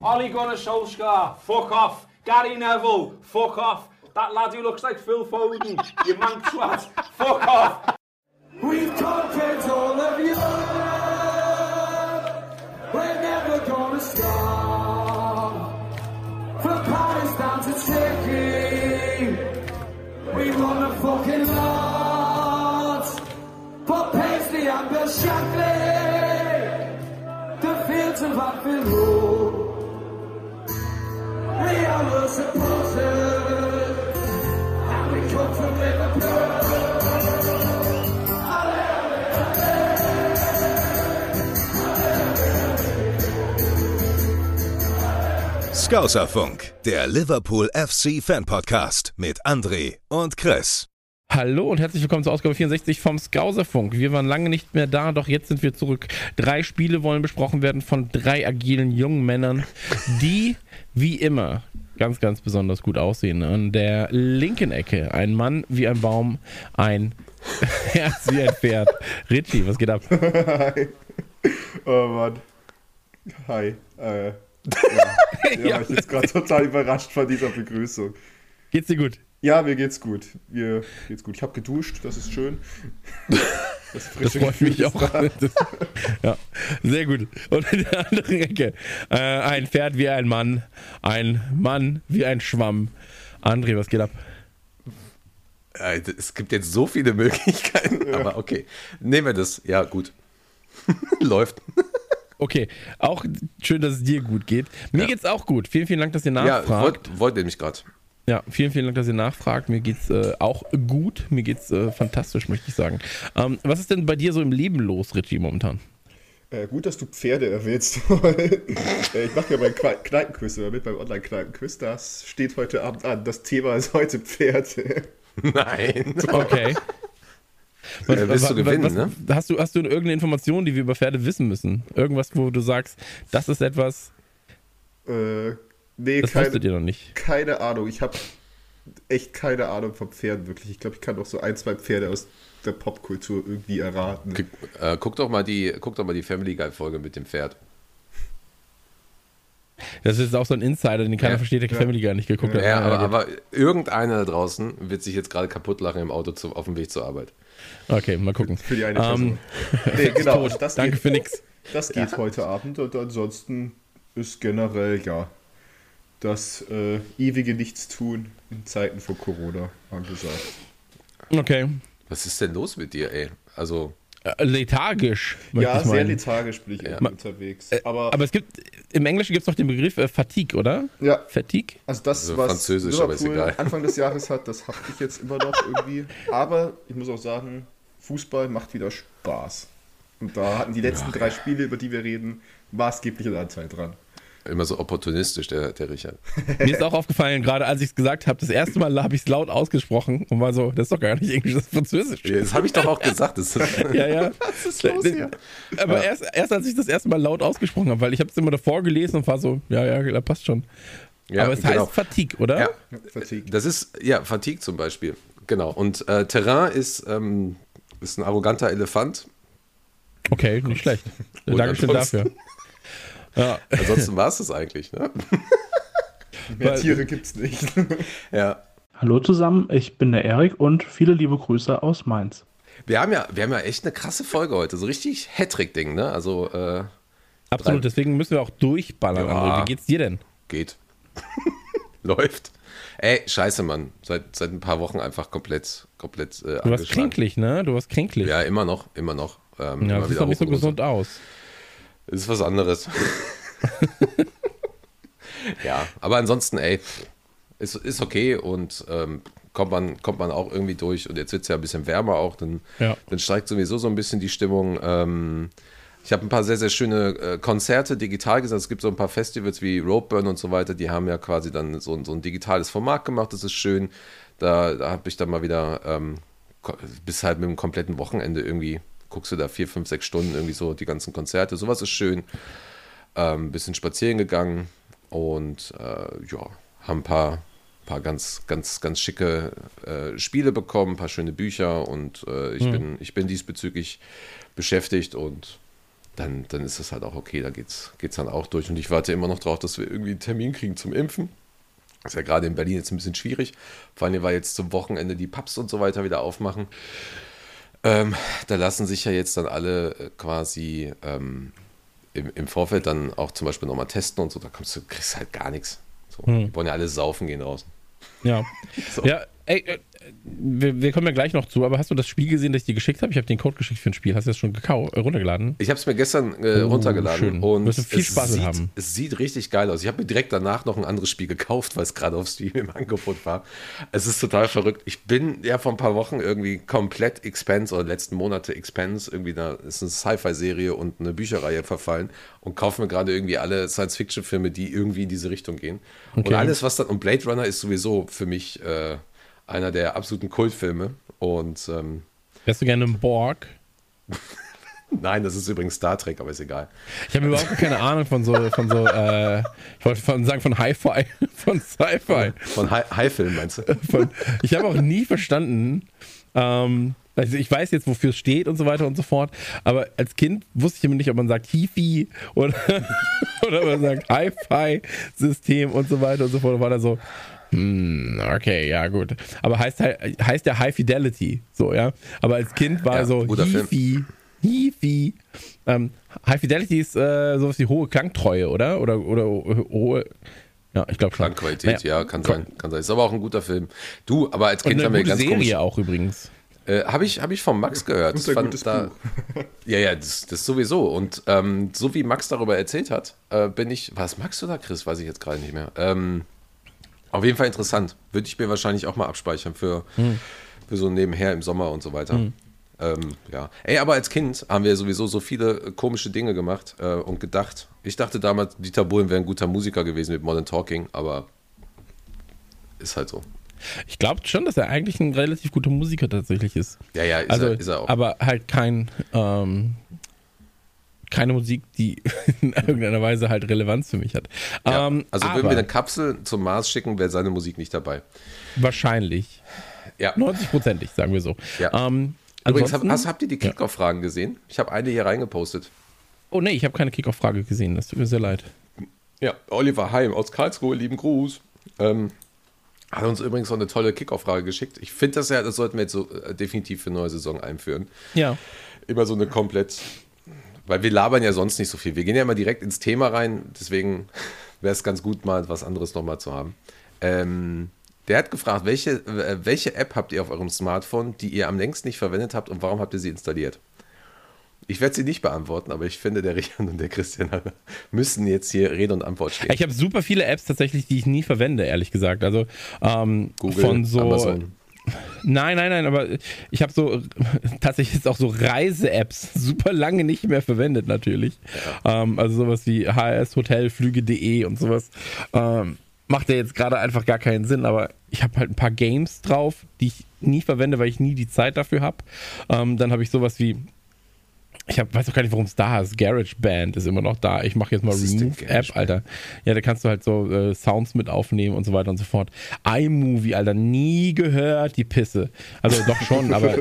Ollie Gunnar Solskjaer, fuck off. Gary Neville, fuck off. That lad who looks like Phil Foden, you mank swat, fuck off. Scouserfunk, der Liverpool FC Fan Podcast mit André und Chris. Hallo und herzlich willkommen zur Ausgabe 64 vom Skauserfunk. Wir waren lange nicht mehr da, doch jetzt sind wir zurück. Drei Spiele wollen besprochen werden von drei agilen jungen Männern, die wie immer ganz, ganz besonders gut aussehen. An der linken Ecke ein Mann wie ein Baum, ein Herz wie ein Pferd. Richie, was geht ab? Hi. Oh Mann. Hi. Äh, ja. ja, Ja. war ich jetzt gerade total überrascht von dieser Begrüßung. Geht's dir gut? Ja, mir geht's gut. Mir geht's gut. Ich habe geduscht, das ist schön. Das, Das frische freut Gefühl mich auch. da. Das, ja, sehr gut. Und in der anderen Ecke äh, ein Pferd wie ein Mann, ein Mann wie ein Schwamm. André, was geht ab? Äh, Es gibt jetzt so viele Möglichkeiten, aber okay. Nehmen wir das. Ja, gut. Läuft. Okay, auch schön, dass es dir gut geht. Mir geht's auch gut. Vielen, vielen Dank, dass ihr Ja, nachfragt. wollte wollt nämlich gerade. Ja, vielen, vielen Dank, dass ihr nachfragt. Mir geht's äh, auch gut. Mir geht's äh, fantastisch, möchte ich sagen. Ähm, was ist denn bei dir so im Leben los, Richie, momentan? Äh, gut, dass du Pferde erwähnst. äh, ich mache ja beim Kneipenquiz immer mit, beim Online-Kneipenquiz. Das steht heute Abend an. Das Thema ist heute Pferde. Nein. Okay. Äh, willst du gewinnen, was, ne? Hast du, hast du irgendeine Information, die wir über Pferde wissen müssen? Irgendwas, wo du sagst, das ist etwas, Äh, nee, das keine, ihr noch nicht. keine Ahnung. Ich habe echt keine Ahnung von Pferden, wirklich. Ich glaube, ich kann noch so ein, zwei Pferde aus der Popkultur irgendwie erraten. Guck, äh, guck doch mal die, guck doch mal die Family Guy Folge mit dem Pferd. Das ist jetzt auch so ein Insider, den keiner Ja. versteht, der Ja. Family gar nicht geguckt hat. Ja, aber, aber irgendeiner da draußen wird sich jetzt gerade kaputt lachen im Auto zu, auf dem Weg zur Arbeit. Okay, mal gucken. Für die eine Ähm, Person. nee, genau. Das Danke geht, für nix. Das geht heute Abend und ansonsten ist generell ja das äh, ewige Nichtstun in Zeiten von Corona angesagt. Okay. Was ist denn los mit dir, ey? Also, Äh, lethargisch, Ja, ich sehr lethargisch bin ich Ja. unterwegs. Aber, Aber es gibt, im Englischen gibt es noch den Begriff äh, Fatigue, oder? ja, Fatigue? also das, Also was Französisch, aber ist egal. Anfang des Jahres hat, das habe ich jetzt immer noch irgendwie. Aber ich muss auch sagen, Fußball macht wieder Spaß. Und da hatten die letzten drei Spiele, über die wir reden, maßgeblichen Anteil dran. immer so opportunistisch, der, der Richard. Mir ist auch aufgefallen, gerade als ich es gesagt habe, das erste Mal habe ich es laut ausgesprochen und war so, das ist doch gar nicht Englisch, das ist Französisch. Ja, Das habe ich doch auch gesagt. Das ist, Ja, ja. Was ist los hier? Aber erst, erst als ich das erste Mal laut ausgesprochen habe, weil ich habe es immer davor gelesen und war so, ja, ja, da passt schon. Ja, Aber es genau. heißt Fatigue, oder? Ja, Fatigue. das ist, ja, Fatigue zum Beispiel. Genau. Und äh, Terrain ist, ähm, ist ein arroganter Elefant. Okay, nicht schlecht. Und Dankeschön dafür. Ja, Ansonsten war es das eigentlich. Ne? Mehr Weil- Tiere gibt's nicht. Ja. Hallo zusammen, ich bin der Erik und viele liebe Grüße aus Mainz. Wir haben ja, wir haben ja echt eine krasse Folge heute. So richtig Hattrick-Ding, ne? Also, äh, absolut. Deswegen müssen wir auch durchballern, Ja. André. Wie geht's dir denn? geht. Läuft. Ey, scheiße, Mann. Seit, seit ein paar Wochen einfach komplett, komplett äh, Du warst kränklich, ne? Du warst kränklich. Ja, immer noch, immer noch. Ähm, Ja, immer das sieht doch nicht so gesund aus. Das ist was anderes. ja, aber ansonsten, ey, ist, ist okay und ähm, kommt, man, kommt man auch irgendwie durch. Und jetzt wird es ja ein bisschen wärmer auch, dann, Ja. dann steigt sowieso so ein bisschen die Stimmung. Ähm, ich habe ein paar sehr, sehr schöne äh, Konzerte digital gesehen. Es gibt so ein paar Festivals wie Roadburn und so weiter, die haben ja quasi dann so, ein- so ein digitales Format gemacht. Das ist schön. Da, da habe ich dann mal wieder ähm, bis halt mit dem kompletten Wochenende irgendwie, guckst du da vier, fünf, sechs Stunden irgendwie so die ganzen Konzerte. Sowas ist schön. Ähm, bisschen spazieren gegangen und äh, ja, haben ein paar, paar ganz, ganz, ganz schicke äh, Spiele bekommen, ein paar schöne Bücher und äh, ich, bin, ich bin diesbezüglich beschäftigt und dann, dann ist das halt auch okay, da geht's, geht's dann auch durch. Und ich warte immer noch drauf, dass wir irgendwie einen Termin kriegen zum Impfen. Ist ja gerade in Berlin jetzt ein bisschen schwierig. Vor allem, weil jetzt zum Wochenende die Pubs und so weiter wieder aufmachen. Ähm, da lassen sich ja jetzt dann alle äh, quasi ähm, im, im Vorfeld dann auch zum Beispiel nochmal testen und so. Da kommst du, kriegst halt gar nichts. So, Die wollen ja alle saufen gehen draußen. Ja. Ja, ey, äh, wir, wir kommen ja gleich noch zu, aber hast du das Spiel gesehen, das ich dir geschickt habe? Ich habe den Code geschickt für ein Spiel. Hast du das schon äh, runtergeladen? Ich habe es mir gestern äh, Oh, runtergeladen schön. und Wirst du viel Spaß sieht, haben. es sieht richtig geil aus. Ich habe mir direkt danach noch ein anderes Spiel gekauft, weil es gerade auf Steam im Angebot war. Es ist total verrückt. Ich bin ja vor ein paar Wochen irgendwie komplett Expense oder letzten Monate Expense, irgendwie da ist eine Sci-Fi-Serie und eine Bücherreihe verfallen und kaufe mir gerade irgendwie alle Science-Fiction-Filme, die irgendwie in diese Richtung gehen. Und Okay. alles, was dann, und Blade Runner ist sowieso für mich äh, einer der absoluten Kultfilme und ähm, Wärst du gerne ein Borg? nein, das ist übrigens Star Trek, aber ist egal. Ich habe überhaupt keine Ahnung von so, von so, äh, ich wollte von, sagen von Hi-Fi, von Sci-Fi. Von Hi- High-Film meinst du? Von, ich habe auch nie verstanden, ähm, also ich weiß jetzt, wofür es steht und so weiter und so fort, aber als Kind wusste ich immer nicht, ob man sagt Hifi oder, oder man sagt Hi-Fi-System und so weiter und so fort. Da war da so, hm, okay, ja gut. Aber heißt, heißt ja High Fidelity, so, ja. Aber als Kind war Ja, so. Hifi, Hifi. Ähm, High Fidelity ist äh, sowas wie hohe Klangtreue, oder? Oder, oder hohe, ja, ich glaube schon. Klangqualität, Naja. ja, kann sein, kann sein. Ist aber auch ein guter Film. Du, aber als Und Kind eine haben wir ganz Serie komisch. auch übrigens. Äh, Habe ich, hab ich von Max gehört. Und ein gutes da, Ja, ja, das, das sowieso. Und ähm, so wie Max darüber erzählt hat, äh, bin ich. War es Max oder Chris? Weiß ich jetzt gerade nicht mehr. Ähm, auf jeden Fall interessant. Würde ich mir wahrscheinlich auch mal abspeichern für, Hm. für so nebenher im Sommer und so weiter. Ähm, ja. Ey, aber als Kind haben wir sowieso so viele äh, komische Dinge gemacht äh, und gedacht. Ich dachte damals, Dieter Bohlen wäre ein guter Musiker gewesen mit Modern Talking, aber ist halt so. Ich glaube schon, dass er eigentlich ein relativ guter Musiker tatsächlich ist. Ja, ja, ist, also, er, ist er auch. aber halt kein, ähm, keine Musik, die in irgendeiner Weise halt Relevanz für mich hat. Ja, Ähm, also würden wir eine Kapsel zum Mars schicken, wäre seine Musik nicht dabei. wahrscheinlich. Ja. 90-prozentig, sagen wir so. Ja. Ähm, Übrigens, hab, hast, habt ihr die Kickoff-Fragen gesehen? Ich habe eine hier reingepostet. oh nee, ich habe keine Kickoff-Frage gesehen, das tut mir sehr leid. Ja, Oliver Heim aus Karlsruhe, lieben Gruß. Ähm, hat uns übrigens so eine tolle Kickoff-Frage geschickt. Ich finde das ja, das sollten wir jetzt so äh, definitiv für neue Saison einführen. Ja. Immer so eine komplett, weil wir labern ja sonst nicht so viel. Wir gehen ja immer direkt ins Thema rein, deswegen wäre es ganz gut, mal was anderes nochmal zu haben. Ähm, der hat gefragt, welche, äh, welche App habt ihr auf eurem Smartphone, die ihr am längsten nicht verwendet habt und warum habt ihr sie installiert? Ich werde sie nicht beantworten, aber ich finde, der Richard und der Christian müssen jetzt hier Rede und Antwort stehen. Ich habe super viele Apps tatsächlich, die ich nie verwende, ehrlich gesagt. Also ähm, Google, von so. Amazon. Nein, nein, nein, aber ich habe so tatsächlich jetzt auch so Reise-Apps super lange nicht mehr verwendet, natürlich. Ähm, also sowas wie HS, Hotelflüge.de und sowas. Ähm, macht ja jetzt gerade einfach gar keinen Sinn, aber ich habe halt ein paar Games drauf, die ich nie verwende, weil ich nie die Zeit dafür habe. Ähm, dann habe ich sowas wie. Ich hab, weiß auch gar nicht, warum es da ist. GarageBand ist immer noch da. Ich mache jetzt mal Remove-App? Alter. Ja, da kannst du halt so äh, Sounds mit aufnehmen und so weiter und so fort. iMovie, Alter, nie gehört, die Pisse. Also doch schon, aber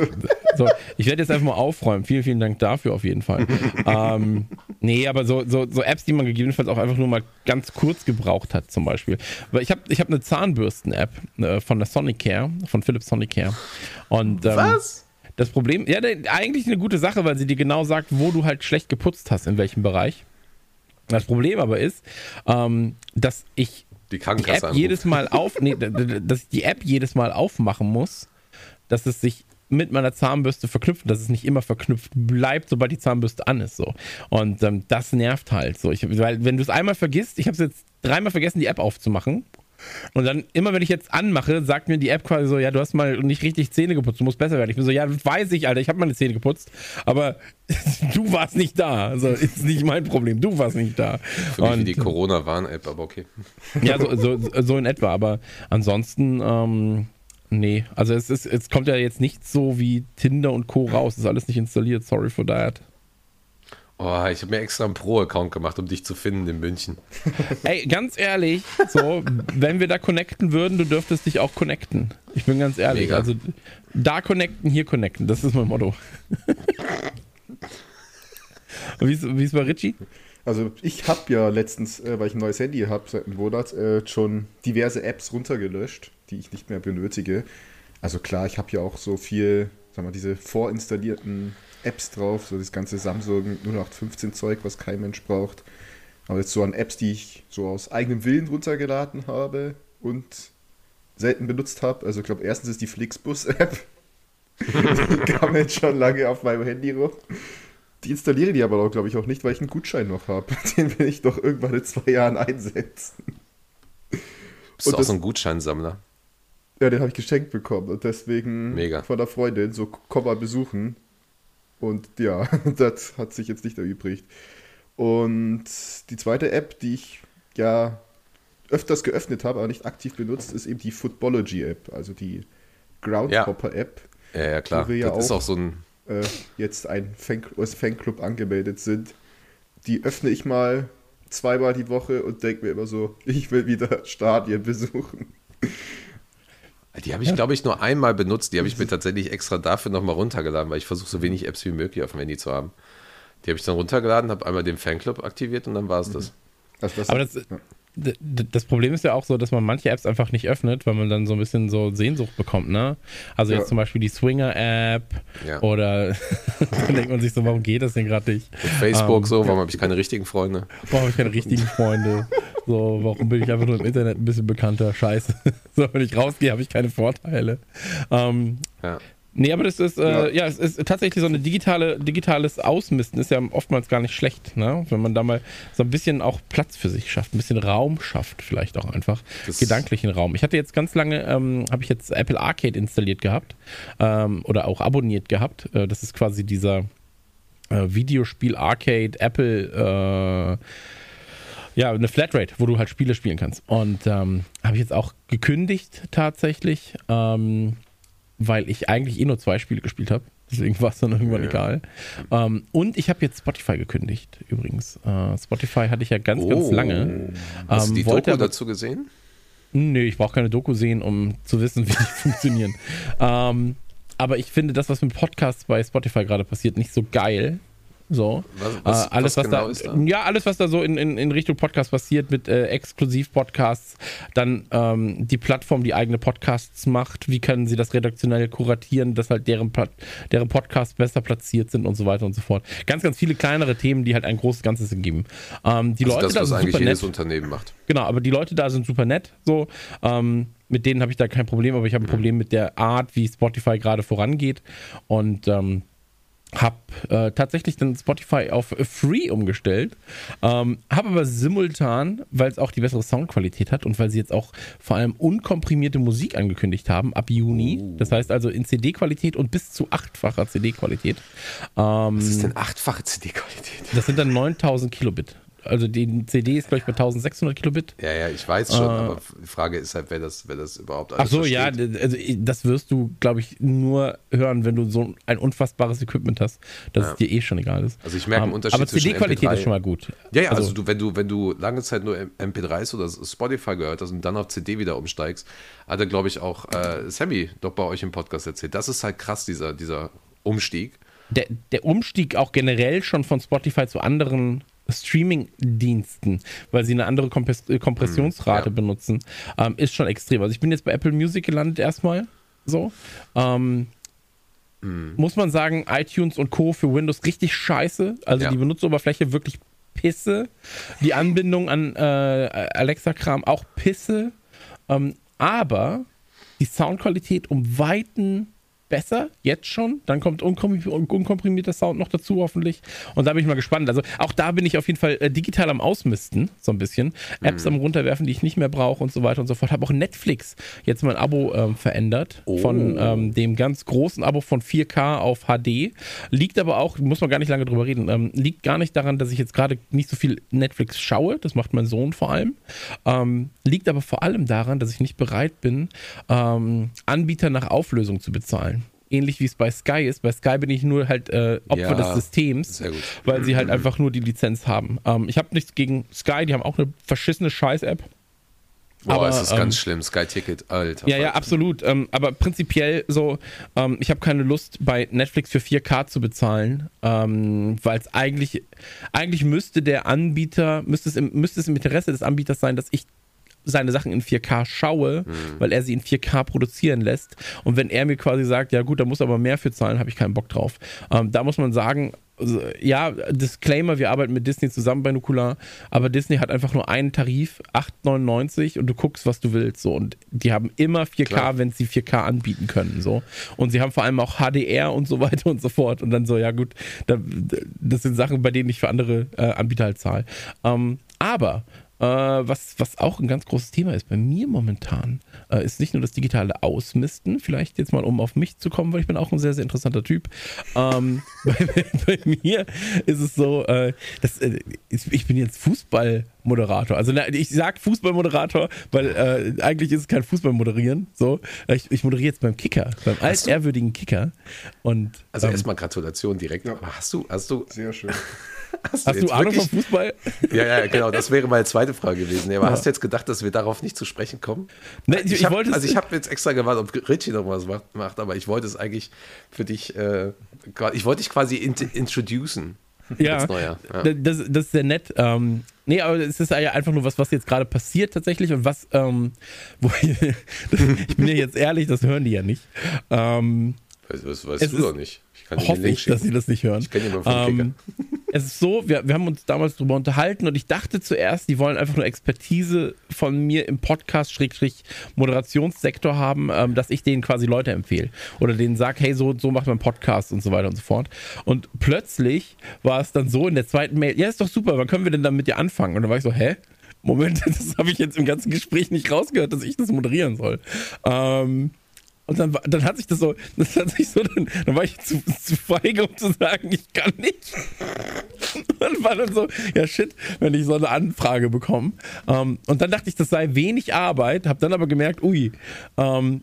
so, ich werde jetzt einfach mal aufräumen. Vielen, vielen Dank dafür auf jeden Fall. ähm, nee, aber so, so, so Apps, die man gegebenenfalls auch einfach nur mal ganz kurz gebraucht hat, zum Beispiel. Weil ich habe ich hab eine Zahnbürsten-App äh, von der Sonicare, von Philips Sonicare. Und, ähm, Was? Das Problem, ja, eigentlich eine gute Sache, weil sie dir genau sagt, wo du halt schlecht geputzt hast, in welchem Bereich. Das Problem aber ist, ähm, dass ich Die die Krankenkasse App anruft. jedes Mal auf, nee, dass ich die App jedes Mal aufmachen muss, dass es sich mit meiner Zahnbürste verknüpft, dass es nicht immer verknüpft bleibt, sobald die Zahnbürste an ist. So. Und ähm, das nervt halt so. Ich, weil, wenn du es einmal vergisst, ich habe es jetzt dreimal vergessen, die App aufzumachen. Und dann, immer wenn ich jetzt anmache, sagt mir die App quasi so, ja, du hast mal nicht richtig Zähne geputzt, du musst besser werden. Ich bin so, ja, weiß ich, Alter, ich habe meine Zähne geputzt, aber du warst nicht da. Also ist nicht mein Problem, du warst nicht da. Für mich wie Und- die Corona-Warn-App, aber okay. ja, so, so, so in etwa, aber ansonsten, ähm, nee. Also es, ist, es kommt ja jetzt nicht so wie Tinder und Co. raus. Das ist alles nicht installiert, sorry for that. Oh, ich habe mir extra einen Pro-Account gemacht, um dich zu finden in München. Ey, ganz ehrlich, so, wenn wir da connecten würden, du dürftest dich auch connecten. Ich bin ganz ehrlich. Mega. Also da connecten, hier connecten. Das ist mein Motto. Wie ist, bei Richie? Also ich habe ja letztens, äh, weil ich ein neues Handy habe seit einem Monat, äh, schon diverse Apps runtergelöscht, die ich nicht mehr benötige. Also klar, ich habe ja auch so viel, sagen wir, diese vorinstallierten Apps drauf, so das ganze Samsung 0815 Zeug, was kein Mensch braucht. Aber jetzt so an Apps, die ich so aus eigenem Willen runtergeladen habe und selten benutzt habe. Also ich glaube, erstens ist die Flixbus-App. die kam jetzt schon lange auf meinem Handy rum. Die installiere die aber auch, glaube ich, auch nicht, weil ich einen Gutschein noch habe. Den will ich doch irgendwann in zwei Jahren einsetzen. Bist du Und auch das- so ein Gutscheinsammler? Ja, den habe ich geschenkt bekommen und deswegen Mega. von der Freundin so komm mal besuchen. Und ja, das hat sich jetzt nicht erübrigt. Und die zweite App, die ich ja öfters geöffnet habe, aber nicht aktiv benutzt, ist eben die Footballogy-App, also die Groundhopper-App, Ja, ja, klar. Wo wir ja das ist auch- auch so ein. äh, jetzt ein Fan als Fanclub angemeldet sind. Die öffne ich mal zweimal die Woche und denke mir immer so, ich will wieder Stadien besuchen. Die habe ich, glaube ich, nur einmal benutzt. Die habe ich mir tatsächlich extra dafür nochmal runtergeladen, weil ich versuche, so wenig Apps wie möglich auf dem Handy zu haben. Die habe ich dann runtergeladen, habe einmal den Fanclub aktiviert und dann war es das. Also das, Aber das, das Problem ist ja auch so, dass man manche Apps einfach nicht öffnet, weil man dann so ein bisschen so Sehnsucht bekommt, ne? Also Ja. jetzt zum Beispiel die Swinger-App Ja. oder dann denkt man sich so, warum geht das denn gerade nicht? Und Facebook Ähm, so, warum habe ich keine richtigen Freunde? Warum habe ich keine richtigen Freunde? So, warum bin ich einfach nur im Internet ein bisschen bekannter? Scheiße. So, wenn ich rausgehe, habe ich keine Vorteile. Ähm, Ja. Nee, aber das ist, äh, ja. Ja. es ist tatsächlich so eine digitale, digitales Ausmisten ist ja oftmals gar nicht schlecht, ne? Wenn man da mal so ein bisschen auch Platz für sich schafft, ein bisschen Raum schafft, vielleicht auch einfach. Das- gedanklichen Raum. Ich hatte jetzt ganz lange, ähm, habe ich jetzt Apple Arcade installiert gehabt ähm, oder auch abonniert gehabt. Äh, das ist quasi dieser äh, Videospiel Arcade Apple äh, ja, eine Flatrate, wo du halt Spiele spielen kannst. Und ähm, habe ich jetzt auch gekündigt tatsächlich, ähm, weil ich eigentlich eh nur zwei Spiele gespielt habe. Deswegen war es dann irgendwann Ja. egal. Ähm, und ich habe jetzt Spotify gekündigt, übrigens. Äh, Spotify hatte ich ja ganz, ganz Oh. lange. Hast du Ähm, die Doku aber- dazu gesehen? Nö, ich brauche keine Doku sehen, um zu wissen, wie die funktionieren. Ähm, aber ich finde das, was mit Podcasts bei Spotify gerade passiert, nicht so geil. So. Was- was- äh, alles, was was, genau da, da? Ja, alles, was da so in, in, in Richtung Podcast passiert, mit äh, Exklusiv-Podcasts, dann ähm, die Plattform, die eigene Podcasts macht, wie können sie das redaktionell kuratieren, dass halt deren, deren Podcasts besser platziert sind und so weiter und so fort. Ganz, ganz viele kleinere Themen, die halt ein großes Ganzes ergeben. Ähm, die Also Leute das, da was sind eigentlich super jedes nett. Unternehmen macht. Genau, aber die Leute da sind super nett. So, ähm, mit denen habe ich da kein Problem, aber ich habe ein Problem mit der Art, wie Spotify gerade vorangeht. Und ähm, habe äh, tatsächlich dann Spotify auf Free umgestellt. Ähm, habe aber simultan, weil es auch die bessere Soundqualität hat und weil sie jetzt auch vor allem unkomprimierte Musik angekündigt haben ab Juni. Oh. Das heißt also in CD-Qualität und bis zu achtfacher CD-Qualität. Ähm, Was ist denn achtfache CD-Qualität? das sind dann 9000 Kilobit. Also die CD ist, glaube ich, bei 1600 Kilobit. Ja, ja, ich weiß schon, aber die Frage ist halt, wer das, wer das überhaupt alles Ach so, ja, versteht. d- also das wirst du, glaube ich, nur hören, wenn du so ein unfassbares Equipment hast, dass Ja. es dir eh schon egal ist. Also ich merke einen Ähm, Unterschied Aber zwischen CD-Qualität MP3 ist schon mal gut. Ja, ja, also, du, wenn du, wenn du lange Zeit nur MP3s oder Spotify gehört hast und dann auf CD wieder umsteigst, hat er, glaube ich, auch äh, Sammy doch bei euch im Podcast erzählt. Das ist halt krass, dieser, dieser Umstieg. der, der Umstieg auch generell schon von Spotify zu anderen Streaming-Diensten, weil sie eine andere Kompres äh, Kompressionsrate ja. benutzen, ähm, ist schon extrem. Also ich bin jetzt bei Apple Music gelandet erstmal. So. Ähm, Muss man sagen, iTunes und Co. für Windows richtig scheiße. Also Ja. die Benutzeroberfläche wirklich Pisse. Die Anbindung an äh, Alexa-Kram auch Pisse. Ähm, aber die Soundqualität um Weiten besser, jetzt schon. Dann kommt unkom- unkomprimierter Sound noch dazu, hoffentlich. Und da bin ich mal gespannt. Also auch da bin ich auf jeden Fall äh, digital am Ausmisten, so ein bisschen. Apps am runterwerfen, die ich nicht mehr brauche und so weiter und so fort. Habe auch Netflix jetzt mein Abo ähm, verändert. Von ähm, dem ganz großen Abo von 4K auf HD. Liegt aber auch, muss man gar nicht lange drüber reden, ähm, liegt gar nicht daran, dass ich jetzt gerade nicht so viel Netflix schaue. Das macht mein Sohn vor allem. Ähm, liegt aber vor allem daran, dass ich nicht bereit bin, ähm, Anbieter nach Auflösung zu bezahlen. Ähnlich wie es bei Sky ist. Bei Sky bin ich nur halt äh, Opfer Ja, des Systems, weil sie halt einfach nur die Lizenz haben. Ähm, ich habe nichts gegen Sky, die haben auch eine verschissene Scheiß-App. Boah, aber, es ist ähm, ganz schlimm. Sky Ticket, Alter. Ja, ja, absolut. Ähm, aber prinzipiell so, ähm, ich habe keine Lust, bei Netflix für 4K zu bezahlen, ähm, weil es eigentlich, eigentlich müsste der Anbieter, müsste es, im, müsste es im Interesse des Anbieters sein, dass ich seine Sachen in 4K schaue, weil er sie in 4K produzieren lässt. Und wenn er mir quasi sagt, ja gut, da muss aber mehr für zahlen, habe ich keinen Bock drauf. Ähm, da muss man sagen, also, ja, Disclaimer, wir arbeiten mit Disney zusammen bei Nukular, aber Disney hat einfach nur einen Tarif, 8,99 und du guckst, was du willst. So. Und die haben immer 4K, Klar. wenn sie 4K anbieten können. So. Und sie haben vor allem auch HDR und so weiter und so fort. Und dann so, ja gut, da, das sind Sachen, bei denen ich für andere äh, Anbieter halt zahle. Ähm, aber äh, was, was auch ein ganz großes Thema ist bei mir momentan, äh, ist nicht nur das digitale Ausmisten, vielleicht jetzt mal um auf mich zu kommen, weil ich bin auch ein sehr, sehr interessanter Typ. Ähm, bei, bei mir ist es so, äh, dass, äh, ich bin jetzt Fußballmoderator. Also na, ich sag Fußballmoderator, weil äh, eigentlich ist es kein Fußballmoderieren. So, ich, ich moderiere jetzt beim Kicker, beim altehrwürdigen Kicker. Und Also ähm, erstmal Gratulation direkt. Aber Hast du, hast du, Sehr schön. Hast hast du Ahnung wirklich- vom Fußball? Ja, ja, genau. Das wäre meine zweite Frage gewesen. Ja, aber hast du jetzt gedacht, dass wir darauf nicht zu sprechen kommen? Ne, ich- ich hab, wollte also ich habe jetzt extra gewartet, ob Richie noch was macht, macht, aber ich wollte es eigentlich für dich, äh, ich wollte dich quasi int introducen. Ja, ja. Das, das ist sehr nett. Ähm, nee, aber es ist ja einfach nur was, was jetzt gerade passiert tatsächlich und was, ähm, wo ich, ich bin ja jetzt ehrlich, das hören die ja nicht. Ähm, Das, weißt Es du doch nicht. Kann hoffe ich, dass sie das nicht hören. Ich kenne ihn vom Ähm, es ist so, wir, wir haben uns damals darüber unterhalten und ich dachte zuerst, die wollen einfach nur Expertise von mir im Podcast, Schrägstrich Moderationssektor haben, ähm, dass ich denen quasi Leute empfehle. Oder denen sage, hey, so so macht man Podcast und so weiter und so fort. Und plötzlich war es dann so in der zweiten Mail, ja, ist doch super, wann können wir denn dann mit dir anfangen? Und dann war ich so, hä? Moment, das habe ich jetzt im ganzen Gespräch nicht rausgehört, dass ich das moderieren soll. Ähm, und dann, dann hat sich das so, das hat sich so, dann, dann war ich zu, zu feige, um zu sagen, ich kann nicht. Und war dann so, ja shit, wenn ich so eine Anfrage bekomme. Ähm, und dann dachte ich, das sei wenig Arbeit, habe dann aber gemerkt, ui, ähm,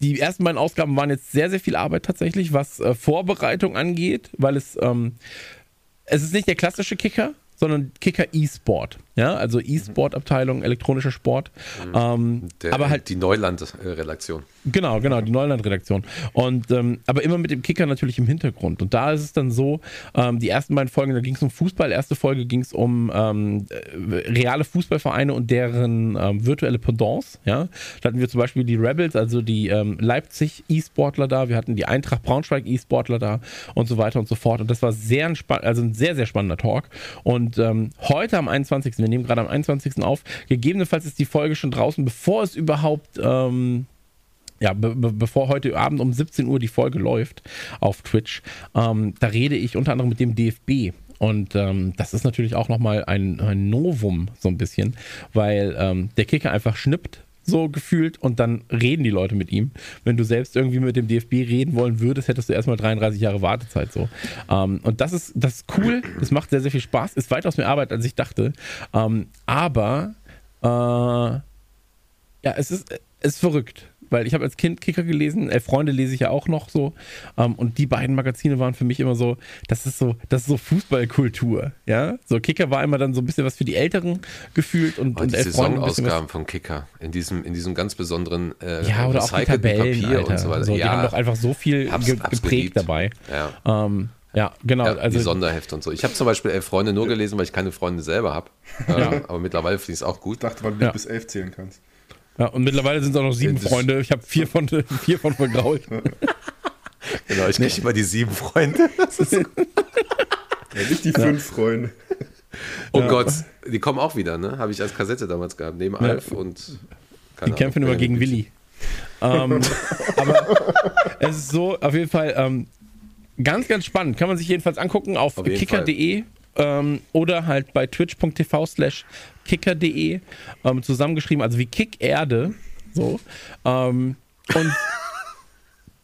die ersten beiden Ausgaben waren jetzt sehr, sehr viel Arbeit tatsächlich, was äh, Vorbereitung angeht, weil es, ähm, es ist nicht der klassische Kicker, sondern Kicker E-Sport. Ja, also E-Sport-Abteilung, elektronischer Sport. Ähm, Der, aber halt die Neuland-Redaktion. Genau, genau, die Neuland-Redaktion. Und ähm, aber immer mit dem Kicker natürlich im Hintergrund. Und da ist es dann so, ähm, die ersten beiden Folgen, da ging es um Fußball, erste Folge ging es um ähm, äh, reale Fußballvereine und deren ähm, virtuelle Pendants. Ja? Da hatten wir zum Beispiel die Rebels, also die ähm, Leipzig E-Sportler da, wir hatten die Eintracht Braunschweig E-Sportler da und so weiter und so fort. Und das war sehr also ein sehr, sehr spannender Talk. Und heute am 21. Wir nehmen gerade am 21. auf. Gegebenenfalls ist die Folge schon draußen, bevor es überhaupt ähm, ja, be be bevor heute Abend um 17 Uhr die Folge läuft auf Twitch, ähm, da rede ich unter anderem mit dem DFB. Und ähm, das ist natürlich auch nochmal ein, ein Novum, so ein bisschen, weil ähm, der Kicker einfach schnippt, so gefühlt, und dann reden die Leute mit ihm. Wenn du selbst irgendwie mit dem DFB reden wollen würdest, hättest du erstmal 33 Jahre Wartezeit so. Ähm, und das ist, das ist cool, das macht sehr, sehr viel Spaß, ist weitaus mehr Arbeit, als ich dachte. Ähm, aber äh, ja, es ist, es ist verrückt, weil ich habe als Kind Kicker gelesen, äh, Freunde lese ich ja auch noch so. Ähm, und die beiden Magazine waren für mich immer so, das ist so, das ist so Fußballkultur, ja. So Kicker war immer dann so ein bisschen was für die Älteren gefühlt und, Und und die elf Freunde ein bisschen was. Saisonausgaben vom Kicker in diesem, in diesem ganz besonderen äh, Ja, oder auch die Tabellen, Papier Alter. und so weiter. So, die ja, haben doch einfach so viel hab's- ge hab's geprägt geliebt. dabei. ja. Ähm, ja, genau. Ja, also die Sonderhefte und so. Ich habe zum Beispiel elf Freunde nur gelesen, weil ich keine Freunde selber habe. Äh, aber mittlerweile finde ich es auch Ich gut. dachte, weil du Ja. bis elf zählen kannst. Ja, und mittlerweile sind es auch noch sieben Das- Freunde. Ich habe vier von vier von vergrault. Genau, ich kriege immer die sieben Freunde. Das ist, Ja, nicht die fünf Freunde. oh Gott, die kommen auch wieder, ne? Habe ich als Kassette damals gehabt, neben Alf und Die Ahnung, kämpfen immer gegen Willi. ähm, aber es ist so, auf jeden Fall ähm, ganz, ganz spannend. Kann man sich jedenfalls angucken auf, Auf kicker.de ähm, oder halt bei twitch.tv slash kicker.de ähm, zusammengeschrieben, also wie Kickerde. So. Ähm, und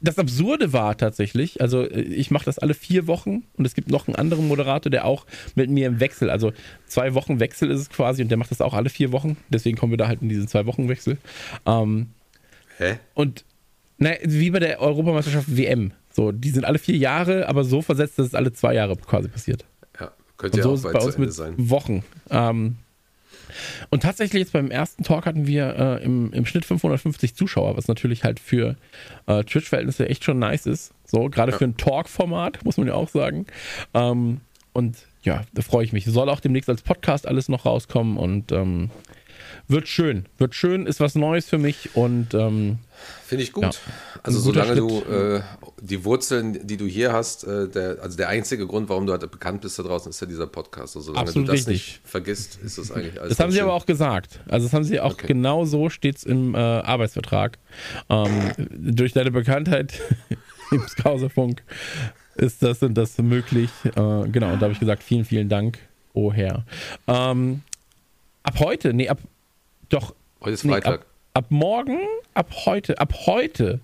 das Absurde war tatsächlich, also äh, ich mache das alle vier Wochen und es gibt noch einen anderen Moderator, der auch mit mir im Wechsel, also zwei Wochen Wechsel ist es quasi und der macht das auch alle vier Wochen. Deswegen kommen wir da halt in diesen zwei Wochen Wechsel. Ähm, Hä? und na, wie bei der Europameisterschaft WM. So, die sind alle vier Jahre, aber so versetzt, dass es alle zwei Jahre quasi passiert. Ja, könnte Und ja so auch ist bei uns mit sein. Wochen. Ähm, Und tatsächlich jetzt beim ersten Talk hatten wir äh, im, im Schnitt 550 Zuschauer, was natürlich halt für äh, Twitch-Verhältnisse echt schon nice ist. So, gerade für ein Talk-Format, muss man ja auch sagen. Ähm, und ja, da freue ich mich. Soll auch demnächst als Podcast alles noch rauskommen und ähm, wird schön. Wird schön, ist was Neues für mich und ähm, Finde ich gut. Ja. Also solange du Schritt. äh, die Wurzeln, die du hier hast, äh, der, also der einzige Grund, warum du halt bekannt bist da draußen, ist ja dieser Podcast. Also solange Absolut du das richtig. nicht vergisst, ist das eigentlich alles. Das haben sie aber auch gesagt. Also das haben sie auch Okay. genau so steht es im äh, Arbeitsvertrag. Ähm, durch deine Bekanntheit im Skauserfunk ist das und das möglich. Äh, genau, und da habe ich gesagt, vielen, vielen Dank, oh Herr. Ähm, ab heute, nee, ab doch, Heute ist nee, Freitag. ab, ab morgen, ab heute, ab heute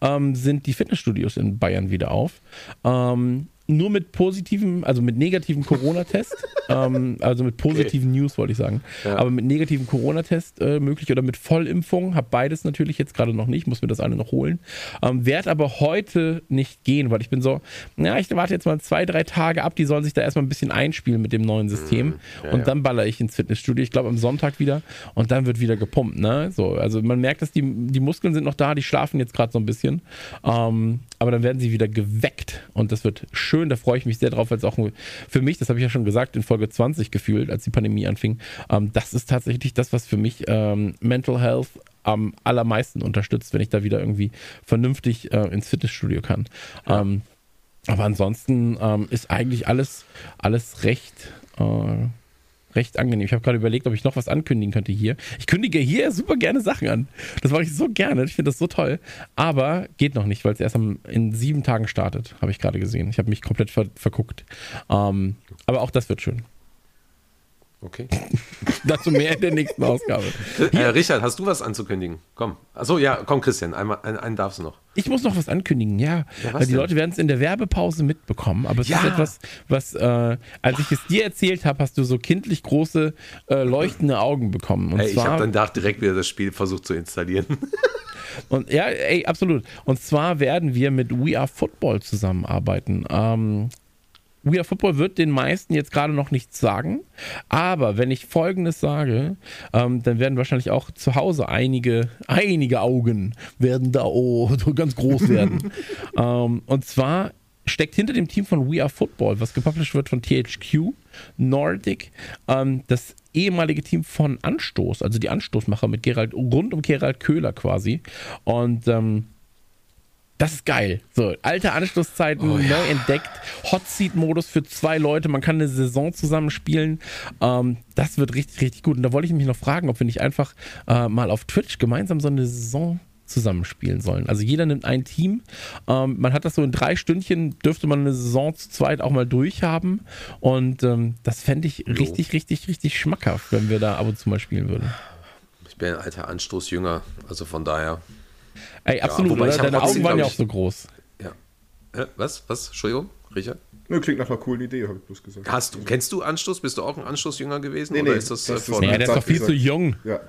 ähm, sind die Fitnessstudios in Bayern wieder auf. Ähm, nur mit positiven, also mit negativen Corona-Test, ähm, also mit positiven News wollte ich sagen, Ja. aber mit negativen Corona-Test äh, möglich oder mit Vollimpfung, habe beides natürlich jetzt gerade noch nicht, muss mir das eine noch holen, ähm, werde aber heute nicht gehen, weil ich bin so, ja, ich warte jetzt mal zwei, drei Tage ab, die sollen sich da erstmal ein bisschen einspielen mit dem neuen System. Mhm. ja, und ja. dann baller ich ins Fitnessstudio, ich glaube am Sonntag wieder. Und dann wird wieder gepumpt, ne, so, also man merkt, dass die, die Muskeln sind noch da, die schlafen jetzt gerade so ein bisschen, ähm, aber dann werden sie wieder geweckt. Und das wird schön, da freue ich mich sehr drauf, weil es auch für mich, das habe ich ja schon gesagt, in Folge 20 gefühlt, als die Pandemie anfing, ähm, das ist tatsächlich das, was für mich ähm, Mental Health am allermeisten unterstützt, wenn ich da wieder irgendwie vernünftig äh, ins Fitnessstudio kann. Ähm, aber ansonsten ähm, ist eigentlich alles, alles recht, äh, recht angenehm. Ich habe gerade überlegt, ob ich noch was ankündigen könnte hier. Ich kündige hier super gerne Sachen an. Das mache ich so gerne. Ich finde das so toll. Aber geht noch nicht, weil es erst am, in sieben Tagen startet, habe ich gerade gesehen. Ich habe mich komplett ver verguckt. Ähm, aber auch das wird schön. Okay. Dazu mehr in der nächsten Ausgabe. Äh, Richard, hast du was anzukündigen? Komm. Achso, ja, komm, Christian, einmal, einen, einen darfst du noch. Ich muss noch was ankündigen, ja. Ja, was die denn? Leute werden es in der Werbepause mitbekommen. Aber es Ja. ist etwas, was, äh, als ich es dir erzählt habe, hast du so kindlich große, äh, leuchtende Augen bekommen. Und Ey, ich zwar, habe dann da direkt wieder das Spiel versucht zu installieren. Und ja, ey, absolut. Und zwar werden wir mit We Are Football zusammenarbeiten. Ähm, We Are Football wird den meisten jetzt gerade noch nichts sagen, aber wenn ich Folgendes sage, ähm, dann werden wahrscheinlich auch zu Hause einige, einige Augen werden da oh, so ganz groß werden. ähm, und zwar steckt hinter dem Team von We Are Football, was gepublished wird von THQ Nordic, ähm, das ehemalige Team von Anstoß, also die Anstoßmacher mit Gerald, rund um Gerald Köhler quasi. Und ähm, das ist geil. So, alte Anschlusszeiten, Oh, ja. neu entdeckt. Hot Seat Modus für zwei Leute. Man kann eine Saison zusammen spielen. Ähm, das wird richtig, richtig gut. Und da wollte ich mich noch fragen, ob wir nicht einfach äh, mal auf Twitch gemeinsam so eine Saison zusammenspielen sollen. Also jeder nimmt ein Team. Ähm, man hat das so in drei Stündchen, dürfte man eine Saison zu zweit auch mal durchhaben. Und ähm, das fände ich richtig, richtig, richtig schmackhaft, wenn wir da ab und zu mal spielen würden. Ich bin ein alter Anstoßjünger, also von daher. Ey, absolut, wobei oder? Deine Augen waren ja auch so groß. Ja. Äh, was? Was? Entschuldigung, Richard? Nö, klingt nach einer coolen Idee, habe ich bloß gesagt. Hast du, kennst du Anstoß? Bist du auch ein Anstoßjünger gewesen? Nee, oder nee, ist das, das äh, ist. Ja, der ist doch viel zu gesagt. jung. Ja,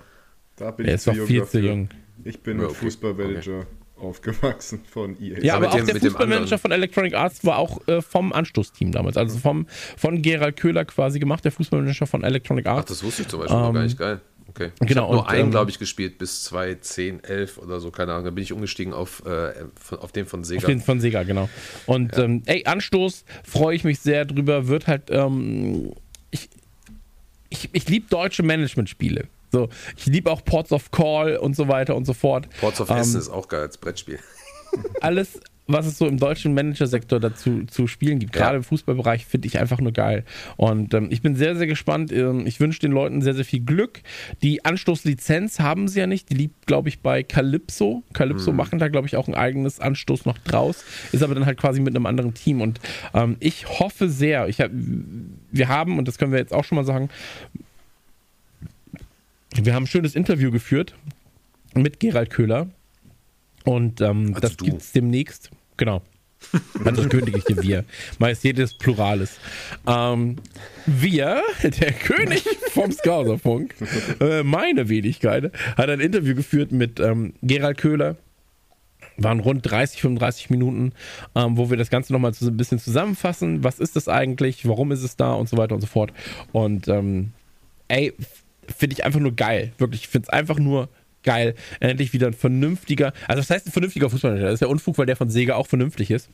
da bin Der ich ist doch viel zu jung. Ich bin Ja, okay. Fußballmanager aufgewachsen von EA. Ja, aber mit auch dem- der Fußballmanager von Electronic Arts war auch äh, vom Anstoßteam damals. Also vom, von Gerald Köhler quasi gemacht, der Fußballmanager von Electronic Ach, Arts. das wusste ich zum Beispiel noch gar nicht. Geil. Okay. Ich genau, habe nur und, einen, ähm, glaube ich, gespielt bis 2010, 11 oder so, keine Ahnung. Da bin ich umgestiegen auf, äh, von, auf den von Sega. Auf den von Sega, genau. Und ähm, ey, Anstoß, freue ich mich sehr drüber, wird halt, ähm, ich, ich, ich liebe deutsche Management-Spiele. So, ich liebe auch Ports of Call und so weiter und so fort. Ports of Ähm, Essen ist auch geil als Brettspiel. alles, was es so im deutschen Managersektor dazu zu spielen gibt, gerade Ja. im Fußballbereich, finde ich einfach nur geil. Und ähm, ich bin sehr, sehr gespannt. Ähm, ich wünsche den Leuten sehr, sehr viel Glück. Die Anstoßlizenz haben sie ja nicht. Die liegt, glaube ich, bei Calypso. Calypso machen da, glaube ich, auch ein eigenes Anstoß noch draus. Ist aber dann halt quasi mit einem anderen Team. Und ähm, ich hoffe sehr, ich hab, wir haben, und das können wir jetzt auch schon mal sagen, wir haben ein schönes Interview geführt mit Gerald Köhler. Und ähm, Also das du. gibt es demnächst. Genau. Also kündige ich dir wir. Majestät des Plurales. Ähm, wir, der König vom Skauserfunk, äh, meine Wenigkeit, hat ein Interview geführt mit ähm, Gerald Köhler. Waren rund 30, 35 Minuten, ähm, wo wir das Ganze nochmal so ein bisschen zusammenfassen. Was ist das eigentlich? Warum ist es da? Und so weiter und so fort. Und ähm, ey, finde ich einfach nur geil. Wirklich, ich finde es einfach nur geil. Endlich wieder ein vernünftiger, also das heißt ein vernünftiger Fußballmanager. Das ist ja Unfug, weil der von Sega auch vernünftig ist.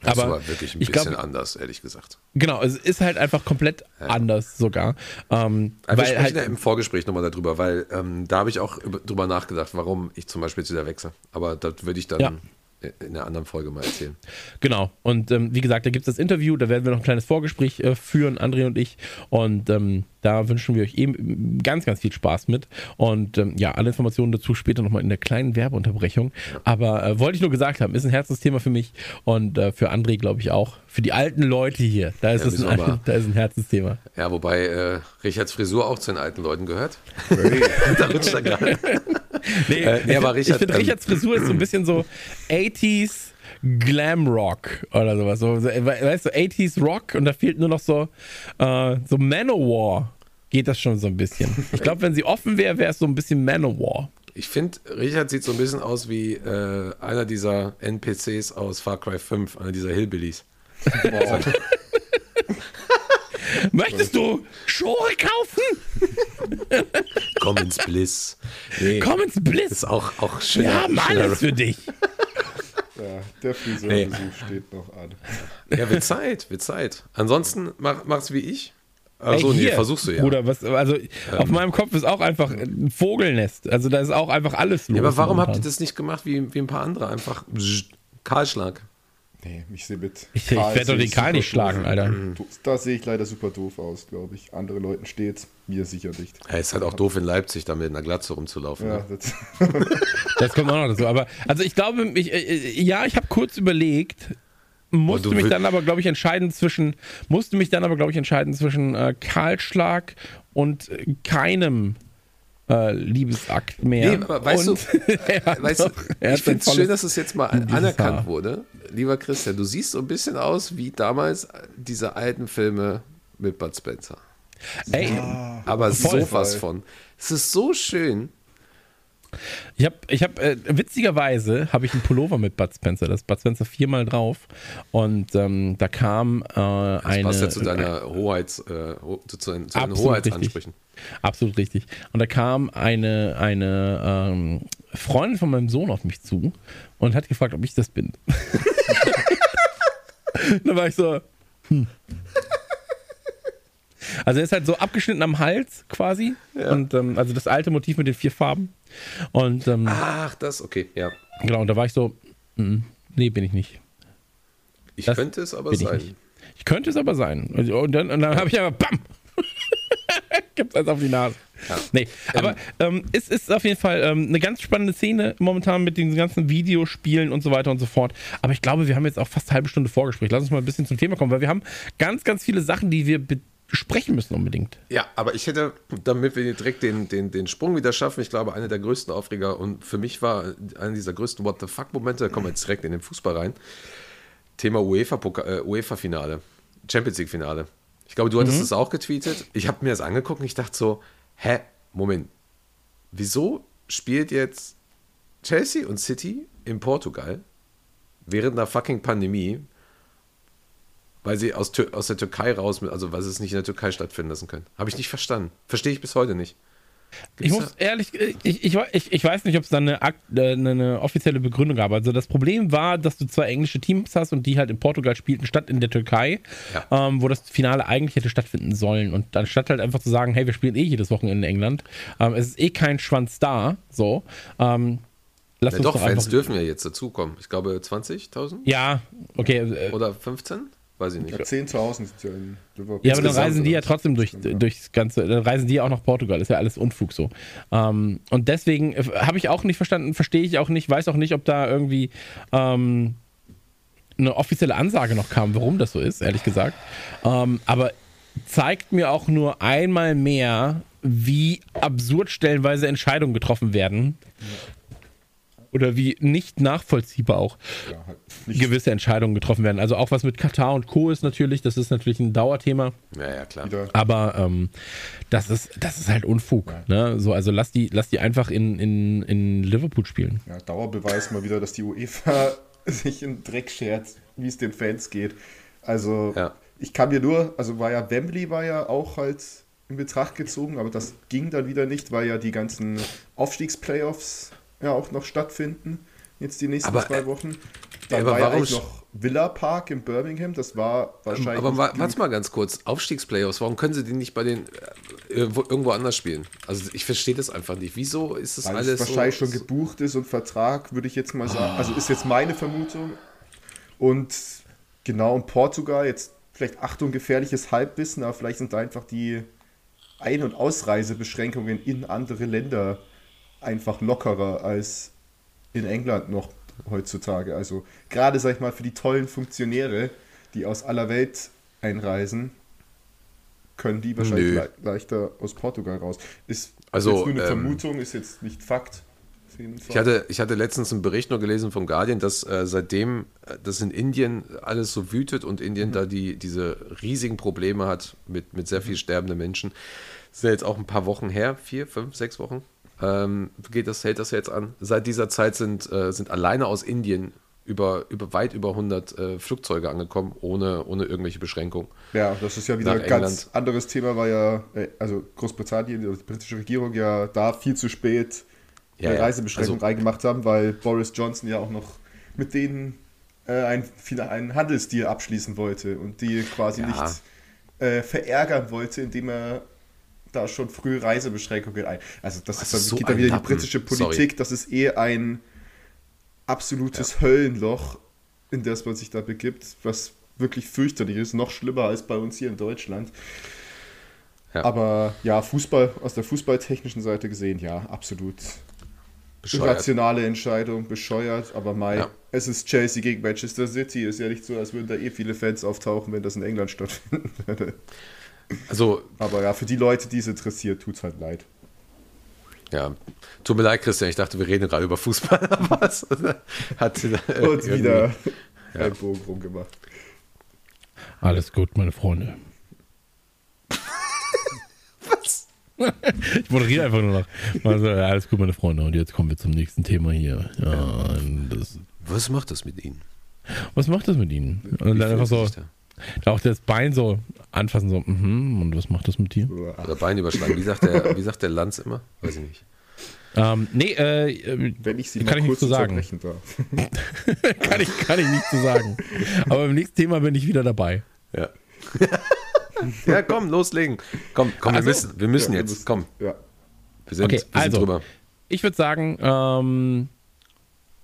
Das Aber war wirklich ein ich bisschen glaub- anders, ehrlich gesagt. Genau, es ist halt einfach komplett anders sogar. Ähm, Aber wir sprechen halt, ja im Vorgespräch nochmal darüber, weil ähm, da habe ich auch über, drüber nachgedacht, warum ich zum Beispiel jetzt wieder wechsle. Aber das würde ich dann Ja. In einer anderen Folge mal erzählen. Genau. Und ähm, wie gesagt, da gibt es das Interview, da werden wir noch ein kleines Vorgespräch äh, führen, André und ich. Und ähm, da wünschen wir euch eben ganz, ganz viel Spaß mit. Und ähm, ja, alle Informationen dazu später nochmal in der kleinen Werbeunterbrechung. Aber äh, wollte ich nur gesagt haben, ist ein Herzensthema für mich und äh, für André, glaube ich, auch. Für die alten Leute hier, da ist, Ja, es ein, mal- da ist ein Herzensthema. Ja, wobei äh, Richards Frisur auch zu den alten Leuten gehört. da rutscht er gerade. Nee, Äh, nee, ich aber Richard, ich finde, ähm, Richards Frisur ist so ein bisschen so 80s Glamrock oder sowas. So, so, weißt du, 80s Rock und da fehlt nur noch so, äh, so Manowar. Geht das schon so ein bisschen. Ich glaube, wenn sie offen wäre, wäre es so ein bisschen Manowar. Ich finde, Richard sieht so ein bisschen aus wie äh, einer dieser NPCs aus Far Cry 5, einer dieser Hillbillies. Möchtest du Schore kaufen? Komm ins Bliss. Nee, Komm ins Bliss. ist auch, auch schön. Wir haben alles für dich. Ja, der Friseurbesuch steht noch an. Ja, wird Zeit, wird Zeit. Ansonsten mach, mach's wie ich. Achso, Ey, nee, hier, versuchst du ja. Bruder, was, also auf meinem Kopf ist auch einfach ein Vogelnest. Also da ist auch einfach alles los. ja, aber warum habt ihr das nicht gemacht wie, wie ein paar andere? Einfach Kahlschlag. Nee, ich sehe mit. Ich, ich werde doch den Karl nicht schlagen, doof. Alter. Da sehe ich leider super doof aus, glaube ich. Andere Leuten steht's, mir sicher nicht. Ja, ist halt auch doof in Leipzig, da mit einer Glatze rumzulaufen. Ja, Ne? das, Das kommt auch noch dazu. Aber also ich glaube, ich, äh, ja, ich habe kurz überlegt, musste mich dann aber, glaube ich, entscheiden zwischen, musste mich dann aber, glaube ich, entscheiden zwischen äh, Kahlschlag und äh, keinem äh, Liebesakt mehr. Nee, aber weißt und du, Weißt ich finde es schön, dass es jetzt mal anerkannt Haar. wurde. Lieber Christian, du siehst so ein bisschen aus wie damals diese alten Filme mit Bud Spencer. Ey, Aber Voll. sowas von. Es ist so schön. ich habe, ich hab, äh, witzigerweise habe ich einen Pullover mit Bud Spencer. Das ist Bud Spencer viermal drauf. Und ähm, da kam äh, Das eine. passt ja zu deiner Hoheits, äh, zu, zu, deinen- Hoheitsansprüchen. Absolut richtig. Und da kam eine, eine ähm, Freundin von meinem Sohn auf mich zu und hat gefragt, ob ich das bin. da war ich so, hm. Also er ist halt so abgeschnitten am Hals quasi. Und ähm, also das alte Motiv mit den vier Farben. Und ähm, Ach, das, okay, ja. genau, und da war ich so, mm, nee, bin ich nicht. Ich Das könnte es aber ich sein. nicht. Ich könnte es aber sein. Und dann, und dann habe ich aber BAM! Gibt's eins auf die Nase. Nee, aber ähm, es ist auf jeden Fall ähm, eine ganz spannende Szene momentan mit den ganzen Videospielen und so weiter und so fort. Aber ich glaube, wir haben jetzt auch fast eine halbe Stunde Vorgespräch. Lass uns mal ein bisschen zum Thema kommen, weil wir haben ganz, ganz viele Sachen, die wir besprechen müssen unbedingt. Ja, aber ich hätte, damit wir direkt den, den, den Sprung wieder schaffen, ich glaube, einer der größten Aufreger und für mich war einer dieser größten What the fuck-Momente, da kommen wir jetzt direkt in den Fußball rein. Thema UEFA-Finale, äh, UEFA Champions League-Finale. Ich glaube, du hattest es auch getweetet. Ich habe mir das angeguckt und ich dachte so, hä, Moment, wieso spielt jetzt Chelsea und City in Portugal während einer fucking Pandemie, weil sie aus, aus der Türkei raus, also weil sie es nicht in der Türkei stattfinden lassen können. Habe ich nicht verstanden. Verstehe ich bis heute nicht. Ich muss ehrlich, ich, ich, ich, ich weiß nicht, ob es da eine, äh, eine, eine offizielle Begründung gab. Also das Problem war, dass du zwei englische Teams hast und die halt in Portugal spielten, statt in der Türkei, Ja. ähm, wo das Finale eigentlich hätte stattfinden sollen. Und anstatt halt einfach zu sagen, hey, wir spielen eh jedes Wochenende in England, ähm, es ist eh kein Schwanz da, so. Ähm, lass Ja, uns doch, doch Fans dürfen ja jetzt dazukommen. Ich glaube 20.000 Ja, okay. Äh, oder 15? Weiß ich nicht. ja, 10.000 sind ja in Liverpool. Ja, aber dann reisen die ja trotzdem durch, durchs ganze, dann reisen die ja auch nach Portugal, ist ja alles Unfug so. Ähm, und deswegen äh, habe ich auch nicht verstanden, verstehe ich auch nicht, weiß auch nicht, ob da irgendwie ähm, eine offizielle Ansage noch kam, warum das so ist, ehrlich gesagt. Ähm, aber zeigt mir auch nur einmal mehr, wie absurd stellenweise Entscheidungen getroffen werden. Oder wie nicht nachvollziehbar auch Ja, halt nicht gewisse Entscheidungen getroffen werden. Also auch was mit Katar und Co. ist natürlich, das ist natürlich ein Dauerthema. Ja, ja, klar. wieder. Aber ähm, das, ist, das ist halt Unfug. Ne? So, also lass die, lass die einfach in, in, in Liverpool spielen. Ja, Dauerbeweis mal wieder, dass die UEFA sich in Dreck schert, wie es den Fans geht. Also, Ja. ich kann mir nur, also war ja Wembley war ja auch halt in Betracht gezogen, aber das ging dann wieder nicht, weil ja die ganzen Aufstiegsplayoffs ja auch noch stattfinden. Jetzt die nächsten Aber, zwei äh, Wochen. Dann aber war ja warum sch- noch Villa Park in Birmingham. Das war wahrscheinlich. Aber wa- warte mal ganz kurz. Aufstiegsplayoffs, warum können sie die nicht bei den äh, irgendwo, anders spielen? Also ich verstehe das einfach nicht. Wieso ist das Weil alles es wahrscheinlich so, schon gebucht ist und Vertrag, würde ich jetzt mal sagen. Also ist jetzt meine Vermutung. Und genau in Portugal, jetzt vielleicht Achtung, gefährliches Halbwissen, aber vielleicht sind da einfach die Ein- und Ausreisebeschränkungen in andere Länder einfach lockerer als in England noch heutzutage. Also gerade, sag ich mal, für die tollen Funktionäre, die aus aller Welt einreisen, können die wahrscheinlich le leichter aus Portugal raus. Ist Also, jetzt nur eine ähm, Vermutung, ist jetzt nicht Fakt. Ich hatte, ich hatte letztens einen Bericht nur gelesen vom Guardian, dass äh, seitdem äh, das in Indien alles so wütet und Indien da die, diese riesigen Probleme hat mit, mit sehr viel sterbenden Menschen, das ist ja jetzt auch ein paar Wochen her, vier, fünf, sechs Wochen, ähm, geht das, hält das jetzt an. Seit dieser Zeit sind, äh, sind alleine aus Indien über, über weit über 100 äh, Flugzeuge angekommen, ohne, ohne irgendwelche Beschränkungen. Ja, das ist ja wieder Nach ein ganz England. anderes Thema, weil ja, äh, also Großbritannien, die britische Regierung ja da viel zu spät Ja, eine ja. Reisebeschränkung Also- reingemacht haben, weil Boris Johnson ja auch noch mit denen äh, ein, einen Handelsdeal abschließen wollte und die quasi Ja. nicht äh, verärgern wollte, indem er da schon früh Reisebeschränkungen ein. Also das ist dann, so geht dann wieder in die Lappen. britische Politik, das ist eh ein absolutes Höllenloch, in das man sich da begibt, was wirklich fürchterlich ist, noch schlimmer als bei uns hier in Deutschland. Ja. Aber ja, Fußball, aus der fußballtechnischen Seite gesehen, ja, absolut Bescheuert. irrationale Entscheidung, bescheuert, aber Mai, Ja. es ist Chelsea gegen Manchester City, ist ja nicht so, als würden da eh viele Fans auftauchen, wenn das in England stattfinden würde. Also, Aber ja, für die Leute, die es interessiert, tut's halt leid. ja, tut mir leid, Christian, ich dachte, wir reden gerade über Fußball. aber es hat äh, Und wieder ein Bogen rumgemacht. Alles gut, meine Freunde. Was? Ich moderiere einfach nur noch. Also, ja, alles gut, meine Freunde. Und jetzt kommen wir zum nächsten Thema hier. Ja, das, Was macht das mit Ihnen? was macht das mit Ihnen? Und Wie dann einfach so, da? Auch das Bein so anfassen, so, mhm, und was macht das mit dir? Oder Bein überschlagen. Wie sagt der, wie sagt der Lanz immer? Weiß ich nicht. Ähm, nee, äh, äh, Wenn ich sie Kann mal ich kurz nichts zu sagen. kann, ich, kann ich nicht zu sagen. Aber im nächsten Thema bin ich wieder dabei. Ja. ja, komm, loslegen. Komm, komm, wir Also- müssen, wir müssen Ja, wir jetzt. müssen- Komm, Ja. wir sind, Okay, wir sind also. drüber. Ich würde sagen, ähm,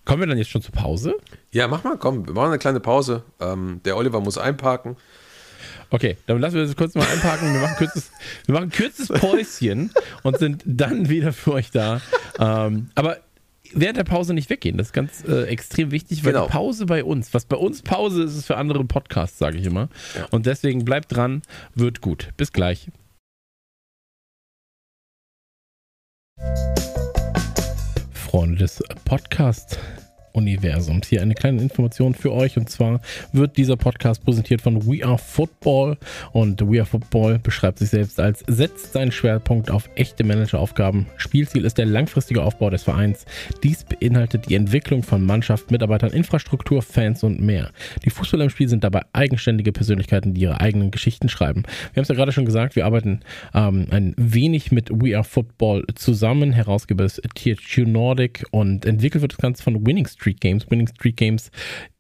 kommen wir dann jetzt schon zur Pause? Ja, mach mal, komm, wir machen eine kleine Pause. Ähm, der Oliver muss einparken. Okay, dann lassen wir das kurz mal einparken. Wir machen, kurzes, wir machen ein kurzes Päuschen und sind dann wieder für euch da. Ähm, aber während der Pause nicht weggehen, das ist ganz äh, extrem wichtig, weil Genau. die Pause bei uns, was bei uns Pause ist, ist für andere Podcasts, sage ich immer. Ja. Und deswegen bleibt dran, wird gut. Bis gleich. Freunde des Podcast Universums. Hier eine kleine Information für euch und zwar wird dieser Podcast präsentiert von We Are Football und We Are Football beschreibt sich selbst als setzt seinen Schwerpunkt auf echte Manageraufgaben. Spielziel ist der langfristige Aufbau des Vereins. Dies beinhaltet die Entwicklung von Mannschaft, Mitarbeitern, Infrastruktur, Fans und mehr. Die Fußballer im Spiel sind dabei eigenständige Persönlichkeiten, die ihre eigenen Geschichten schreiben. Wir haben es ja gerade schon gesagt, wir arbeiten ähm, ein wenig mit We Are Football zusammen. Herausgeber ist THQ Nordic und entwickelt wird das Ganze von Winning Street Games. Winning Street Games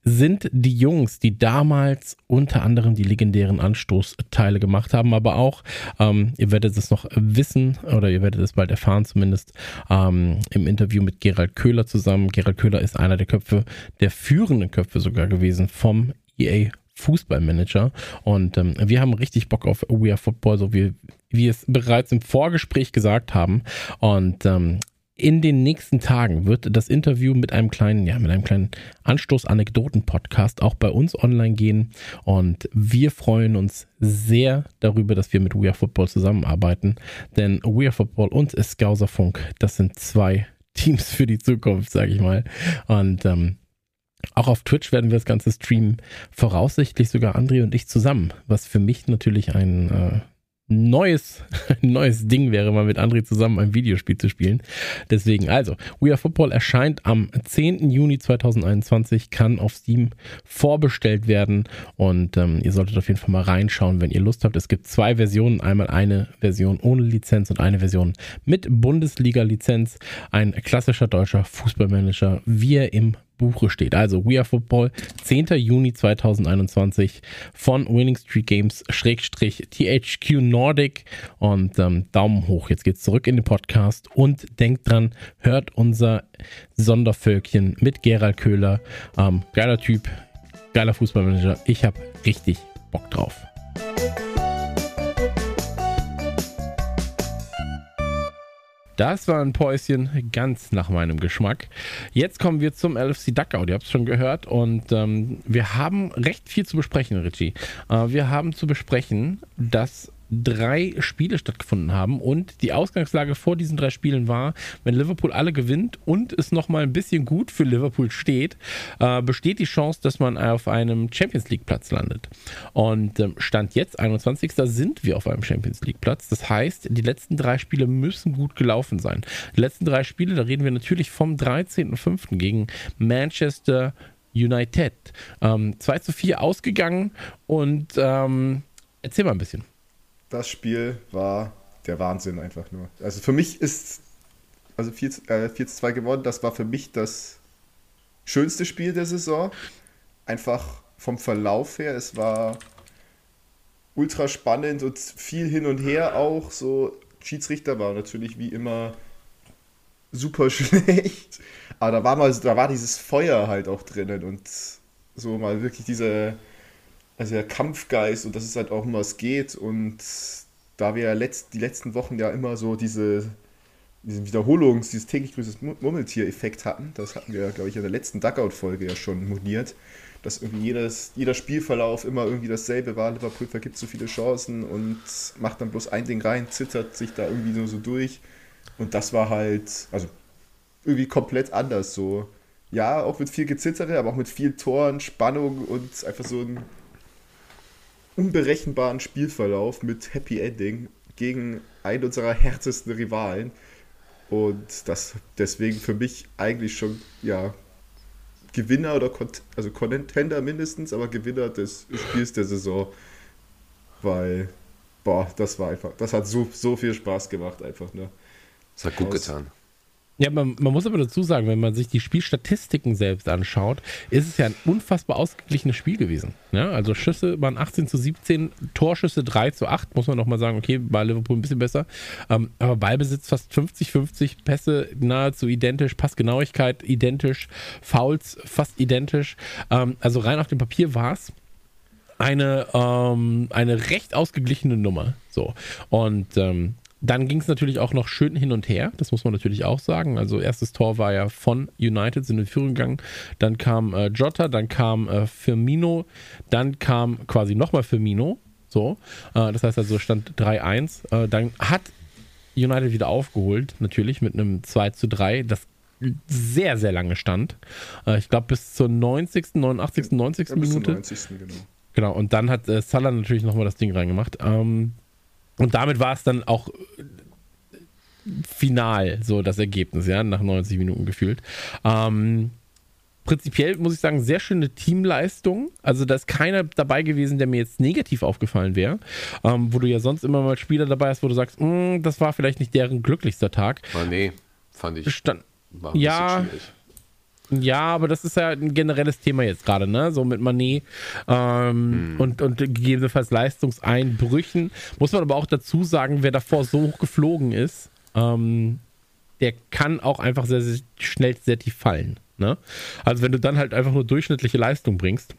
sind die Jungs, die damals unter anderem die legendären Anstoßteile gemacht haben, aber auch, ähm, ihr werdet es noch wissen oder ihr werdet es bald erfahren zumindest, ähm, im Interview mit Gerald Köhler zusammen. Gerald Köhler ist einer der Köpfe, der führenden Köpfe sogar gewesen vom EA Fußballmanager und ähm, wir haben richtig Bock auf We Are Football, so wie wir es bereits im Vorgespräch gesagt haben und ähm, in den nächsten Tagen wird das Interview mit einem kleinen, ja, mit einem kleinen Anstoß-Anekdoten-Podcast auch bei uns online gehen. Und wir freuen uns sehr darüber, dass wir mit We Are Football zusammenarbeiten. Denn We Are Football und Skauserfunk, das sind zwei Teams für die Zukunft, sage ich mal. Und ähm, auch auf Twitch werden wir das Ganze streamen. Voraussichtlich sogar André und ich zusammen, was für mich natürlich ein, äh, neues, neues Ding wäre, mal mit André zusammen ein Videospiel zu spielen. Deswegen, also, We Are Football erscheint am 10. Juni 2021, kann auf Steam vorbestellt werden und ähm, ihr solltet auf jeden Fall mal reinschauen, wenn ihr Lust habt. Es gibt zwei Versionen, einmal eine Version ohne Lizenz und eine Version mit Bundesliga-Lizenz. Ein klassischer deutscher Fußballmanager, wie er im Buche steht. Also We Are Football, 10. Juni 2021 von Winning Street Games Schrägstrich THQ Nordic und ähm, Daumen hoch. Jetzt geht's zurück in den Podcast und denkt dran, hört unser Sondervölkchen mit Gerald Köhler. Ähm, geiler Typ, geiler Fußballmanager. Ich habe richtig Bock drauf. Das war ein Päuschen ganz nach meinem Geschmack. Jetzt kommen wir zum LFC Duckout. Ihr habt es schon gehört und ähm, wir haben recht viel zu besprechen, Richie. Äh, wir haben zu besprechen, dass drei Spiele stattgefunden haben und die Ausgangslage vor diesen drei Spielen war, wenn Liverpool alle gewinnt und es nochmal ein bisschen gut für Liverpool steht, äh, besteht die Chance, dass man auf einem Champions League Platz landet. Und ähm, Stand jetzt, 21. sind wir auf einem Champions League Platz. Das heißt, die letzten drei Spiele müssen gut gelaufen sein. Die letzten drei Spiele, da reden wir natürlich vom 13.05. gegen Manchester United. Ähm, 2 zu 4 ausgegangen und ähm, erzähl mal ein bisschen das Spiel war der Wahnsinn einfach nur. Also für mich ist, also 4, äh, 4 zu 2 gewonnen, das war für mich das schönste Spiel der Saison. Einfach vom Verlauf her, es war ultra spannend und viel hin und her auch. So, Schiedsrichter war natürlich wie immer super schlecht. Aber da war mal, da war dieses Feuer halt auch drinnen und so mal wirklich diese also der Kampfgeist und dass es halt auch um was geht. Und da wir ja letzt, die letzten Wochen ja immer so diese, diesen Wiederholungs-, dieses täglich grüßes Murmeltier-Effekt hatten, das hatten wir, glaube ich, in der letzten Duckout-Folge ja schon moniert, dass irgendwie jedes, jeder Spielverlauf immer irgendwie dasselbe war. Liverpool vergibt so viele Chancen und macht dann bloß ein Ding rein, zittert sich da irgendwie nur so durch. Und das war halt, also irgendwie komplett anders so. Ja, auch mit viel Gezittere, aber auch mit viel Toren, Spannung und einfach so ein unberechenbaren Spielverlauf mit Happy Ending gegen einen unserer härtesten Rivalen. Und das deswegen für mich eigentlich schon, ja, Gewinner oder Cont also Contender mindestens, aber Gewinner des Spiels der Saison. Weil, boah, das war einfach, das hat so, so viel Spaß gemacht, einfach, ne? Das hat gut Aus, getan. Ja, man, man, muss aber dazu sagen, wenn man sich die Spielstatistiken selbst anschaut, ist es ja ein unfassbar ausgeglichenes Spiel gewesen. Ja, also Schüsse waren 18 zu 17, Torschüsse 3 zu 8, muss man nochmal sagen, okay, bei Liverpool ein bisschen besser. Ähm, aber Ballbesitz fast 50-50, Pässe nahezu identisch, Passgenauigkeit identisch, Fouls fast identisch. Ähm, also rein auf dem Papier war es eine, ähm, eine recht ausgeglichene Nummer. So. Und ähm, dann ging es natürlich auch noch schön hin und her, das muss man natürlich auch sagen. Also erstes Tor war ja von United, sind in Führung gegangen. Dann kam äh, Jota, dann kam äh, Firmino, dann kam quasi nochmal Firmino. So, äh, das heißt also stand 3-1. Äh, dann hat United wieder aufgeholt, natürlich mit einem 2 zu 3, das sehr, sehr lange stand. Äh, ich glaube bis zur 90., 89., 90. Ja, Minute. 90. Genau. genau, und dann hat äh, Salah natürlich nochmal das Ding reingemacht. Ähm, und damit war es dann auch final so das Ergebnis, ja, nach 90 Minuten gefühlt. Ähm, prinzipiell muss ich sagen, sehr schöne Teamleistung. Also da ist keiner dabei gewesen, der mir jetzt negativ aufgefallen wäre. Ähm, wo du ja sonst immer mal Spieler dabei hast, wo du sagst, mm, das war vielleicht nicht deren glücklichster Tag. Oh, nee, fand ich. Stand, ja, schwierig. Ja, aber das ist ja ein generelles Thema jetzt gerade, ne? So mit Manet ähm, hm. und, und gegebenenfalls Leistungseinbrüchen. Muss man aber auch dazu sagen, wer davor so hoch geflogen ist, ähm, der kann auch einfach sehr, sehr schnell sehr tief fallen. Ne? Also wenn du dann halt einfach nur durchschnittliche Leistung bringst,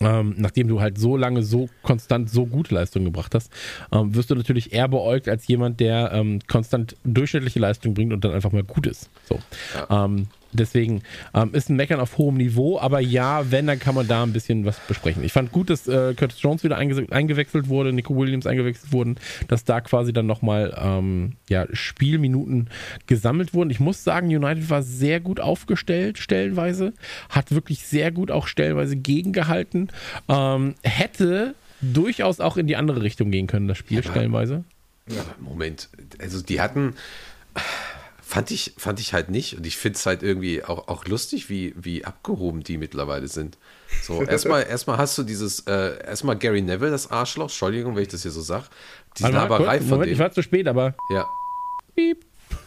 ähm, nachdem du halt so lange so konstant so gute Leistung gebracht hast, ähm, wirst du natürlich eher beäugt als jemand, der ähm, konstant durchschnittliche Leistung bringt und dann einfach mal gut ist. So. Ja. Deswegen ähm, ist ein Meckern auf hohem Niveau, aber ja, wenn, dann kann man da ein bisschen was besprechen. Ich fand gut, dass äh, Curtis Jones wieder einge eingewechselt wurde, Nico Williams eingewechselt wurden, dass da quasi dann nochmal ähm, ja, Spielminuten gesammelt wurden. Ich muss sagen, United war sehr gut aufgestellt, stellenweise, hat wirklich sehr gut auch stellenweise gegengehalten, ähm, hätte durchaus auch in die andere Richtung gehen können, das Spiel stellenweise. Aber Moment, also die hatten, fand ich, fand ich halt nicht und ich finde es halt irgendwie auch, auch lustig, wie, wie abgehoben die mittlerweile sind. So, erstmal, erstmal hast du dieses, äh, erstmal Gary Neville, das Arschloch, Entschuldigung, wenn ich das hier so sage, die Laberei kurz, von Moment, ich dem. war zu spät, aber Ja, piep.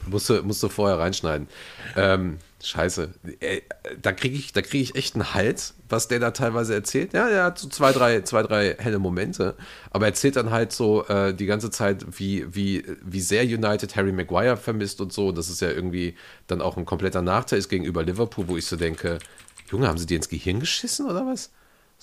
musst du, musst du vorher reinschneiden. Ähm, scheiße, äh, da kriege ich, krieg ich echt einen Hals, was der da teilweise erzählt. Ja, er hat so zwei, drei, zwei, drei helle Momente, aber er erzählt dann halt so äh, die ganze Zeit, wie, wie, wie sehr United Harry Maguire vermisst und so. Das ist ja irgendwie dann auch ein kompletter Nachteil ist gegenüber Liverpool, wo ich so denke, Junge, haben sie dir ins Gehirn geschissen oder was?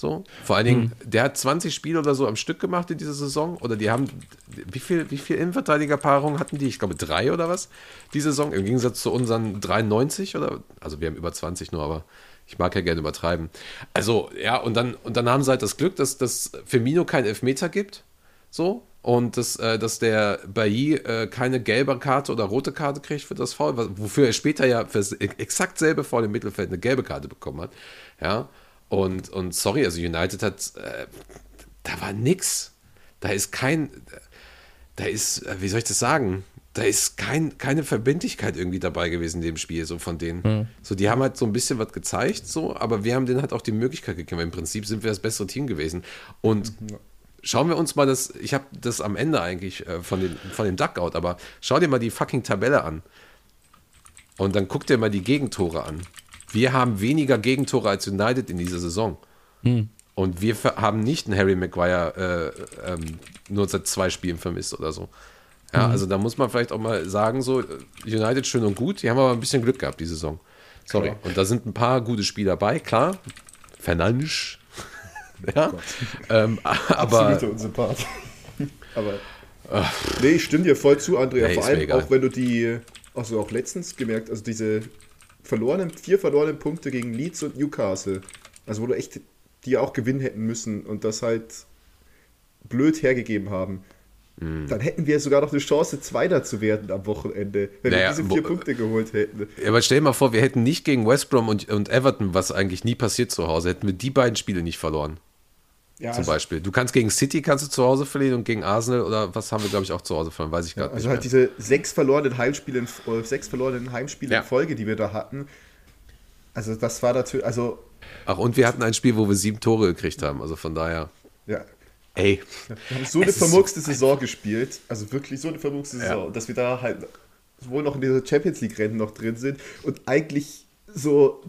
So, vor allen Dingen, der hat 20 Spiele oder so am Stück gemacht in dieser Saison. Oder die haben, wie viel, wie viel Innenverteidigerpaarungen hatten die? Ich glaube drei oder was, die Saison. Im Gegensatz zu unseren 93 oder, also wir haben über 20 nur, aber ich mag ja gerne übertreiben. Also, ja, und dann, und dann haben sie halt das Glück, dass, dass Firmino keinen Elfmeter gibt. So. Und dass, äh, dass der Bailly äh, keine gelbe Karte oder rote Karte kriegt für das Foul, wofür er später ja für das exakt selbe Foul im Mittelfeld eine gelbe Karte bekommen hat. Ja. Und, und sorry, also United hat, äh, da war nix. Da ist kein, da ist, äh, wie soll ich das sagen? Da ist kein, keine Verbindlichkeit irgendwie dabei gewesen in dem Spiel, so von denen. So, die haben halt so ein bisschen was gezeigt, so, aber wir haben denen halt auch die Möglichkeit gegeben. Im Prinzip sind wir das bessere Team gewesen. Und schauen wir uns mal das, ich habe das am Ende eigentlich äh, von, den, von dem Duckout, aber schau dir mal die fucking Tabelle an. Und dann guck dir mal die Gegentore an. Wir haben weniger Gegentore als United in dieser Saison. Und wir ver- haben nicht einen Harry Maguire äh, ähm, nur seit zwei Spielen vermisst oder so. Ja, also da muss man vielleicht auch mal sagen, so, United schön und gut, die haben aber ein bisschen Glück gehabt die Saison. Sorry. Und da sind ein paar gute Spieler bei, klar. Fernandes. ja. ähm, aber Absoluter Unsympath. Aber. Nee, ich stimme dir voll zu, Andrea. Nee, Vor allem auch wenn du die, also auch letztens gemerkt, also diese verlorenen, vier verlorenen Punkte gegen Leeds und Newcastle, also wo du echt die auch gewinnen hätten müssen und das halt blöd hergegeben haben. Hm. Dann hätten wir sogar noch eine Chance, Zweiter zu werden am Wochenende, wenn Naja, wir diese vier Punkte geholt hätten. Ja, aber stell dir mal vor, wir hätten nicht gegen West Brom und, und Everton, was eigentlich nie passiert zu Hause, hätten wir die beiden Spiele nicht verloren. Ja, Zum also, Beispiel. Du kannst gegen City kannst du zu Hause verlieren und gegen Arsenal oder was haben wir, glaube ich, auch zu Hause verloren, weiß ich gerade also nicht. halt diese sechs verlorenen Heimspiele, in, äh, sechs verlorenen Heimspiele Ja. in Folge, die wir da hatten. Also das war natürlich, also Ach, und wir hatten ein Spiel, wo wir sieben Tore gekriegt haben. Also von daher, ja, ey, Wir haben so eine ist so vermurkste Saison gespielt, also wirklich so eine vermurkste Ja. Saison, dass wir da halt wohl noch in dieser Champions League-Rennen noch drin sind und eigentlich so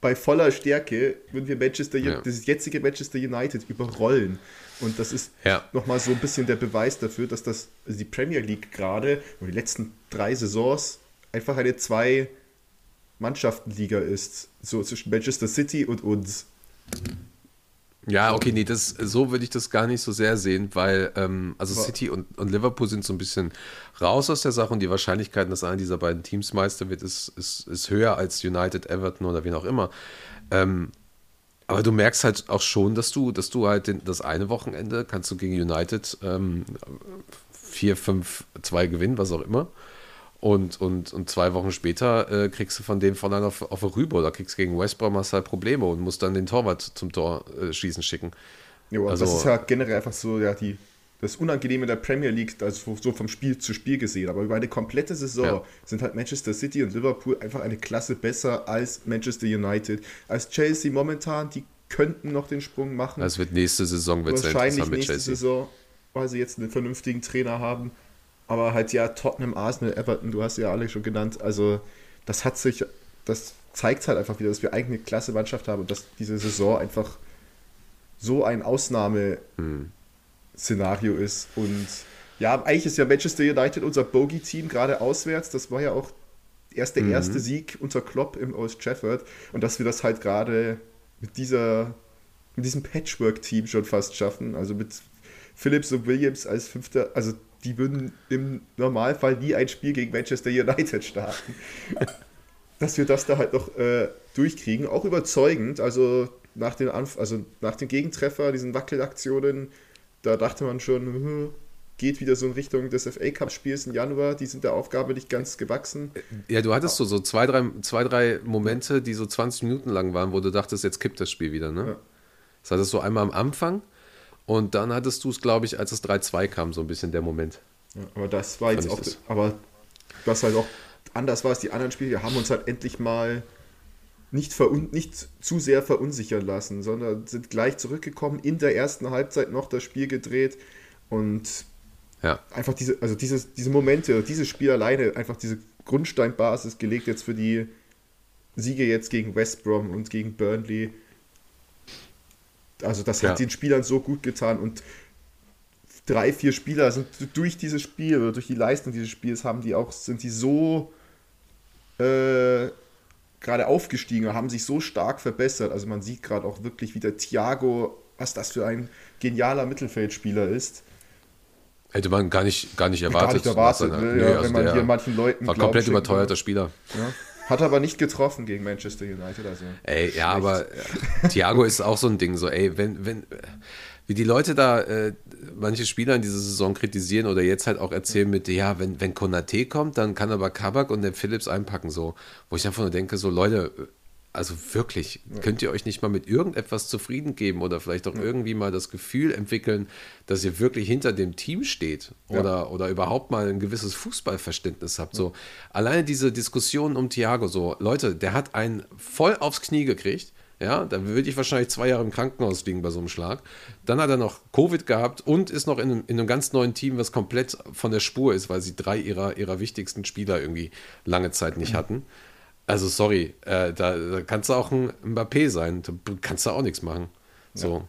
bei voller Stärke würden wir Manchester, Ja. das jetzige Manchester United überrollen. Und das ist Ja. nochmal so ein bisschen der Beweis dafür, dass das also die Premier League gerade, oder die letzten drei Saisons, einfach eine Zwei-Mannschaften-Liga ist. So zwischen Manchester City und uns. Ja, okay, nee, das, so würde ich das gar nicht so sehr sehen, weil ähm, also City und, und Liverpool sind so ein bisschen raus aus der Sache und die Wahrscheinlichkeit, dass einer dieser beiden Teams Meister wird, ist, ist, ist höher als United, Everton oder wen auch immer. Ähm, aber du merkst halt auch schon, dass du, dass du halt den, das eine Wochenende kannst du gegen United ähm, 4, 5, 2 gewinnen, was auch immer. Und, und, und zwei Wochen später äh, kriegst du von dem von einer auf, auf eine Rübe oder kriegst gegen West Brom hast halt Probleme und musst dann den Torwart zum Tor äh, schießen schicken. Ja, Also- das ist ja generell einfach so, ja, die, das Unangenehme der Premier League, also so vom Spiel zu Spiel gesehen. Aber über eine komplette Saison Ja. sind halt Manchester City und Liverpool einfach eine Klasse besser als Manchester United. Als Chelsea momentan, die könnten noch den Sprung machen. Es wird nächste Saison wird Wahrscheinlich nächste Chelsea. Saison, weil sie jetzt einen vernünftigen Trainer haben. Aber halt ja, Tottenham, Arsenal, Everton, du hast ja alle schon genannt. Also das hat sich, das zeigt halt einfach wieder, dass wir eigentlich eine klasse Mannschaft haben und dass diese Saison einfach so ein Ausnahmeszenario ist. Und ja, eigentlich ist ja Manchester United unser Bogey-Team, gerade auswärts. Das war ja auch erst der erste Sieg unter Klopp im Old Trafford. Und dass wir das halt gerade mit dieser mit diesem Patchwork-Team schon fast schaffen. Also mit Phillips und Williams als Fünfter, also die würden im Normalfall nie ein Spiel gegen Manchester United starten. Dass wir das da halt noch äh, durchkriegen, auch überzeugend. Also nach den, Anf also nach dem Gegentreffer, diesen Wackelaktionen, da dachte man schon, hm, geht wieder so in Richtung des FA Cup-Spiels im Januar. Die sind der Aufgabe nicht ganz gewachsen. Ja, du hattest so, so zwei, drei, zwei, drei Momente, die so 20 Minuten lang waren, wo du dachtest, jetzt kippt das Spiel wieder, ne? Ja. Das hattest du einmal am Anfang Und dann hattest du es, glaube ich, als es 3-2 kam, so ein bisschen der Moment. Ja, aber das war jetzt auch, das. aber was halt auch anders war als die anderen Spiele, wir haben uns halt endlich mal nicht, verun nicht zu sehr verunsichern lassen, sondern sind gleich zurückgekommen, in der ersten Halbzeit noch das Spiel gedreht und Ja. einfach diese, also dieses, diese Momente, dieses Spiel alleine, einfach diese Grundsteinbasis gelegt jetzt für die Siege jetzt gegen West Brom und gegen Burnley. Also das Ja. hat den Spielern so gut getan und drei, vier Spieler sind durch dieses Spiel oder durch die Leistung dieses Spiels haben die auch, sind die so äh, gerade aufgestiegen, haben sich so stark verbessert. Also man sieht gerade auch wirklich, wie der Thiago, was das für ein genialer Mittelfeldspieler ist. Hätte man gar nicht, gar nicht erwartet. Gar nicht erwartet, ne? Ja, also wenn man hier manchen Leuten War komplett überteuerter. Spieler. Ja. Hat aber nicht getroffen gegen Manchester United. Also. Ey, ja, aber äh, Thiago ist auch so ein Ding, so, ey, wenn, wenn, äh, wie die Leute da äh, manche Spieler in dieser Saison kritisieren oder jetzt halt auch erzählen mit, ja, wenn, wenn Konate kommt, dann kann aber Kabak und der Phillips einpacken, so, wo ich einfach nur denke, so, Leute, also wirklich, könnt ihr euch nicht mal mit irgendetwas zufrieden geben oder vielleicht auch irgendwie mal das Gefühl entwickeln, dass ihr wirklich hinter dem Team steht oder, oder überhaupt mal ein gewisses Fußballverständnis habt. So, alleine diese Diskussion um Thiago, so, Leute, der hat einen voll aufs Knie gekriegt. Ja, da würde ich wahrscheinlich zwei Jahre im Krankenhaus liegen bei so einem Schlag. Dann hat er noch Covid gehabt und ist noch in einem, in einem ganz neuen Team, was komplett von der Spur ist, weil sie drei ihrer, ihrer wichtigsten Spieler irgendwie lange Zeit nicht hatten. Also sorry, äh, da, da kannst du auch ein Mbappé sein, da kannst du auch nichts machen. So,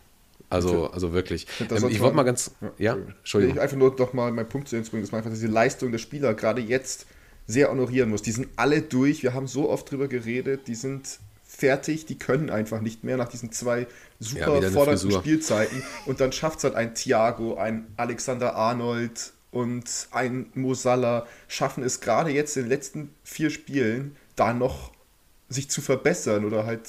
also, also wirklich. Ähm, ich wollte mal- ganz, ja, Nee, Entschuldigung. Ich einfach nur noch mal meinen Punkt zu bringen, dass man einfach diese Leistung der Spieler gerade jetzt sehr honorieren muss. Die sind alle durch, wir haben so oft drüber geredet, die sind fertig, die können einfach nicht mehr nach diesen zwei Ja, super eine fordernden. Spielzeiten. Und dann schafft es halt ein Thiago, ein Alexander Arnold und ein Mo Salah, schaffen es gerade jetzt in den letzten vier Spielen da noch sich zu verbessern oder halt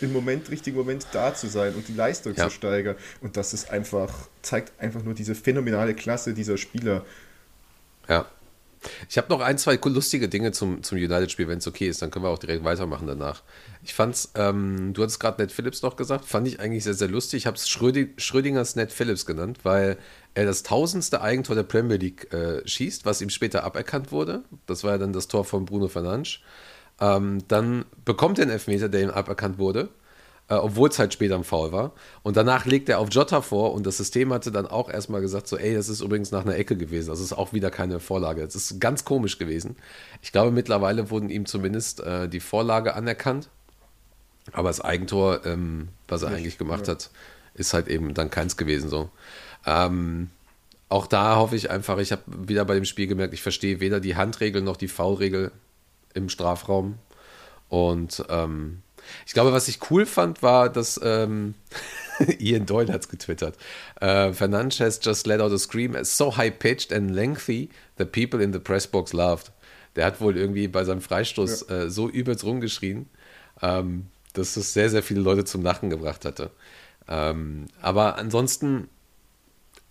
im Moment, richtigen Moment da zu sein und die Leistung Ja. zu steigern. Und das ist einfach, zeigt einfach nur diese phänomenale Klasse dieser Spieler. Ja. Ich habe noch ein, zwei lustige Dinge zum, zum United-Spiel, wenn es okay ist, dann können wir auch direkt weitermachen danach. Ich fand's, ähm, du hattest gerade Ned Phillips noch gesagt, fand ich eigentlich sehr, sehr lustig. Ich habe es Schrödi Schrödingers Ned Phillips genannt, weil er das tausendste Eigentor der Premier League äh, schießt, was ihm später aberkannt wurde. Das war ja dann das Tor von Bruno Fernandes. Ähm, dann bekommt er einen Elfmeter, der ihm aberkannt wurde, äh, obwohl es halt später im Foul war. Und danach legt er auf Jota vor und das System hatte dann auch erstmal gesagt, so, ey, das ist übrigens nach einer Ecke gewesen. Das ist auch wieder keine Vorlage. Das ist ganz komisch gewesen. Ich glaube, mittlerweile wurden ihm zumindest äh, die Vorlage anerkannt. Aber das Eigentor, ähm, was er eigentlich gemacht hat, ist halt eben dann keins gewesen so. Ähm, auch da hoffe ich einfach, ich habe wieder bei dem Spiel gemerkt, ich verstehe weder die Handregel noch die Foulregel im Strafraum. Und ähm, ich glaube, was ich cool fand, war, dass ähm, Ian Doyle hat es getwittert. Äh, Fernandes has just let out a scream as so high-pitched and lengthy the people in the press box laughed. Der hat wohl irgendwie bei seinem Freistoß äh, so übelst rumgeschrien, ähm, dass es sehr, sehr viele Leute zum Lachen gebracht hatte. Ähm, aber ansonsten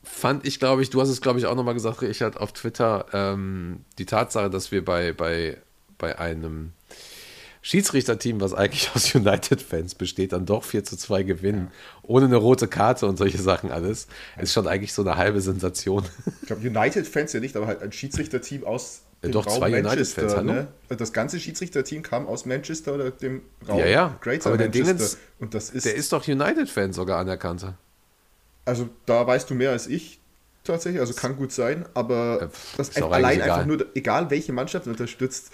fand ich, glaube ich, du hast es, glaube ich, auch nochmal gesagt, Richard, auf Twitter, ähm, die Tatsache, dass wir bei, bei, bei einem Schiedsrichterteam, was eigentlich aus United-Fans besteht, dann doch 4 zu 2 gewinnen, ohne eine rote Karte und solche Sachen alles, ist schon eigentlich so eine halbe Sensation. Ich glaube, United-Fans ja nicht, aber halt ein Schiedsrichterteam aus Ja, dem doch, Raum zwei Manchester. Ne? Das ganze Schiedsrichterteam kam aus Manchester oder dem Raum Ja, ja, Greater aber der Manchester. Dingens- und das ist, Der ist doch United-Fan sogar anerkannter. also da weißt du mehr als ich tatsächlich, also kann gut sein, aber Ja, pff, das allein einfach egal. nur, egal welche Mannschaft unterstützt,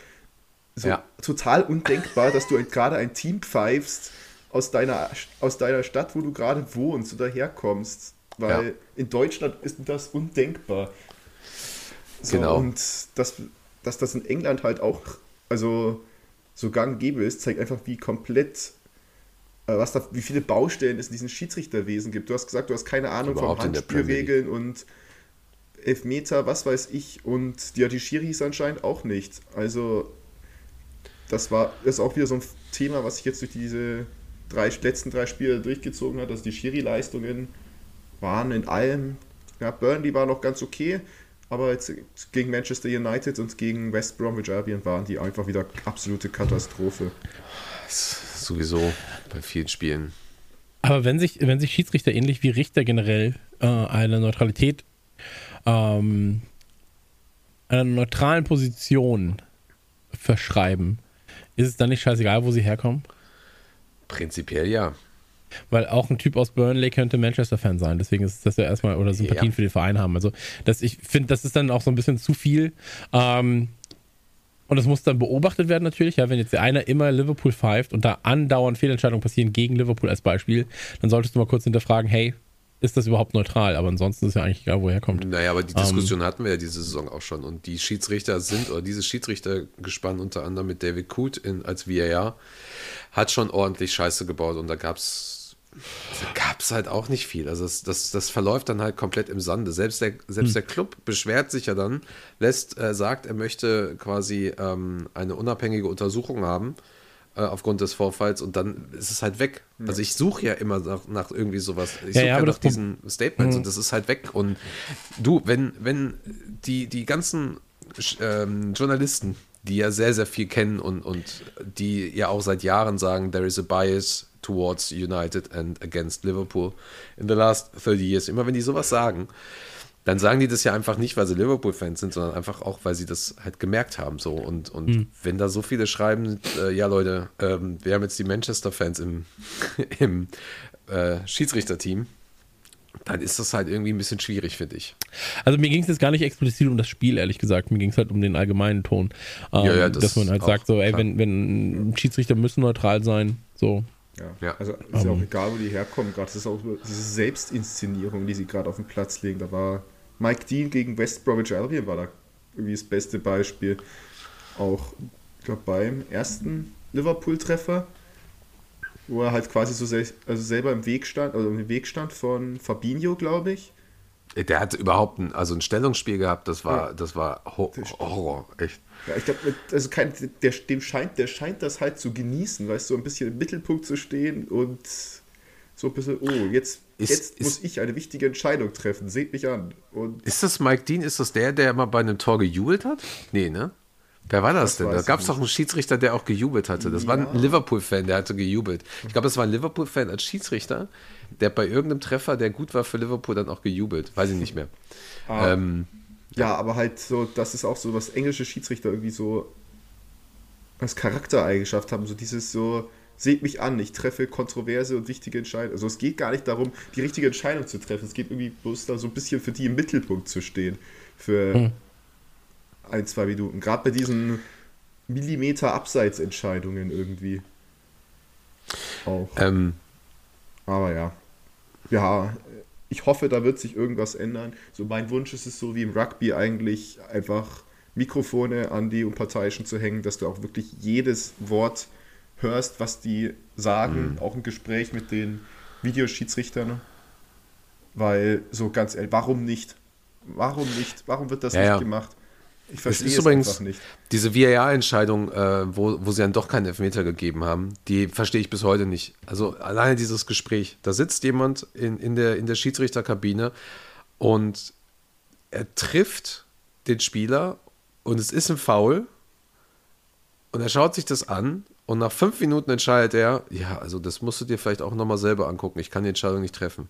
so Ja. total undenkbar, dass du gerade ein Team pfeifst aus deiner, aus deiner Stadt, wo du gerade wohnst oder herkommst. Weil Ja. in Deutschland ist das undenkbar. So, Genau. Und das, dass das in England halt auch, also so gang gäbe ist, zeigt einfach, wie komplett, äh, was da, wie viele Baustellen es in diesem Schiedsrichterwesen gibt. Du hast gesagt, du hast keine Ahnung Überhaupt von Handspielregeln und Elfmeter, was weiß ich, und ja, die Schiris anscheinend auch nicht. Also, das war das ist auch wieder so ein Thema, was sich jetzt durch diese drei, letzten drei Spiele durchgezogen hat. Also die Schiri-Leistungen waren in allem, ja, Burnley war noch ganz okay, aber jetzt gegen Manchester United und gegen West Bromwich Albion waren die einfach wieder absolute Katastrophe. Sowieso bei vielen Spielen. Aber wenn sich, wenn sich Schiedsrichter ähnlich wie Richter generell äh, eine Neutralität, ähm, einer neutralen Position verschreiben, ist es dann nicht scheißegal, wo sie herkommen? Prinzipiell ja. Weil auch ein Typ aus Burnley könnte Manchester-Fan sein. Deswegen ist das ja erstmal, oder Sympathien Ja. für den Verein haben. Also, das, ich finde, das ist dann auch so ein bisschen zu viel. Ähm, und das muss dann beobachtet werden natürlich. Ja, wenn jetzt der einer immer Liverpool pfeift und da andauernd Fehlentscheidungen passieren gegen Liverpool als Beispiel, dann solltest du mal kurz hinterfragen, hey, ist das überhaupt neutral? Aber ansonsten ist ja eigentlich egal, woher kommt. Naja, aber die Diskussion hatten wir ja diese Saison auch schon. Und die Schiedsrichter sind, oder dieses Schiedsrichtergespann unter anderem mit David Coote in, als VAR, hat schon ordentlich Scheiße gebaut. Und da gab es gab's halt auch nicht viel. Also das, das, das verläuft dann halt komplett im Sande. Selbst der, selbst der Club beschwert sich ja dann, lässt, äh, sagt, er möchte quasi ähm, eine unabhängige Untersuchung haben äh, aufgrund des Vorfalls und dann ist es halt weg. Also ich suche ja immer nach, nach irgendwie sowas. Ich Ja, suche ja, ja, aber nach diesen Statements und das ist halt weg. Und du, wenn, wenn die, die ganzen ähm, Journalisten, die ja sehr, sehr viel kennen und, und die ja auch seit Jahren sagen, there is a bias towards United and against Liverpool in the last 30 years. Immer wenn die sowas sagen, dann sagen die das ja einfach nicht, weil sie Liverpool-Fans sind, sondern einfach auch, weil sie das halt gemerkt haben. So. Und, und wenn da so viele schreiben, äh, ja Leute, ähm, wir haben jetzt die Manchester-Fans im, im äh, Schiedsrichterteam, dann ist das halt irgendwie ein bisschen schwierig, finde ich. Also mir ging es jetzt gar nicht explizit um das Spiel, ehrlich gesagt. Mir ging es halt um den allgemeinen Ton. Ähm, Ja, ja, das dass man halt sagt, so, ey, klar. wenn, wenn Schiedsrichter müssen neutral sein, so. Ja. Ja. Also ist ja auch egal, wo die herkommen. Gerade das ist auch so diese Selbstinszenierung, die sie gerade auf den Platz legen. Da war Mike Dean gegen West Bromwich Albion war da irgendwie das beste Beispiel. Auch, ich glaube, beim ersten Liverpool-Treffer, wo er halt quasi so sel also selber im Weg stand, oder im Weg stand von Fabinho, glaube ich. Der hat überhaupt ein, also ein Stellungsspiel gehabt, das war, Ja. das war Ho Horror, echt. Ja, ich glaube, also kein, der, dem scheint, der scheint das halt zu genießen, weißt du, ein bisschen im Mittelpunkt zu stehen und so ein bisschen, oh, jetzt, Ist- jetzt ist- muss ich eine wichtige Entscheidung treffen, seht mich an. Und Ist das Mike Dean? Ist das der, der mal bei einem Tor gejubelt hat? Nee, ne? Wer war das, Das denn? Da gab es doch einen Schiedsrichter, der auch gejubelt hatte. Das war Ja. ein Liverpool-Fan, der hatte gejubelt. Ich glaube, das war ein Liverpool-Fan als Schiedsrichter, der bei irgendeinem Treffer, der gut war für Liverpool, dann auch gejubelt. Weiß ich nicht mehr. Ah. Ähm, Ja, aber halt so, das ist auch so, was englische Schiedsrichter irgendwie so als Charaktereigenschaft haben. So dieses so, seht mich an, ich treffe kontroverse und wichtige Entscheidungen. Also es geht gar nicht darum, die richtige Entscheidung zu treffen. Es geht irgendwie bloß da so ein bisschen für die im Mittelpunkt zu stehen. Für ein, zwei Minuten. Gerade bei diesen Millimeter Abseitsentscheidungen irgendwie. Auch. ähm, Aber ja. Ja, ich hoffe, da wird sich irgendwas ändern. So mein Wunsch ist es so wie im Rugby eigentlich einfach Mikrofone an die Unparteiischen zu hängen, dass du auch wirklich jedes Wort hörst, was die sagen, auch im Gespräch mit den Videoschiedsrichtern. Weil so ganz ehrlich, warum nicht? Warum nicht? Warum wird das Ja, nicht ja. gemacht? Ich verstehe ist es, übrigens nicht. diese VAR-Entscheidung, äh, wo, wo sie dann doch keinen Elfmeter gegeben haben, die verstehe ich bis heute nicht. Also alleine dieses Gespräch. Da sitzt jemand in, in, der, in der Schiedsrichterkabine und er trifft den Spieler und es ist ein Foul und er schaut sich das an und nach fünf Minuten entscheidet er, ja, also das musst du dir vielleicht auch nochmal selber angucken. Ich kann die Entscheidung nicht treffen.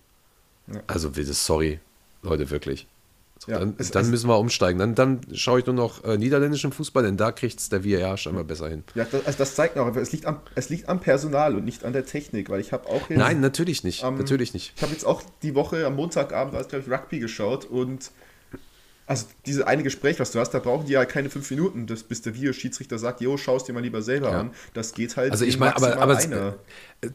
Ja. Also sorry, Leute, wirklich. So, Ja, dann, es- dann es- müssen wir umsteigen. Dann, dann schaue ich nur noch äh, niederländischen Fußball, denn da kriegt es der VAR scheinbar besser hin. Ja, das, also das zeigt auch es liegt, am, es liegt am Personal und nicht an der Technik, weil ich habe auch jetzt, Nein, natürlich nicht. Ähm, natürlich nicht. Ich habe jetzt auch die Woche am Montagabend, als glaube ich Rugby geschaut und also diese eine Gespräch, was du hast, da brauchen die ja keine fünf Minuten, das, bis der Videoschiedsrichter sagt, jo, schau es dir mal lieber selber Ja. an. Das geht halt Also ich in meine, aber, aber es, äh,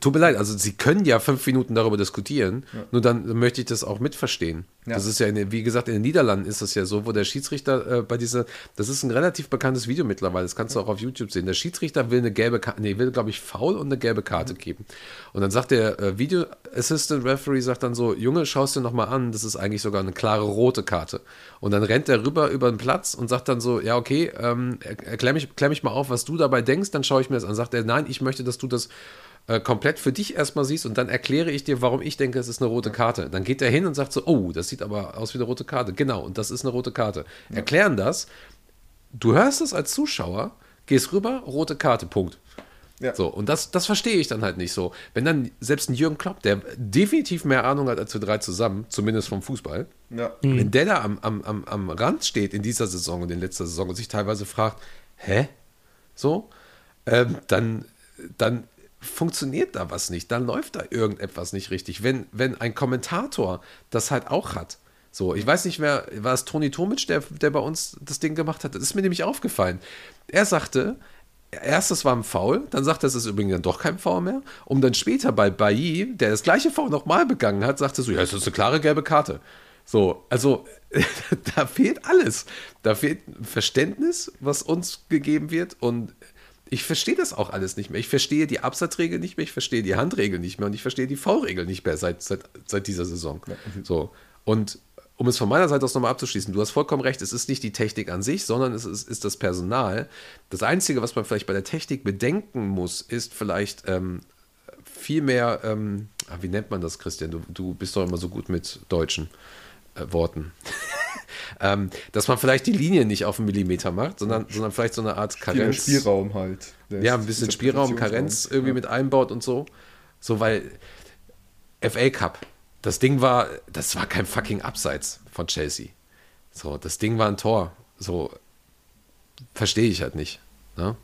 tut mir leid, also Sie können ja fünf Minuten darüber diskutieren, nur dann möchte ich das auch mitverstehen. Ja. Das ist ja, in, wie gesagt, in den Niederlanden ist das ja so, wo der Schiedsrichter äh, bei dieser, das ist ein relativ bekanntes Video mittlerweile, das kannst du auch auf YouTube sehen. Der Schiedsrichter will eine gelbe Karte, nee, will glaube ich faul und eine gelbe Karte geben. Und dann sagt der äh, Video Assistant Referee, sagt dann so, Junge, schaust dir nochmal an, das ist eigentlich sogar eine klare rote Karte. Und dann rennt er rüber über den Platz und sagt dann so, ja okay, ähm, er- erklär, mich, erklär mich mal auf, was du dabei denkst, dann schaue ich mir das an. Sagt er, nein, ich möchte, dass du das äh, komplett für dich erstmal siehst und dann erkläre ich dir, warum ich denke, es ist eine rote Karte. Dann geht er hin und sagt so, oh, das sieht aber aus wie eine rote Karte. Genau, und das ist eine rote Karte. Erklären das. Du hörst es als Zuschauer, gehst rüber, rote Karte, Punkt. Ja. So, und das, das verstehe ich dann halt nicht so. Wenn dann selbst ein Jürgen Klopp, der definitiv mehr Ahnung hat als wir drei zusammen, zumindest vom Fußball, Ja. wenn der da am, am, am, am Rand steht in dieser Saison und in letzter Saison und sich teilweise fragt, hä? So, ähm, dann, dann funktioniert da was nicht, dann läuft da irgendetwas nicht richtig. Wenn, wenn ein Kommentator das halt auch hat, so, ich weiß nicht, wer, war es Toni Tomic, der, der bei uns das Ding gemacht hat? Das ist mir nämlich aufgefallen. Er sagte, erst es war ein Foul, dann sagt er, es ist übrigens dann doch kein Foul mehr, um dann später bei Bailly, der das gleiche Foul nochmal begangen hat, sagte so, ja, es ist eine klare gelbe Karte. So, also da fehlt alles. Da fehlt Verständnis, was uns gegeben wird und ich verstehe das auch alles nicht mehr. Ich verstehe die Absatzregel nicht mehr, ich verstehe die Handregel nicht mehr und ich verstehe die V-Regel nicht mehr seit, seit, seit dieser Saison. So, und um es von meiner Seite aus nochmal abzuschließen, du hast vollkommen recht, es ist nicht die Technik an sich, sondern es ist, ist das Personal. Das Einzige, was man vielleicht bei der Technik bedenken muss, ist vielleicht ähm, viel mehr, ähm, ah, wie nennt man das, Christian? Du, du bist doch immer so gut mit deutschen äh, Worten. ähm, dass man vielleicht die Linie nicht auf einen Millimeter macht, sondern, sondern vielleicht so eine Art Karenz. Spielraum halt. Ja, ein bisschen Spielraum, Karenz irgendwie mit einbaut und so. So, weil FA Cup, das Ding war, das war kein fucking Abseits von Chelsea. So, das Ding war ein Tor. So, verstehe ich halt nicht. Ne?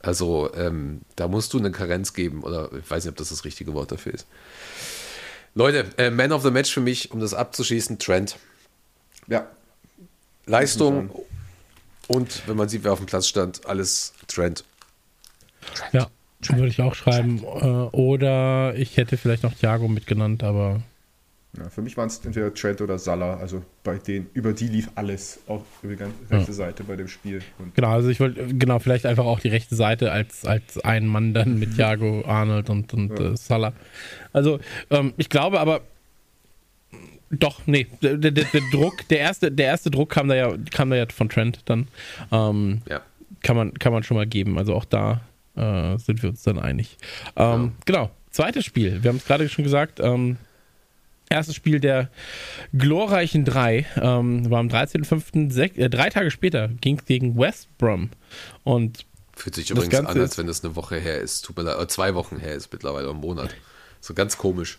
Also, ähm, da musst du eine Karenz geben, oder ich weiß nicht, ob das das richtige Wort dafür ist. Leute, äh, Man of the Match für mich, um das abzuschließen, Trent. Ja, Leistung und wenn man sieht, wer auf dem Platz stand, alles Trent. Ja, würde ich auch schreiben. Äh, Oder ich hätte vielleicht noch Thiago mitgenannt, aber ja, für mich waren es entweder Trent oder Salah. Also bei denen, über die lief alles auch über die ganze rechte Seite bei dem Spiel. Und genau, also ich wollte, genau, vielleicht einfach auch die rechte Seite als, als ein Mann dann mit Thiago, Arnold und, und Ja. äh, Salah. Also ähm, ich glaube aber, doch, nee, der, der, der Druck, der erste, der erste Druck kam da ja, kam da ja von Trent dann. Ähm, Ja. kann man, kann man schon mal geben. Also auch da äh, sind wir uns dann einig. Ähm, Genau, zweites Spiel. Wir haben es gerade schon gesagt. Ähm, erstes Spiel der glorreichen drei ähm, war am 13.05. sech- Äh, drei Tage später ging es gegen West Brom. Und Fühlt sich Das übrigens an, als wenn es eine Woche her ist. Tut mir leid, äh, zwei Wochen her ist mittlerweile, ein Monat. So ganz komisch.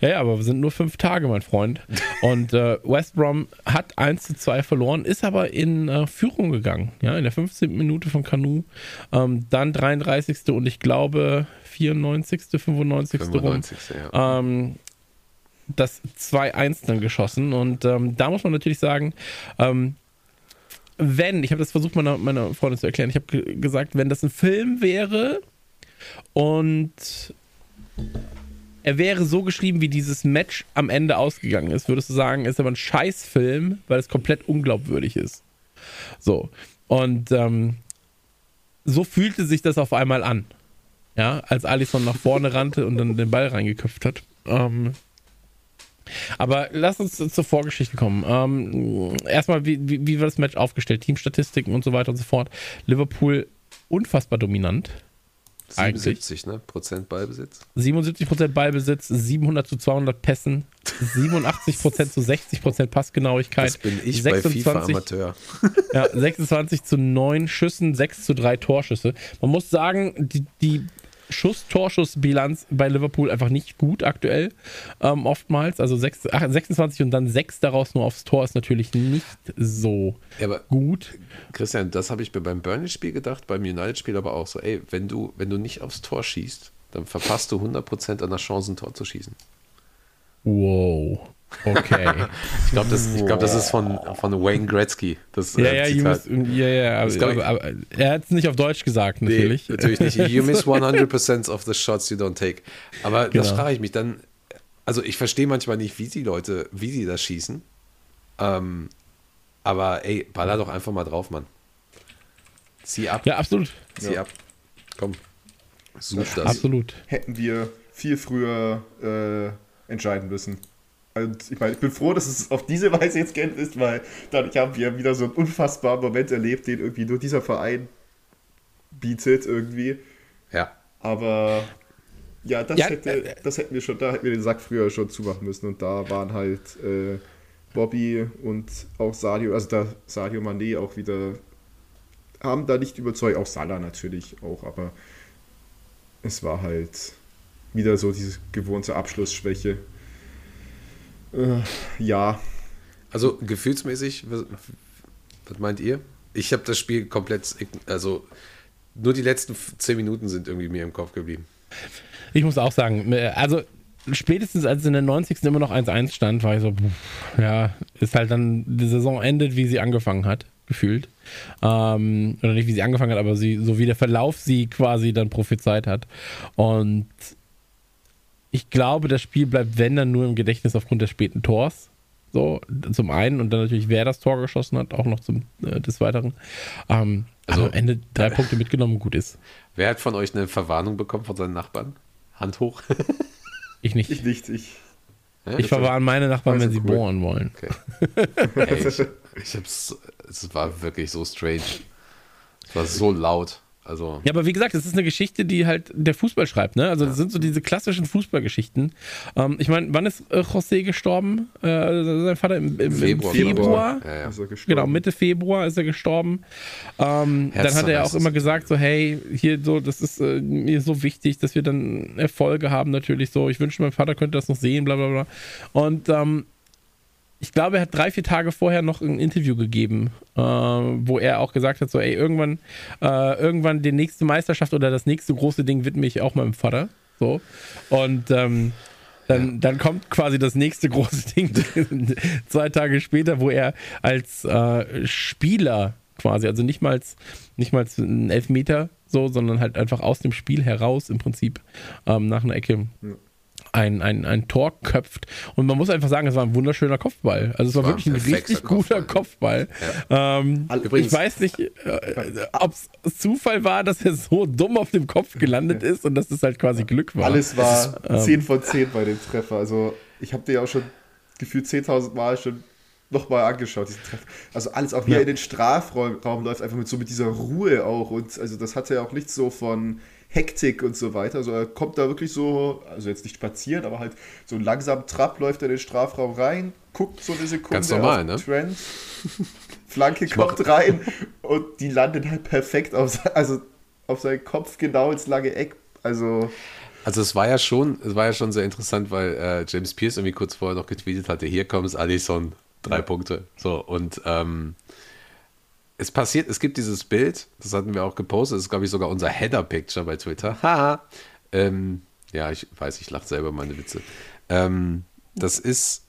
Ja, ja, aber wir sind nur fünf Tage, mein Freund. Und äh, West Brom hat 1 zu 2 verloren, ist aber in äh, Führung gegangen. Ja, in der 15. Minute von Kanu. Ähm, dann 33. und ich glaube 94., 95. rum. 95. Ja. ähm, das 2-1 dann geschossen. Und ähm, da muss man natürlich sagen, ähm, wenn, ich habe das versucht meiner, meiner Freundin zu erklären, ich habe ge gesagt, wenn das ein Film wäre und er wäre so geschrieben, wie dieses Match am Ende ausgegangen ist, würdest du sagen, ist aber ein Scheißfilm, weil es komplett unglaubwürdig ist. So. Und ähm, so fühlte sich das auf einmal an. Ja, als Alisson nach vorne rannte und dann den Ball reingeköpft hat. Ähm, aber lass uns zur Vorgeschichte kommen. Ähm, erstmal, wie, wie, wie war das Match aufgestellt? Teamstatistiken und so weiter und so fort. Liverpool unfassbar dominant. Eigentlich. 77 ne? Prozent Ballbesitz. 77% Ballbesitz, 700 zu 200 Pässen, 87% zu 60% Passgenauigkeit. Das bin ich bei FIFA Amateur. Ja, 26 zu 9 Schüssen, 6 zu 3 Torschüsse. Man muss sagen, die, die Schuss-Torschuss-Bilanz bei Liverpool einfach nicht gut aktuell. Ähm, oftmals. Also 6, ach, 26 und dann 6 daraus nur aufs Tor ist natürlich nicht so Ja, aber gut. Christian, das habe ich mir beim Burnley-Spiel gedacht, beim United-Spiel aber auch so, ey, wenn du, wenn du nicht aufs Tor schießt, dann verpasst du 100% an der Chance, ein Tor zu schießen. Wow. Okay. Ich glaube, das, ich glaub, das ist von, von Wayne Gretzky. Das, ja, äh, ja, you miss, ja, ja, aber, Das glaub ich- aber, aber er hat es nicht auf Deutsch gesagt, Nee, natürlich. natürlich nicht. You miss 100% of the shots you don't take. Aber das Genau. frage ich mich dann. Also ich verstehe manchmal nicht, wie die Leute, wie sie das schießen. Ähm, aber ey, baller doch einfach mal drauf, Mann. Zieh ab, Ja, absolut. zieh ab. Komm. Such das. Absolut. hätten wir viel früher äh, entscheiden müssen. Und ich meine, ich bin froh, dass es auf diese Weise jetzt geendet ist, weil dadurch haben wir wieder so einen unfassbaren Moment erlebt, den irgendwie nur dieser Verein bietet irgendwie. Ja. Aber ja, das, Ja, hätte, äh, das hätten wir schon, da hätten wir den Sack früher schon zumachen müssen. Und da waren halt äh, Bobby und auch Sadio, also da Sadio Mané auch wieder, haben da nicht überzeugt, auch Salah natürlich auch, aber es war halt wieder so diese gewohnte Abschlussschwäche. Äh, ja, Also gefühlsmäßig, was, was meint ihr? Ich habe das Spiel komplett, also nur die letzten zehn Minuten sind irgendwie mir im Kopf geblieben. Ich muss auch sagen, äh, also spätestens als es in der 90. immer noch 1-1 stand, war ich so, pff, ja, ist halt dann die Saison endet, wie sie angefangen hat, gefühlt. Ähm, oder nicht wie sie angefangen hat, aber sie, so wie der Verlauf sie quasi dann prophezeit hat. Und ich glaube, das Spiel bleibt, wenn dann nur im Gedächtnis aufgrund des späten Tors. So, zum einen und dann natürlich, wer das Tor geschossen hat, auch noch zum äh, des Weiteren. Ähm, also Also- am Ende drei Punkte mitgenommen, gut ist. Wer hat von euch eine Verwarnung bekommen von seinen Nachbarn? Hand hoch. Ich nicht. ich nicht. Ich, Ich verwarne meine Nachbarn, wenn sie cool. bohren wollen. Ey, ich, ich hab's, es war wirklich so strange. Es war so laut. Also, Ja, aber wie gesagt, es ist eine Geschichte, die halt der Fußball schreibt, ne? Also das sind so diese klassischen Fußballgeschichten. Ähm, ich meine, wann ist äh, José gestorben? Äh, sein Vater im, im Februar, Februar. Februar. Ja, ja. ist er gestorben. Genau, Mitte Februar ist er gestorben. Ähm, dann hat er ja auch immer gesagt, so, hey, hier so, das ist äh, mir so wichtig, dass wir dann Erfolge haben, natürlich so. Ich wünschte, mein Vater könnte das noch sehen, bla bla bla. Und ähm, ich glaube, er hat drei, vier Tage vorher noch ein Interview gegeben, äh, wo er auch gesagt hat, so, ey, irgendwann, äh, irgendwann die nächste Meisterschaft oder das nächste große Ding widme ich auch meinem Vater. So. Und ähm, dann, dann kommt quasi das nächste große Ding zwei Tage später, wo er als äh, Spieler quasi, also nicht mal, als- nicht mal als ein Elfmeter so, sondern halt einfach aus dem Spiel heraus im Prinzip ähm, nach einer Ecke ein, ein, ein Tor köpft. Und man muss einfach sagen, es war ein wunderschöner Kopfball. Also es war, war wirklich ein richtig guter Kopfball. Ähm, Übrigens- ich weiß nicht, äh, ob es Zufall war, dass er so dumm auf dem Kopf gelandet ist und dass es halt quasi Glück war. Alles war ähm, 10 von 10 bei dem Treffer. Also ich habe dir ja auch schon gefühlt 10.000 Mal schon nochmal angeschaut, diesen Treffer. Also alles, auch wie Ja. in den Strafraum Raum läuft, einfach mit so mit dieser Ruhe auch. Und also das hatte ja auch nichts so von Hektik und so weiter. Also er kommt da wirklich so, also jetzt nicht spazieren, aber halt so langsam Trab läuft er in den Strafraum rein, guckt so eine Sekunde Ganz normal, ne? Trent, Flanke kommt rein und die landet halt perfekt auf, also auf seinen Kopf genau ins lange Eck. Also Also es war ja schon, es war ja schon sehr interessant, weil äh, James Pierce irgendwie kurz vorher noch getweetet hatte, hier kommt es Alisson, drei Punkte. So, und ähm, es passiert, es gibt dieses Bild, das hatten wir auch gepostet, das ist, glaube ich, sogar unser Header-Picture bei Twitter. Haha. ähm, ja, ich weiß, ich lache selber meine Witze. Ähm, das ist,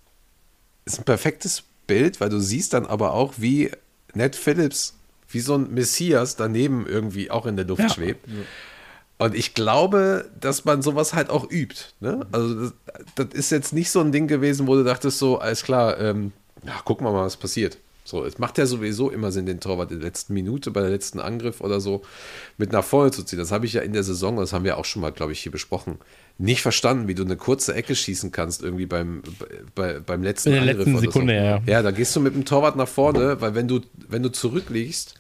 ist ein perfektes Bild, weil du siehst dann aber auch, wie Ned Phillips, wie so ein Messias daneben irgendwie auch in der Luft Ja. schwebt. Und ich glaube, dass man sowas halt auch übt. Ne? Also das, das ist jetzt nicht so ein Ding gewesen, wo du dachtest so, alles klar, ähm, ja, gucken wir mal, was passiert. So, es macht ja sowieso immer Sinn, den Torwart in der letzten Minute, bei der letzten Angriff oder so, mit nach vorne zu ziehen. Das habe ich ja in der Saison, das haben wir auch schon mal, glaube ich, hier besprochen, nicht verstanden, wie du eine kurze Ecke schießen kannst, irgendwie beim, bei, beim letzten In der Angriff letzten Sekunde, so. ja, ja. Ja, da gehst du mit dem Torwart nach vorne, weil wenn du, wenn du zurückliegst,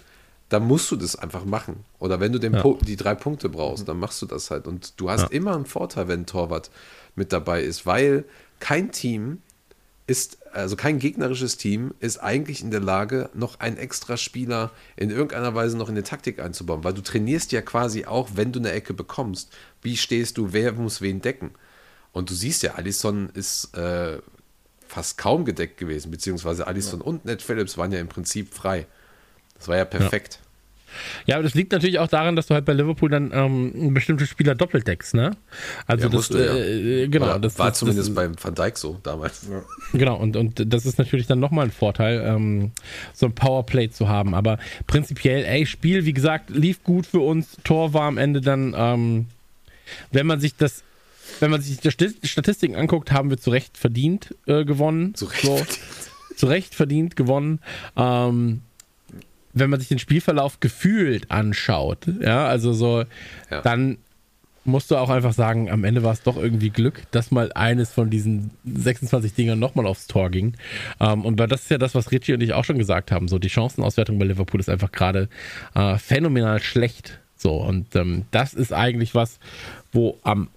dann musst du das einfach machen. Oder wenn du den Ja. Die drei Punkte brauchst, dann machst du das halt. Und du hast immer einen Vorteil, wenn ein Torwart mit dabei ist, weil kein Team ist, also kein gegnerisches Team ist eigentlich in der Lage, noch einen extra Spieler in irgendeiner Weise noch in die Taktik einzubauen, weil du trainierst ja quasi auch, wenn du eine Ecke bekommst, wie stehst du, wer muss wen decken. Und du siehst ja, Alisson ist äh, fast kaum gedeckt gewesen, beziehungsweise Alisson und Ned Phillips waren ja im Prinzip frei. Das war ja perfekt. Ja, aber das liegt natürlich auch daran, dass du halt bei Liverpool dann ähm, bestimmte Spieler doppelt deckst, ne? Also Ja, das, musst du, ja. äh, genau, Oder das war das, zumindest das, beim Van Dijk so damals. Genau, und, und das ist natürlich dann nochmal ein Vorteil, ähm, so ein Powerplay zu haben. Aber prinzipiell, ey, Spiel, wie gesagt, lief gut für uns. Tor war am Ende dann, ähm, wenn man sich das, wenn man sich die Sti- Statistiken anguckt, haben wir zu Recht verdient äh, gewonnen. Zu Recht so, verdient. Zu Recht verdient gewonnen. Ähm, wenn man sich den Spielverlauf gefühlt anschaut, ja, also so, Ja. dann musst du auch einfach sagen, am Ende war es doch irgendwie Glück, dass mal eines von diesen 26 Dingern nochmal aufs Tor ging. Ähm, und weil das ist ja das, was Richie und ich auch schon gesagt haben. So, die Chancenauswertung bei Liverpool ist einfach gerade äh, phänomenal schlecht. So, und ähm, das ist eigentlich was, wo am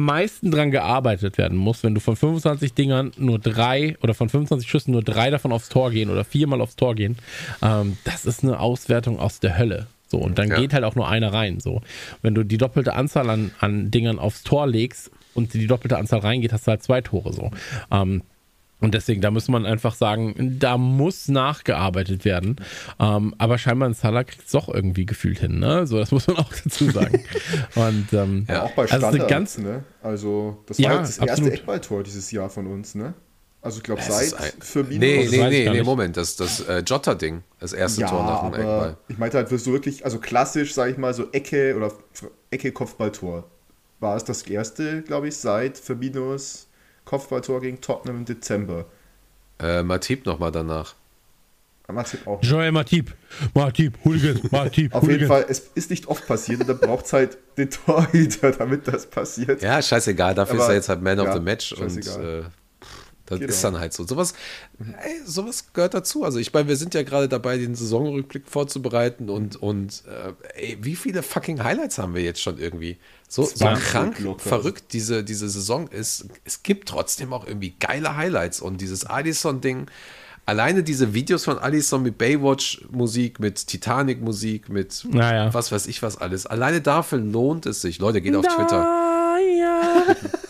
meisten dran gearbeitet werden muss, wenn du von 25 Dingern nur drei oder von 25 Schüssen nur drei davon aufs Tor gehen oder viermal aufs Tor gehen. Ähm, das ist eine Auswertung aus der Hölle. So, und dann Ja. geht halt auch nur einer rein. So. Wenn du die doppelte Anzahl an, an Dingern aufs Tor legst und die doppelte Anzahl reingeht, hast du halt zwei Tore so. Ähm, und deswegen, da muss man einfach sagen, da muss nachgearbeitet werden. Ähm, aber scheinbar ein Salah kriegt es doch irgendwie gefühlt hin, ne? So, das muss man auch dazu sagen. Und ähm, Ja, auch bei also Standards, ganz, ne? Also, das Ja, war jetzt das erste absolut. Eckballtor dieses Jahr von uns, ne? Also, ich glaube, seit ein- Firmino. Nee, das nee, nee, nee, nicht. Moment, das, das äh, Jota-Ding, das erste ja, Tor nach dem Eckball. ich meinte halt, wirst du wirklich, also klassisch, sage ich mal, so Ecke oder F- Ecke Kopfballtor. War es das erste, glaube ich, seit Firminos Kopfballtor gegen Tottenham im Dezember. Äh, Matip nochmal danach. Matip auch. Joel Matip, Matip, Hooligan, Matip, Auf jeden Hooligan. Fall, es ist nicht oft passiert und da braucht es halt den Torhüter, damit das passiert. Ja, scheißegal, dafür Aber- ist er jetzt halt Man of ja, the Match und scheißegal. äh, das Genau. ist dann halt so. Sowas, ey, sowas gehört dazu. Also ich meine, wir sind ja gerade dabei, den Saisonrückblick vorzubereiten und, und äh, ey, wie viele fucking Highlights haben wir jetzt schon irgendwie? So, so 20 krank, verrückt diese, diese Saison ist. Es gibt trotzdem auch irgendwie geile Highlights und dieses Alisson-Ding. Alleine diese Videos von Alisson mit Baywatch-Musik, mit Titanic-Musik, mit Naja. was weiß ich was alles. Alleine dafür lohnt es sich. Leute, geht auf Twitter. Ah, ja.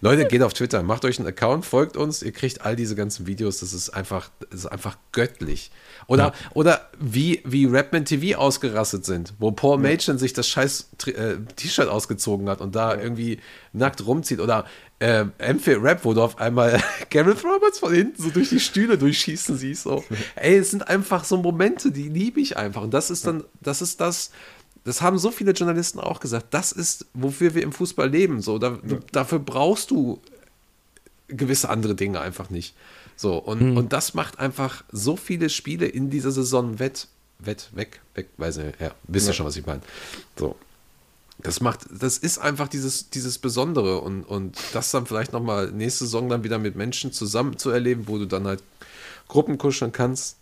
Leute, geht auf Twitter, macht euch einen Account, folgt uns, ihr kriegt all diese ganzen Videos, das ist einfach, das ist einfach göttlich. Oder, oder wie, wie Rapman TV ausgerastet sind, wo Paul Machen sich das scheiß äh, T-Shirt ausgezogen hat und da irgendwie nackt rumzieht. Oder äh, M4 Rap, wo du auf einmal Gareth Roberts von hinten so durch die Stühle durchschießen siehst. So. Ey, es sind einfach so Momente, die liebe ich einfach. Und das ist dann, das ist das, das haben so viele Journalisten auch gesagt, das ist, wofür wir im Fußball leben. So, da, Dafür brauchst du gewisse andere Dinge einfach nicht. So, und, und das macht einfach so viele Spiele in dieser Saison wett, wett, weg, weg, weiß nicht, ja, wisst ihr schon, was ich meine. So. Das macht, das ist einfach dieses, dieses Besondere und, und das dann vielleicht nochmal nächste Saison dann wieder mit Menschen zusammen zu erleben, wo du dann halt Gruppen kuscheln kannst.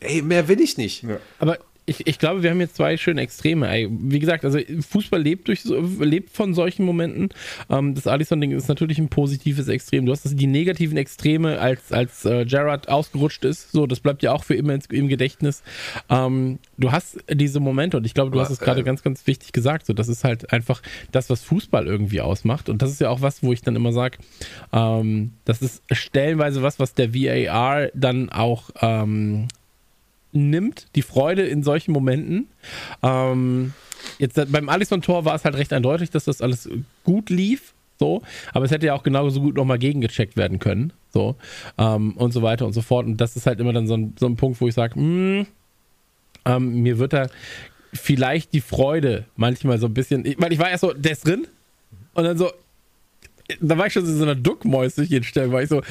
Ey, mehr will ich nicht. Ja. Aber ich, ich glaube, wir haben jetzt zwei schöne Extreme. Wie gesagt, also Fußball lebt, durch, lebt von solchen Momenten. Ähm, das Alisson-Ding ist natürlich ein positives Extrem. Du hast das, die negativen Extreme, als, als äh, Gerrard ausgerutscht ist. So, das bleibt ja auch für immer im Gedächtnis. Ähm, du hast diese Momente und ich glaube, du hast es gerade äh, ganz, ganz wichtig gesagt. So, das ist halt einfach das, was Fußball irgendwie ausmacht. Und das ist ja auch was, wo ich dann immer sage, ähm, das ist stellenweise was, was der VAR dann auch nimmt, die Freude in solchen Momenten. Ähm, jetzt beim Alisson-Tor war es halt recht eindeutig, dass das alles gut lief. So, aber es hätte ja auch genauso gut nochmal gegengecheckt werden können. So, ähm, und so weiter und so fort. Und das ist halt immer dann so ein, so ein Punkt, wo ich sage, ähm, mir wird da vielleicht die Freude manchmal so ein bisschen, ich, weil ich war erst so, der ist drin. Und dann so, da war ich schon so in so einer Duckmäuschen-Stellung, war ich so,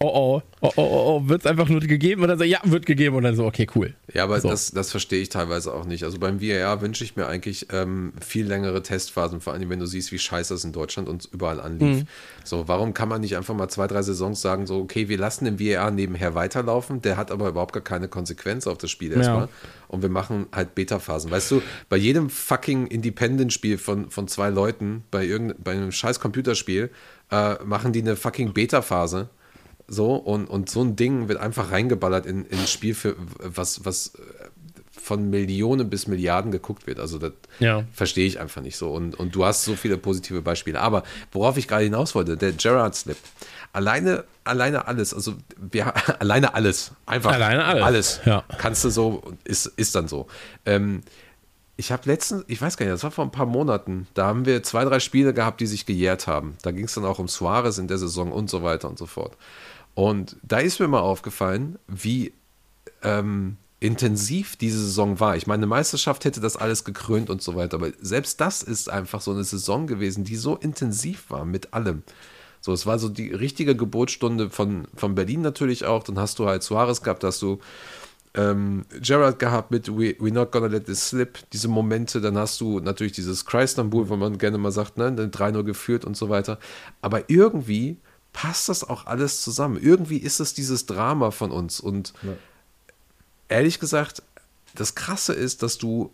oh oh, oh oh, oh, oh, wird es einfach nur gegeben? Und dann so, ja, wird gegeben. Und dann so, okay, cool. Ja, aber So. das, das verstehe ich teilweise auch nicht. Also beim VAR wünsche ich mir eigentlich ähm, viel längere Testphasen, vor allem wenn du siehst, wie scheiße es in Deutschland und überall anlief. So, warum kann man nicht einfach mal zwei, drei Saisons sagen, so, okay, wir lassen den VAR nebenher weiterlaufen, der hat aber überhaupt gar keine Konsequenz auf das Spiel erstmal. Und wir machen halt Beta-Phasen. Weißt du, bei jedem fucking Independent-Spiel von, von zwei Leuten, bei, irgendeinem bei einem scheiß Computerspiel, äh, machen die eine fucking Beta-Phase. So, und, und so ein Ding wird einfach reingeballert in, in ein Spiel, für was, was äh, von Millionen bis Milliarden geguckt wird. Also das Ja. verstehe ich einfach nicht so. Und, und du hast so viele positive Beispiele. Aber worauf ich gerade hinaus wollte, der Gerard Slip. Alleine, alleine alles, also wir, alleine alles. Einfach Alleine alles, Alles. ja. Kannst du so, ist, ist dann so. Ähm, ich habe letztens, ich weiß gar nicht, das war vor ein paar Monaten, da haben wir zwei, drei Spiele gehabt, die sich gejährt haben. Da ging es dann auch um Suarez in der Saison und so weiter und so fort. Und da ist mir mal aufgefallen, wie ähm, intensiv diese Saison war. Ich meine, eine Meisterschaft hätte das alles gekrönt und so weiter, aber selbst das ist einfach so eine Saison gewesen, die so intensiv war mit allem. So, es war so die richtige Geburtsstunde von, von Berlin natürlich auch. Dann hast du halt Suarez gehabt, hast du ähm, Gerard gehabt mit We, We're Not Gonna Let This Slip, diese Momente. Dann hast du natürlich dieses Kreisnambul, wo man gerne mal sagt, ne, dann 3-0 geführt und so weiter. Aber irgendwie passt das auch alles zusammen. Irgendwie ist es dieses Drama von uns. Und ehrlich gesagt, das Krasse ist, dass du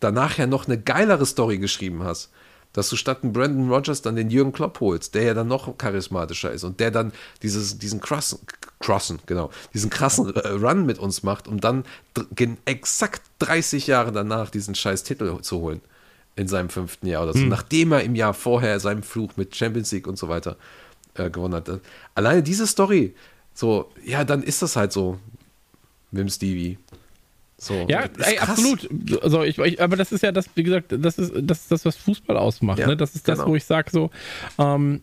danach ja noch eine geilere Story geschrieben hast. dass du statt einen Brandon Rogers dann den Jürgen Klopp holst, der ja dann noch charismatischer ist und der dann dieses, diesen krassen, krassen, genau, diesen krassen äh, Run mit uns macht, um dann exakt 30 Jahre danach diesen scheiß Titel zu holen. In seinem fünften Jahr oder so. Nachdem er im Jahr vorher seinen Fluch mit Champions League und so weiter äh, gewonnen hat. Alleine diese Story, so, ja, dann ist das halt so mit dem Stevie. So, Ja, ey, absolut. Also ich, ich, aber das ist ja das, wie gesagt, das ist das, ist das was Fußball ausmacht. Ja, ne? Das ist das, genau. wo ich sage so, ähm,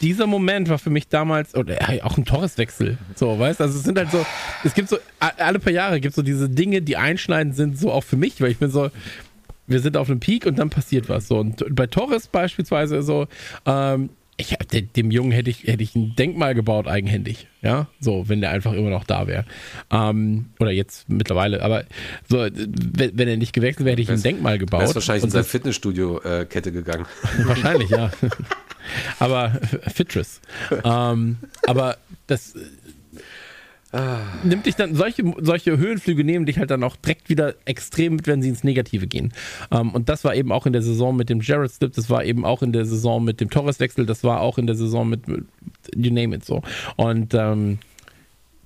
dieser Moment war für mich damals, oder ja, auch ein Torreswechsel, so, weißt Also es sind halt so, es gibt so, alle paar Jahre gibt es so diese Dinge, die einschneidend sind, so auch für mich, weil ich bin so, wir sind auf einem Peak und dann passiert was. So. Und bei Torres beispielsweise so, ähm, ich, dem Jungen hätte ich, hätte ich ein Denkmal gebaut, eigenhändig. Ja, so, wenn der einfach immer noch da wäre. Ähm, oder jetzt mittlerweile, aber so, wenn, wenn er nicht gewechselt wäre, hätte ich ein Denkmal gebaut. Er ist wahrscheinlich in seine Fitnessstudio-Kette gegangen. Wahrscheinlich, ja. aber Fitris. ähm, aber das äh, nimmt dich dann, solche, solche Höhenflüge nehmen dich halt dann auch direkt wieder extrem mit, wenn sie ins Negative gehen. Ähm, und das war eben auch in der Saison mit dem Jared Slip, das war eben auch in der Saison mit dem Torres-Wechsel, das war auch in der Saison mit, mit you name it so. Und ähm,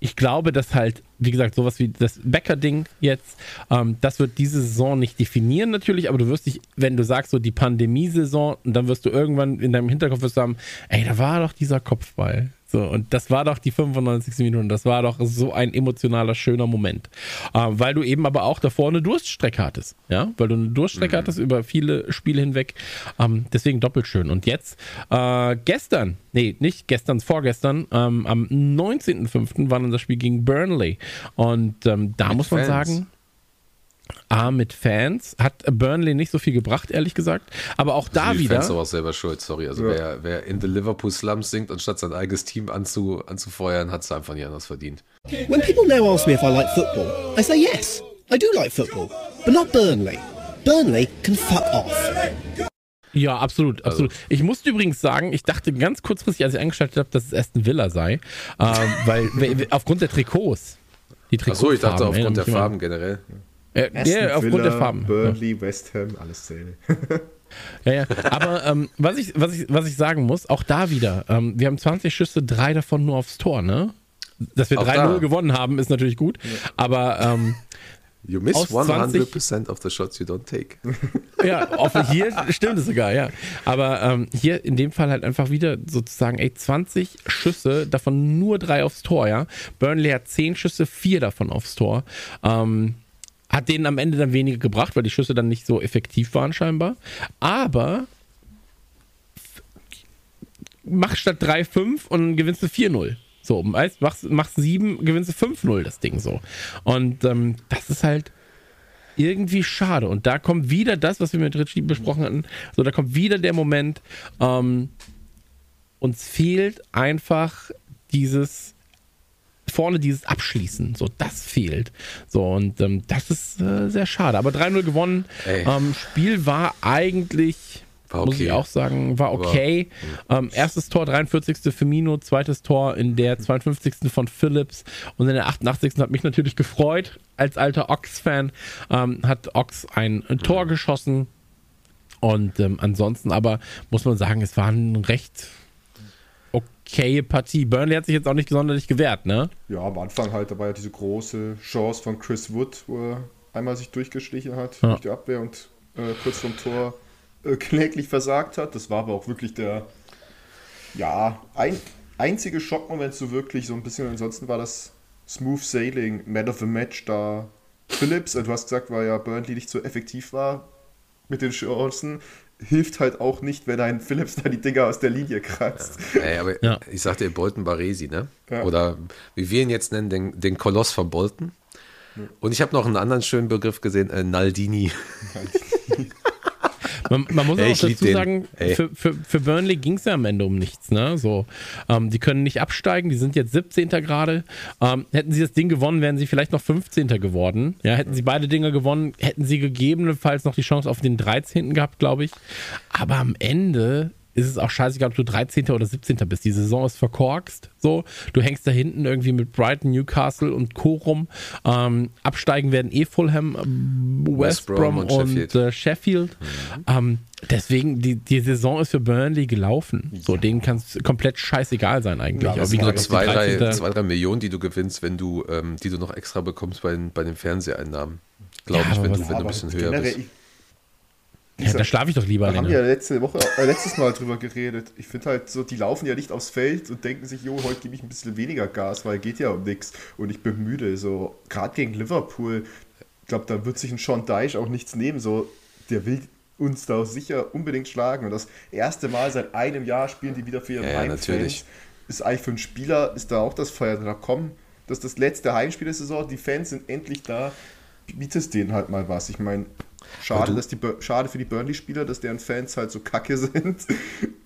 ich glaube, dass halt, wie gesagt, sowas wie das Becker-Ding jetzt, ähm, das wird diese Saison nicht definieren natürlich, aber du wirst dich, wenn du sagst, so die Pandemiesaison, und dann wirst du irgendwann in deinem Hinterkopf haben, ey, da war doch dieser Kopfball. So, und das war doch die 95. Minute und das war doch so ein emotionaler, schöner Moment. Ähm, weil du eben aber auch davor eine Durststrecke hattest. Ja, weil du eine Durststrecke hattest über viele Spiele hinweg. Ähm, deswegen doppelt schön. Und jetzt, äh, gestern, nee, nicht gestern, vorgestern, ähm, am 19.05. war dann das Spiel gegen Burnley. Und ähm, da Mit muss man Fans. sagen, A, mit Fans, hat Burnley nicht so viel gebracht, ehrlich gesagt. Aber auch da die wieder. Fans sind aber auch selber schuld, sorry. Also wer, wer in the Liverpool Slums singt, anstatt sein eigenes Team anzu, anzufeuern, hat es einfach nicht anders verdient. When people now ask me if I like football, I say yes, I do like football, but not Burnley. Burnley can fuck off. Ja, absolut, Also absolut. Ich musste übrigens sagen, ich dachte ganz kurzfristig, als ich eingeschaltet habe, dass es Aston Villa sei, ähm, weil we- aufgrund der Trikots. Die Trikots. Achso, ich dachte aufgrund der Farben generell. Äh, ja, aufgrund der Farben. Burnley, West Ham, alles zähle. Ja, ja. Aber ähm, was, ich, was, ich, was ich sagen muss, auch da wieder, ähm, wir haben 20 Schüsse, drei davon nur aufs Tor, ne? Dass wir Auch 3-0 da. gewonnen haben, ist natürlich gut. Aber ähm, You miss Aus 20 100% of the shots you don't take. Ja, auf, hier stimmt es sogar, ja. Aber ähm, hier in dem Fall halt einfach wieder sozusagen, ey, 20 Schüsse, davon nur drei aufs Tor, ja. Burnley hat 10 Schüsse, vier davon aufs Tor. Ähm, hat denen am Ende dann weniger gebracht, weil die Schüsse dann nicht so effektiv waren scheinbar. Aber mach statt 3-5 und gewinnst du 4-0. So, machst, machst 7, gewinnst du 5-0 das Ding so. Und ähm, das ist halt irgendwie schade. Und da kommt wieder das, was wir mit Ritchie besprochen hatten. So, da kommt wieder der Moment, ähm, uns fehlt einfach dieses vorne dieses Abschließen. So, das fehlt. So, und ähm, das ist äh, sehr schade. Aber 3-0 gewonnen. Ähm, Spiel war eigentlich, War muss okay. ich auch sagen, war okay. ähm, erstes Tor, 43. Firmino, zweites Tor in der 52. von Phillips und in der 88. hat mich natürlich gefreut, als alter Ox-Fan, ähm, hat Ox ein Tor geschossen. Und ähm, ansonsten aber muss man sagen, es war ein recht okaye Partie. Burnley hat sich jetzt auch nicht sonderlich gewehrt, ne? Ja, am Anfang halt, da war ja diese große Chance von Chris Wood, wo er einmal sich durchgeschlichen hat Ja. durch die Abwehr und äh, kurz vom Tor äh, kläglich versagt hat. Das war aber auch wirklich der, ja, ein, einzige Schockmoment so wirklich, so ein bisschen. Ansonsten war das Smooth Sailing, Man of the Match da. Phillips, äh, du hast gesagt, weil ja Burnley nicht so effektiv war mit den Chancen. Hilft halt auch nicht, wenn ein Phillips da die Dinger aus der Linie kratzt. Ey, aber Ja. ich sagte Bolton Baresi, ne? Ja. Oder wie wir ihn jetzt nennen, den, den Koloss von Bolton. Und ich habe noch einen anderen schönen Begriff gesehen, äh, Naldini. Man, man muss Ey, auch dazu sagen, für, für, für Burnley ging es ja am Ende um nichts. Ne? So, ähm, die können nicht absteigen, die sind jetzt 17. gerade. Ähm, hätten sie das Ding gewonnen, wären sie vielleicht noch 15. geworden. Ja, hätten sie beide Dinge gewonnen, hätten sie gegebenenfalls noch die Chance auf den 13. gehabt, glaube ich. Aber am Ende ist es auch scheißegal, ob du 13. oder 17. bist. Die Saison ist verkorkst. So, du hängst da hinten irgendwie mit Brighton, Newcastle und Co. rum. Ähm, absteigen werden eh Fulham, ähm, West, West Brom und und, Sheffield. Äh, Sheffield. Ähm, deswegen, die, die Saison ist für Burnley gelaufen. So, denen kann es komplett scheißegal sein eigentlich. Ja, Aber wie sind Nur gesagt, zwei die drei, 13. zwei, drei Millionen, die du gewinnst, wenn du, ähm, die du noch extra bekommst bei den, bei den Fernseheinnahmen. Glaube Ja, ich, wenn du, wenn du ein bisschen höher bist. ich- ja, da schlafe ich doch lieber Da haben wir ja letzte Woche, äh, letztes Mal drüber geredet. Ich finde halt so, die laufen ja nicht aufs Feld und denken sich, jo, heute gebe ich ein bisschen weniger Gas, weil geht ja um nichts und ich bin müde. So, gerade gegen Liverpool, ich glaube, da wird sich ein Sean Dyche auch nichts nehmen. So, der will uns da sicher unbedingt schlagen. Und das erste Mal seit einem Jahr spielen die wieder für ihre Ja, Heimfans. natürlich. Ist eigentlich für einen Spieler, ist da auch das Feuer drin. Da komm, das ist das letzte Heimspiel der Saison, die Fans sind endlich da. Bietest denen halt mal was. Ich meine, schade, dass die Bur- schade für die Burnley-Spieler, dass deren Fans halt so kacke sind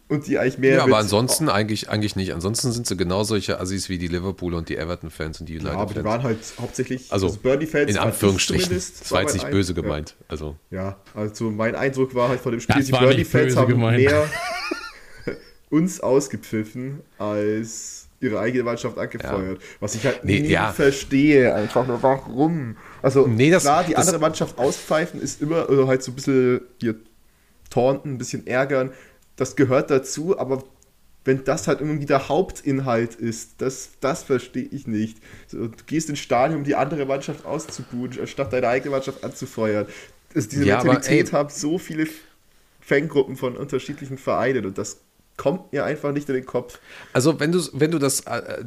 und die eigentlich mehr. Ja, aber ansonsten eigentlich, eigentlich nicht. Ansonsten sind sie genau solche Assis wie die Liverpool und die Everton-Fans und die Ja, aber die United-Fans. waren halt hauptsächlich also, Burnley-Fans. in Anführungsstrichen. zumindest, Das war jetzt nicht Ein- böse ja. gemeint. Also, Ja, also mein Eindruck war halt von dem Spiel, Das die Burnley-Fans haben gemeint. mehr uns ausgepfiffen als ihre eigene Mannschaft angefeuert. Was ich halt Nee, nie ja. verstehe. Einfach nur, warum? Also Nee, das- klar, die das- andere Mannschaft auspfeifen ist immer, oder halt so ein bisschen hier taunten, ein bisschen ärgern. Das gehört dazu, aber wenn das halt irgendwie der Hauptinhalt ist, das, das verstehe ich nicht. So, du gehst ins Stadion, um die andere Mannschaft auszubuhen, anstatt deine eigene Mannschaft anzufeuern. Das, diese Ja, aber, Mentalität ey- haben so viele Fangruppen von unterschiedlichen Vereinen und das kommt mir einfach nicht in den Kopf. also wenn du, wenn du das äh, äh,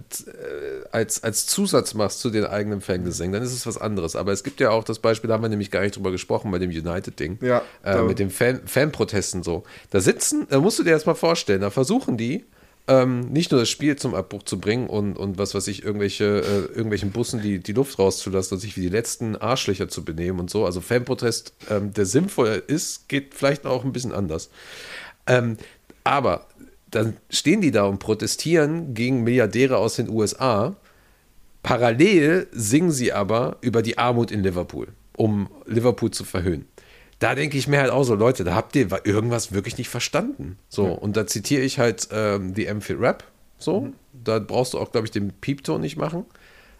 als, als Zusatz machst zu den eigenen Fangesängen, dann ist es was anderes. Aber es gibt ja auch das Beispiel, da haben wir nämlich gar nicht drüber gesprochen, bei dem United-Ding. Ja, äh, mit den Fan, Fanprotesten so. Da sitzen, da musst du dir erstmal vorstellen, da versuchen die, ähm, nicht nur das Spiel zum Abbruch zu bringen und, und was weiß ich, irgendwelche, äh, irgendwelchen Bussen die, die Luft rauszulassen und sich wie die letzten Arschlöcher zu benehmen und so. Also Fanprotest, ähm, der sinnvoll ist, geht vielleicht auch ein bisschen anders. Ähm, aber dann stehen die da und protestieren gegen Milliardäre aus den USA. Parallel singen sie aber über die Armut in Liverpool, um Liverpool zu verhöhnen. Da denke ich mir halt auch so, Leute, da habt ihr irgendwas wirklich nicht verstanden. So, und da zitiere ich halt ähm, die Amphit Rap. So, da brauchst du auch, glaube ich, den Piepton nicht machen.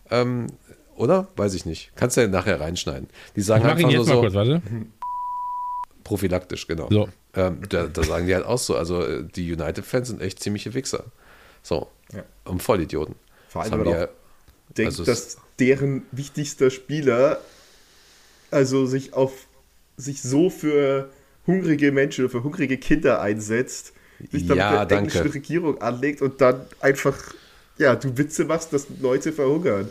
Ähm, oder? Weiß ich nicht. Kannst du ja nachher reinschneiden. Die sagen Ich mach ihn einfach nur jetzt mal so, kurz, warte. prophylaktisch, genau. So. Ähm, da, da sagen die halt auch so, also äh, die United-Fans sind echt ziemliche Wichser. So. Ja. Und Vollidioten. Vor allem wir- auch denkt, Also dass deren wichtigster Spieler also sich auf sich so für hungrige Menschen oder für hungrige Kinder einsetzt, sich dann Ja, mit der danke. englischen Regierung anlegt und dann einfach ja, du Witze machst, dass Leute verhungern.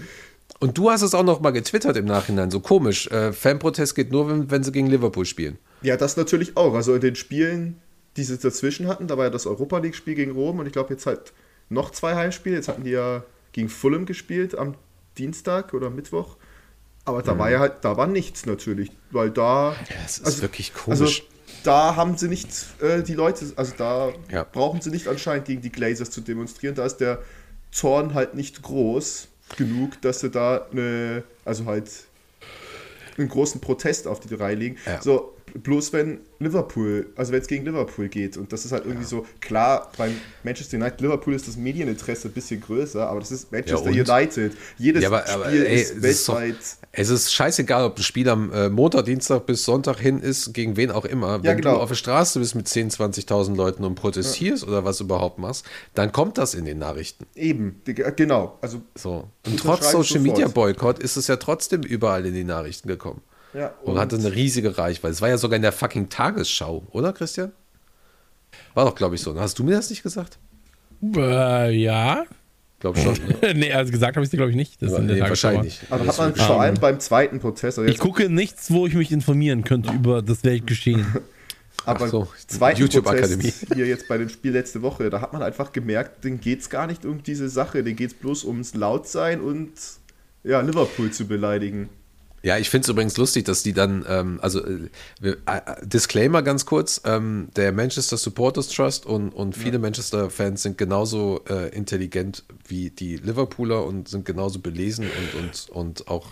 Und du hast es auch noch mal getwittert im Nachhinein, so komisch. Äh, Fanprotest geht nur, wenn, wenn sie gegen Liverpool spielen. Ja, das natürlich auch. Also in den Spielen, die sie dazwischen hatten, da war ja das Europa League-Spiel gegen Rom und ich glaube jetzt halt noch zwei Heimspiele. Jetzt hatten die ja gegen Fulham gespielt am Dienstag oder Mittwoch. Aber da war ja halt, da war nichts natürlich, weil da. es ist wirklich komisch. Also da haben sie nicht äh, die Leute, also da Ja. brauchen sie nicht anscheinend gegen die Glazers zu demonstrieren. Da ist der Zorn halt nicht groß genug, dass sie da eine, also halt einen großen Protest auf die Reihe legen. Ja. So, bloß wenn Liverpool, also wenn es gegen Liverpool geht und das ist halt irgendwie so, klar, beim Manchester United, Liverpool ist das Medieninteresse ein bisschen größer, aber das ist Manchester und? United. Jedes Ja, aber- aber, Spiel ey, ist es ist doch- weltweit. Es ist scheißegal, ob ein Spiel am äh, Montag, Dienstag bis Sonntag hin ist, gegen wen auch immer. Wenn genau. du auf der Straße bist mit 10.000, 20.000 Leuten und protestierst oder was überhaupt machst, dann kommt das in den Nachrichten. Eben, die- genau. Also So. Und trotz Social. Media Boykott ist es ja trotzdem überall in die Nachrichten gekommen. Ja, und, und- hatte eine riesige Reichweite. Es war ja sogar in der fucking Tagesschau, oder Christian? War doch, glaube ich, so. Hast du mir das nicht gesagt? Äh, ja. Glaub schon. Ne? nee, also gesagt habe ich dir, glaube ich, nicht. Das ist in der nee, Tagesschau. wahrscheinlich. aber Das hat man vor allem beim zweiten Protest, also Ich gucke nichts, wo ich mich informieren könnte über das Weltgeschehen. aber Ach so, zweiten YouTube-Akademie. Protest hier jetzt bei dem Spiel letzte Woche, da hat man einfach gemerkt, denen geht es gar nicht um diese Sache, denen geht es bloß ums Lautsein und ja, Liverpool zu beleidigen. Ja, ich finde es übrigens lustig, dass die dann, ähm, also äh, wir, äh, Disclaimer ganz kurz, ähm, der Manchester Supporters Trust und, und viele Manchester-Fans sind genauso äh, intelligent wie die Liverpooler und sind genauso belesen und, und, und auch,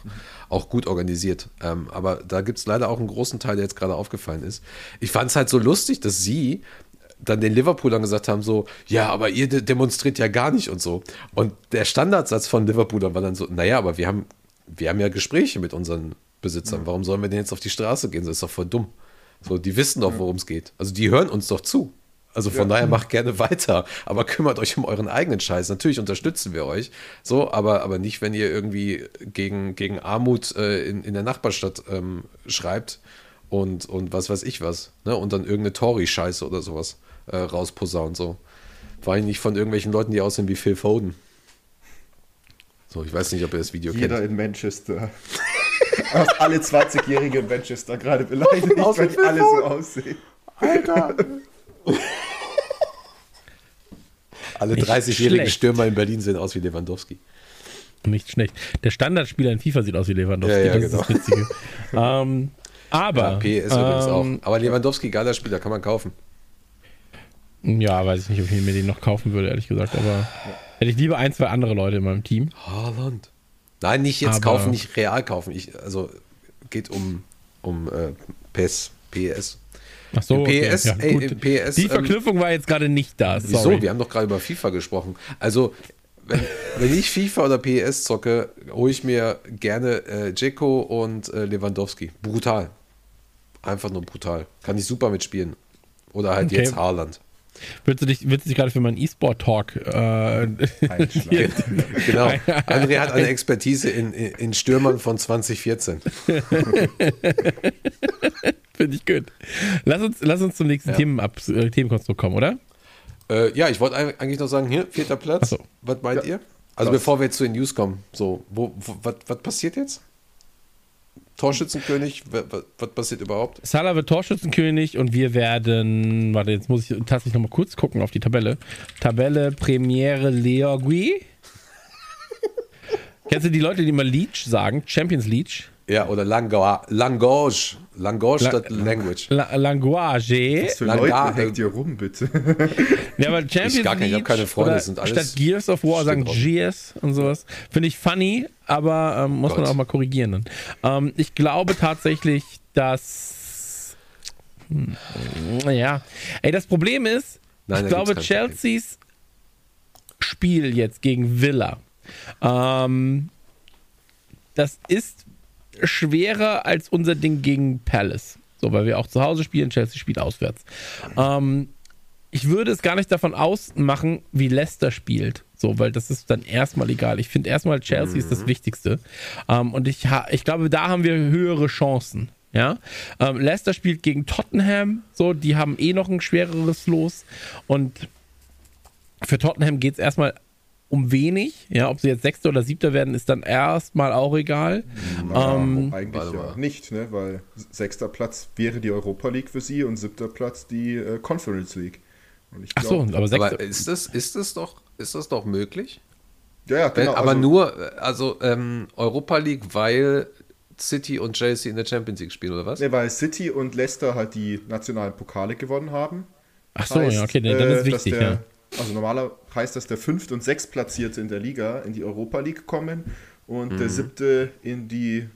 auch gut organisiert. Ähm, aber da gibt es leider auch einen großen Teil, der jetzt gerade aufgefallen ist. Ich fand es halt so lustig, dass sie dann den Liverpoolern gesagt haben, so, ja, aber ihr de demonstriert ja gar nicht und so. Und der Standardsatz von Liverpoolern war dann so, naja, aber wir haben, wir haben ja Gespräche mit unseren Besitzern. Warum sollen wir denn jetzt auf die Straße gehen? Das ist doch voll dumm. So, die wissen doch, worum es geht. Also die hören uns doch zu. Also von daher macht gerne weiter, aber kümmert euch um euren eigenen Scheiß. Natürlich unterstützen wir euch, so, aber, aber nicht, wenn ihr irgendwie gegen, gegen Armut äh, in, in der Nachbarstadt ähm, schreibt und, und was weiß ich was, ne? Und dann irgendeine Tory-Scheiße oder sowas äh, rausposaunt, so. Vor allem nicht von irgendwelchen Leuten, die aussehen wie Phil Foden. So, ich weiß nicht, ob ihr das Video Jeder kennt. in Manchester. Alle 20-Jährigen in Manchester gerade beleidigt, weil die alle so aussehen. Alle Nicht 30-jährigen schlecht. Stürmer in Berlin sehen aus wie Lewandowski. Nicht schlecht. Der Standardspieler in FIFA sieht aus wie Lewandowski. Ja, ja, das genau. ist das Witzige. ähm, aber. Ja, PS übrigens auch. ähm, Aber Lewandowski, geiler Spieler, kann man kaufen. Ja, weiß ich nicht, ob ich mir den noch kaufen würde, ehrlich gesagt. Aber hätte ich lieber ein, zwei andere Leute in meinem Team. Haaland. Nein, nicht jetzt Aber- kaufen, nicht real kaufen. Ich, also geht um, um äh, PES, PES. Ach so, okay. PS, ja, ey, PS, Die ähm, Verknüpfung war jetzt gerade nicht da. Wieso? Sorry. Wir haben doch gerade über FIFA gesprochen. Also, wenn, wenn ich FIFA oder PES zocke, hole ich mir gerne äh, Dzeko und äh, Lewandowski. Brutal. Einfach nur brutal. Kann ich super mitspielen. Oder halt Okay. jetzt Haaland. Willst du dich, willst du dich gerade für meinen E-Sport-Talk äh, Einschlagen. Genau. André hat eine Expertise in, in, Stürmern von 2014. Finde ich gut. Lass uns, lass uns zum nächsten Themenab äh, Themenkonstrukt kommen, oder? Äh, ja, ich wollte eig- eigentlich noch sagen, hier, vierter Platz. So. Was meint ihr? Also Das- bevor wir jetzt zu den News kommen, so, wo, wo, was, was passiert jetzt? Torschützenkönig, wa- wa- was passiert überhaupt? Salah wird Torschützenkönig und wir werden, warte, jetzt muss ich tatsächlich nochmal kurz gucken auf die Tabelle. Tabelle Premiere Leogui. Kennst du die Leute, die immer Leech sagen? Champions Leech? Ja, oder Langoa, Langoge. Langoge La- statt Language. La Language. Was für Leute da, hängt äh, ihr rum, bitte? Ja, aber Champions gar keine- ich hab League keine Freunde, sind alles statt Gears of War sagen. Gears und sowas. Finde ich funny, aber ähm, muss man Gott. auch mal korrigieren. Dann. Ähm, ich glaube tatsächlich, dass hm, naja, ey, das Problem ist, Nein, ich glaube. Chelseas Spiel jetzt gegen Villa, ähm, das ist schwerer als unser Ding gegen Palace. So, weil wir auch zu Hause spielen, Chelsea spielt auswärts. Ähm, ich würde es gar nicht davon ausmachen, wie Leicester spielt. So, weil das ist dann erstmal egal. Ich finde erstmal Chelsea ist das Wichtigste. Ähm, und ich, ich glaube, da haben wir höhere Chancen. Ja, ähm, Leicester spielt gegen Tottenham, so, die haben eh noch ein schwereres Los. Und für Tottenham geht es erstmal um wenig. Ja, ob sie jetzt Sechster oder Siebter werden, ist dann erstmal auch egal. Ja, Ähm, eigentlich warte ja nicht, ne? weil sechster Platz wäre die Europa League für sie und siebter Platz die äh, Conference League. Und ich Ach so, glaub- aber Sechster. Aber ist das, ist das doch, ist das doch möglich? ja, ja, genau. Wenn, aber also, nur, äh, also ähm, Europa League, weil City und Chelsea in der Champions League spielen, oder was? Ne, weil City und Leicester halt die nationalen Pokale gewonnen haben. Ach so, ja, okay, dann äh, ist dass wichtig, der, ja. Also normaler heißt, dass der fünft und sechstplatzierte in der Liga in die Europa League kommen und Mhm. der siebte in die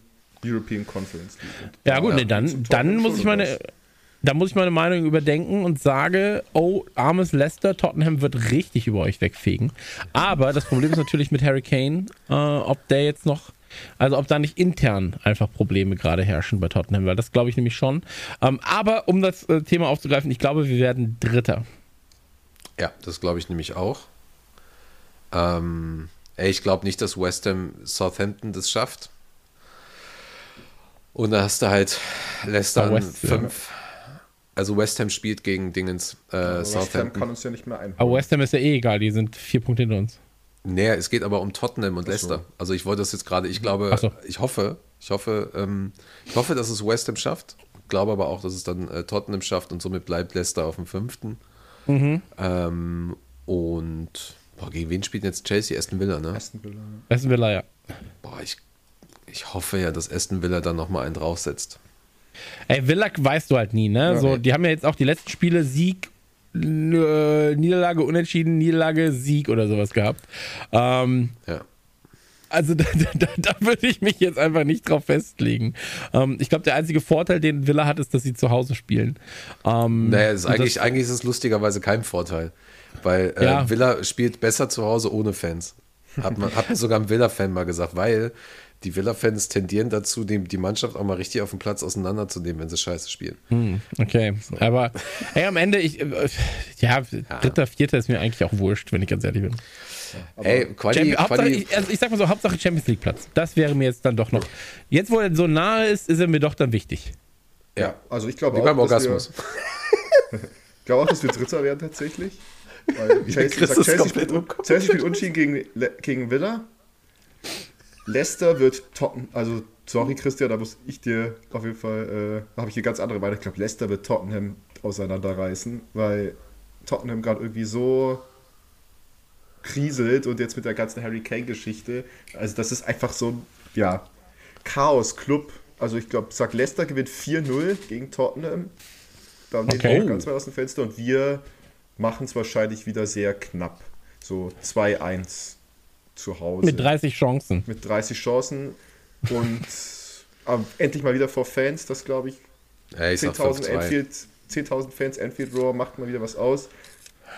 European Conference League. Ja gut, nee, dann, dann muss ich meine, da muss ich meine Meinung überdenken und sage, oh, armes Leicester, Tottenham wird richtig über euch wegfegen. Aber das Problem ist natürlich mit Harry Kane, äh, ob der jetzt noch, also ob da nicht intern einfach Probleme gerade herrschen bei Tottenham, weil das glaube ich nämlich schon. Ähm, aber um das äh, Thema aufzugreifen, ich glaube, wir werden Dritter. Ja, das glaube ich nämlich auch. Ähm, ey, ich glaube nicht, dass West Ham Southampton das schafft. Und da hast du halt Leicester West, ja. fünf. Also West Ham spielt gegen Dingens äh, Aber West Ham Southampton. kann uns ja nicht mehr einholen. Aber West Ham ist ja eh egal, die sind vier Punkte hinter uns. Nee, es geht aber um Tottenham und Leicester. Also ich wollte das jetzt gerade, ich glaube, Ach so. ich hoffe, ich hoffe, ähm, ich hoffe, dass es West Ham schafft. Glaube aber auch, dass es dann äh, Tottenham schafft und somit bleibt Leicester auf dem fünften. Mhm. Ähm, und boah, gegen wen spielt jetzt Chelsea? Aston Villa, ne? Aston Villa. Aston Villa, ja. Boah, ich, ich hoffe ja, dass Aston Villa dann nochmal einen draufsetzt. Ey, Villa weißt du halt nie, ne? so, die haben ja jetzt auch die letzten Spiele Sieg, äh, Niederlage, Unentschieden, Niederlage, Sieg oder sowas gehabt. Ähm, Ja. Also da, da, da würde ich mich jetzt einfach nicht drauf festlegen. Ähm, ich glaube, der einzige Vorteil, den Villa hat, ist, dass sie zu Hause spielen. Ähm, Naja, ist eigentlich, das, eigentlich ist es lustigerweise kein Vorteil. Weil äh, Ja. Villa spielt besser zu Hause ohne Fans. Hat, man, hat mir sogar ein Villa-Fan mal gesagt, weil die Villa-Fans tendieren dazu, die, die Mannschaft auch mal richtig auf dem Platz auseinanderzunehmen, wenn sie scheiße spielen. Okay, aber ey, am Ende, ich, äh, ja, dritter, vierter ist mir eigentlich auch wurscht, wenn ich ganz ehrlich bin. Ey, Quali, Quali, ich, also ich sag mal so, Hauptsache Champions League Platz. Das wäre mir jetzt dann doch noch. Jetzt, wo er so nahe ist, ist er mir doch dann wichtig. ja, Also ich glaube wie auch, beim dass wir, Orgasmus. ich glaube auch, dass wir Dritter werden tatsächlich. Weil Chelsea, sagt, Chelsea, komplett spielt. Chelsea spielt Unschieden gegen, gegen Villa. Leicester wird Tottenham, also sorry Christian, da muss ich dir auf jeden Fall, äh, habe ich eine ganz andere Meinung. Ich glaube, Leicester wird Tottenham auseinanderreißen, weil Tottenham gerade irgendwie so kriselt und jetzt mit der ganzen Harry Kane-Geschichte. Also das ist einfach so ein, ja, Chaos-Club. Also ich glaube, sag Leicester gewinnt 4-0 gegen Tottenham. Da lehnen Okay. wir ganz weit aus dem Fenster und wir machen es wahrscheinlich wieder sehr knapp. So 2-1 zu Hause. Mit 30 Chancen. Mit 30 Chancen und ähm, endlich mal wieder vor Fans, das glaube ich. Ey, ich sag 10.000 5-2. Anfield, 10.000 Fans, Anfield Roar macht mal wieder was aus.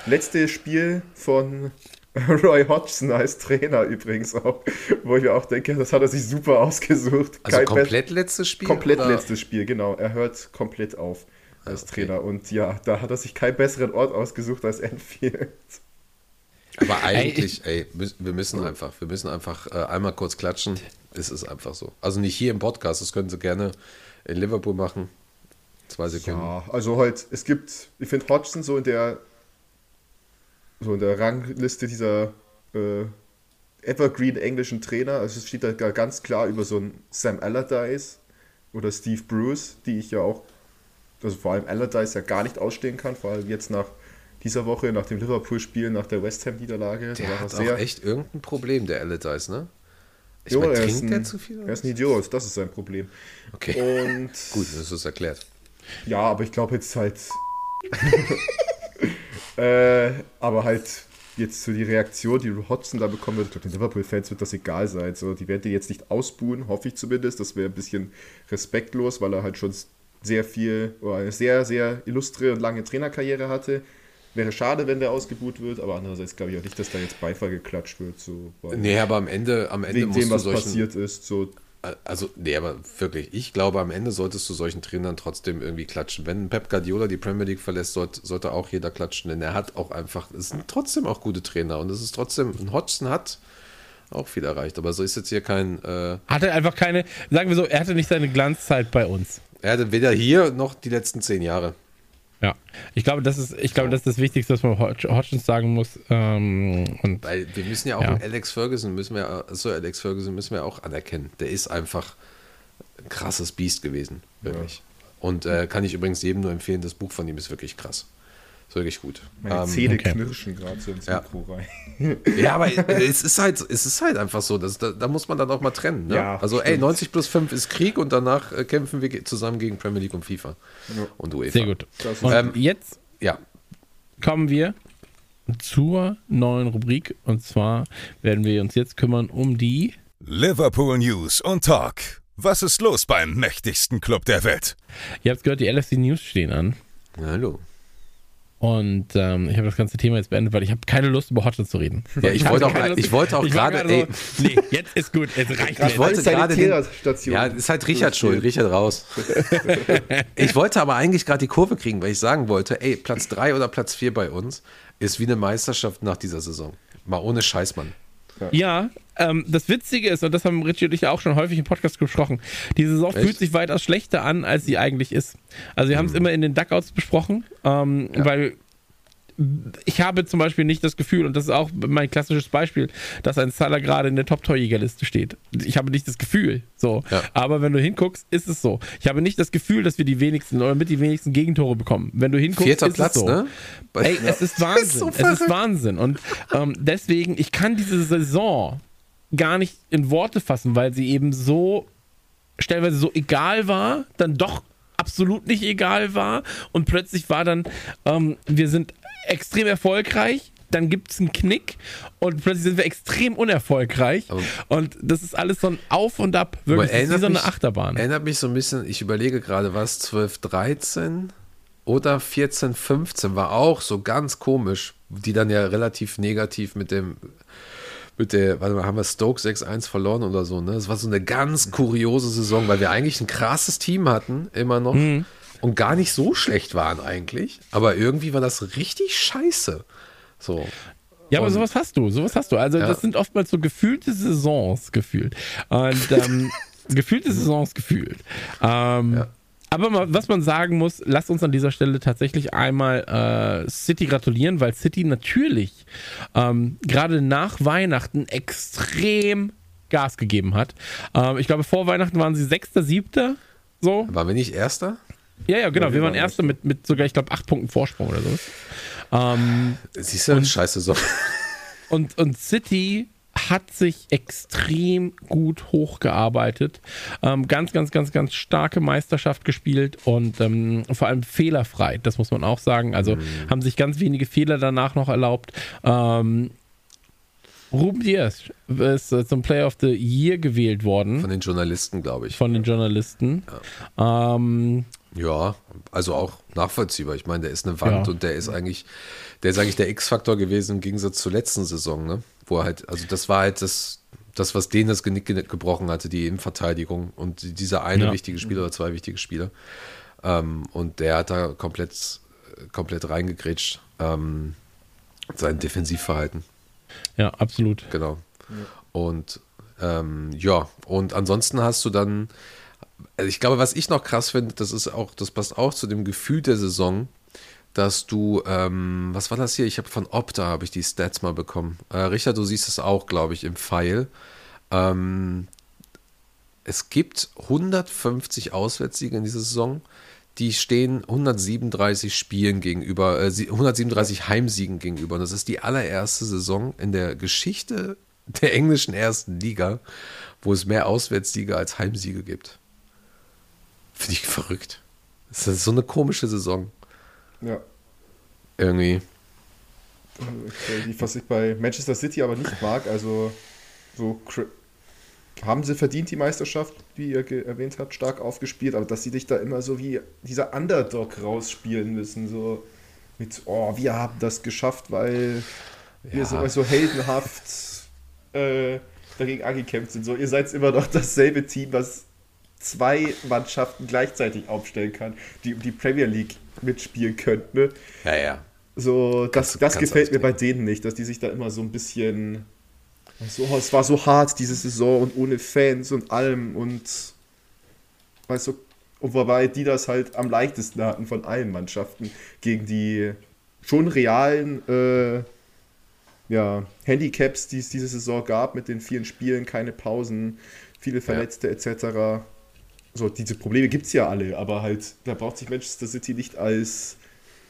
Letzte Spiel von Roy Hodgson als Trainer übrigens auch, wo ich mir auch denke, das hat er sich super ausgesucht. Also Kein komplett letztes Spiel? Komplett oder? letztes Spiel, genau. Er hört komplett auf als Ah, okay. Trainer. Und ja, da hat er sich keinen besseren Ort ausgesucht als Anfield. Aber eigentlich, ey, wir müssen einfach, wir müssen einfach äh, einmal kurz klatschen. Es ist einfach so. Also nicht hier im Podcast, das können Sie gerne in Liverpool machen. Zwei Sekunden. Ja, also halt, es gibt, ich finde Hodgson so in der so in der Rangliste dieser äh, Evergreen englischen Trainer, also es steht da ganz klar über so einen Sam Allardyce oder Steve Bruce, die ich ja auch, also vor allem Allardyce ja gar nicht ausstehen kann, vor allem jetzt nach dieser Woche, nach dem Liverpool-Spiel, nach der West Ham-Niederlage. Der hat auch echt irgendein Problem, der Allardyce, ne? Ich Jo, er ist trinkt der ein- zu viel? Er ist ein? Idiot, das ist sein Problem. Okay, Und gut, das ist erklärt. Ja, aber ich glaube jetzt halt. äh, aber halt jetzt so die Reaktion, die Hodgson da bekommen wird, ich glaube, den Liverpool-Fans wird das egal sein. So, die werden den jetzt nicht ausbuhen, hoffe ich zumindest. Das wäre ein bisschen respektlos, weil er halt schon sehr viel oder eine sehr, sehr illustre und lange Trainerkarriere hatte. Wäre schade, wenn der ausgebuht wird, aber andererseits glaube ich auch nicht, dass da jetzt Beifall geklatscht wird. So, Nee, aber am Ende, am Ende wegen musst dem, was solchen, passiert ist. So, Also, nee, aber wirklich, ich glaube, am Ende solltest du solchen Trainern trotzdem irgendwie klatschen. Wenn Pep Guardiola die Premier League verlässt, sollte, sollte auch jeder klatschen, denn er hat auch einfach, es sind trotzdem auch gute Trainer und es ist trotzdem, ein Hodgson hat auch viel erreicht, aber so ist jetzt hier kein, äh, Hatte einfach keine, sagen wir so, er hatte nicht seine Glanzzeit bei uns. er hatte weder hier noch die letzten zehn Jahre. Ja. Ich glaube, das ist, ich glaube, das ist das Wichtigste, was man Hodg- Hodgins sagen muss. Ähm, und Weil wir müssen ja auch Ja. Alex Ferguson, müssen wir, so Alex Ferguson müssen wir auch anerkennen. Der ist einfach ein krasses Biest gewesen, wirklich. Und äh, kann ich übrigens jedem nur empfehlen, das Buch von ihm ist wirklich krass. Ist wirklich gut. meine Ähm, Zähne okay. knirschen gerade so ins Ja. Mikro rein. Ja, aber es ist halt, es ist halt einfach so. dass da, da muss man dann auch mal trennen. Ne? Ja, also, ey, stimmt. 90 plus 5 ist Krieg und danach äh, kämpfen wir zusammen gegen Premier League und FIFA. Und UEFA. sehr gut. Und Ähm, jetzt Ja, kommen wir zur neuen Rubrik. Und zwar werden wir uns jetzt kümmern um die. Liverpool News und Talk. Was ist los beim mächtigsten Club der Welt? Ihr habt gehört, die LFC News stehen an. hallo. Und ähm, ich habe das ganze Thema jetzt beendet, weil ich habe keine Lust, über Hodgson zu reden. Ja, ich habe wollte auch- ich wollte auch ich war gerade- so, nee, jetzt ist gut, jetzt reicht Ich wollte gerade den-. Ja, ist halt Richard schuld. Richard raus. ich wollte aber eigentlich gerade die Kurve kriegen, weil ich sagen wollte, ey, Platz 3 oder Platz 4 bei uns ist wie eine Meisterschaft nach dieser Saison. Mal ohne Scheiß, Mann. Ja, ähm, das Witzige ist, und das haben Richie und ich ja auch schon häufig im Podcast gesprochen, die Saison Echt? fühlt sich weitaus schlechter an, als sie eigentlich ist. Also wir haben es immer in den Duckouts besprochen, ähm, Ja. weil ich habe zum Beispiel nicht das Gefühl, und das ist auch mein klassisches Beispiel, dass ein Salah gerade in der Top-Torjägerliste steht. Ich habe nicht das Gefühl, so. Ja. Aber wenn du hinguckst, ist es so. Ich habe nicht das Gefühl, dass wir die wenigsten oder mit die wenigsten Gegentore bekommen. Wenn du hinguckst, Vierter ist Platz, es so. ne? Ey, es ist Wahnsinn. so es ist. Wahnsinn. Und ähm, deswegen, ich kann diese Saison gar nicht in Worte fassen, weil sie eben so stellenweise so egal war, dann doch absolut nicht egal war und plötzlich war dann, ähm, wir sind extrem erfolgreich, dann gibt es einen Knick und plötzlich sind wir extrem unerfolgreich. und das ist alles so ein Auf und Ab, wirklich. Das ist wie so eine mich, Achterbahn. Erinnert mich so ein bisschen, ich überlege gerade, was 12, 13 oder 14, 15 war auch so ganz komisch, die dann ja relativ negativ mit dem mit der, warte mal, haben wir Stoke 6-1 verloren oder so, ne? Das war so eine ganz kuriose Saison, weil wir eigentlich ein krasses Team hatten, immer noch. Mhm. Und gar nicht so schlecht waren eigentlich. Aber irgendwie war das richtig scheiße. So. Ja, aber sowas hast du, sowas hast du. Also Ja. das sind oftmals so gefühlte Saisons gefühlt. Und ähm, gefühlte Saisons gefühlt. Ähm, Ja. Aber mal, was man sagen muss, lasst uns an dieser Stelle tatsächlich einmal äh, City gratulieren, weil City natürlich ähm, gerade nach Weihnachten extrem Gas gegeben hat. Ähm, ich glaube, vor Weihnachten waren sie Sechster, Siebter. So. Waren wir nicht Erster? Ja, ja, genau. Ja, wir wir waren waren Erster mit, mit sogar, ich glaube, acht Punkten Vorsprung oder so. Ähm, Siehst du, scheiße Saison. Und, und City hat sich extrem gut hochgearbeitet. Ähm, ganz, ganz, ganz, ganz starke Meisterschaft gespielt und ähm, vor allem fehlerfrei, das muss man auch sagen. Also haben sich ganz wenige Fehler danach noch erlaubt. Ähm, Ruben Diaz ist äh, zum Player of the Year gewählt worden Von den Journalisten, glaube ich. von den Journalisten. Ähm, Ja, also auch nachvollziehbar. Ich meine, der ist eine Wand Ja. und der ist eigentlich, der ist eigentlich der X-Faktor gewesen im Gegensatz zur letzten Saison, ne? Wo er halt, also das war halt das, das, was denen das Genick ge- gebrochen hatte, die Innenverteidigung und dieser eine Ja. wichtige Spieler oder zwei wichtige Spieler. Ähm, und der hat da komplett, komplett reingegrätscht. Ähm, sein Defensivverhalten. ja, absolut. Genau. Und ähm, ja, und ansonsten hast du dann, also ich glaube, was ich noch krass finde, das ist auch, das passt auch zu dem Gefühl der Saison, dass du, ähm, was war das hier? Ich habe von Opta habe ich die Stats mal bekommen. Äh, Richard, du siehst es auch, glaube ich, im Pfeil. Ähm, es gibt 150 Auswärtssiege in dieser Saison. Die stehen 137 Spielen gegenüber, äh, sie- 137 Heimsiegen gegenüber. Und das ist die allererste Saison in der Geschichte der englischen ersten Liga, wo es mehr Auswärtssiege als Heimsiege gibt. Finde ich verrückt. Das ist so eine komische Saison. Ja. Irgendwie. Was ich bei Manchester City aber nicht mag, also so haben sie verdient die Meisterschaft, wie ihr erwähnt habt, stark aufgespielt, aber dass sie dich da immer so wie dieser Underdog rausspielen müssen, so mit, oh, wir haben das geschafft, weil wir Ja. so, immer so heldenhaft äh, dagegen angekämpft sind. So, ihr seid immer noch dasselbe Team, was zwei Mannschaften gleichzeitig aufstellen kann, die um die Premier League mitspielen könnten. Ne? Ja, ja. So, das, Kannst das kannst gefällt mir bei denen nicht, dass die sich da immer so ein bisschen. So, es war so hart diese Saison und ohne Fans und allem und. Weißt du, und wobei die das halt am leichtesten hatten von allen Mannschaften gegen die schon realen äh, ja, Handicaps, die es diese Saison gab, mit den vielen Spielen, keine Pausen, viele Verletzte etc. So, diese Probleme gibt es ja alle, aber halt, da braucht sich Manchester City nicht als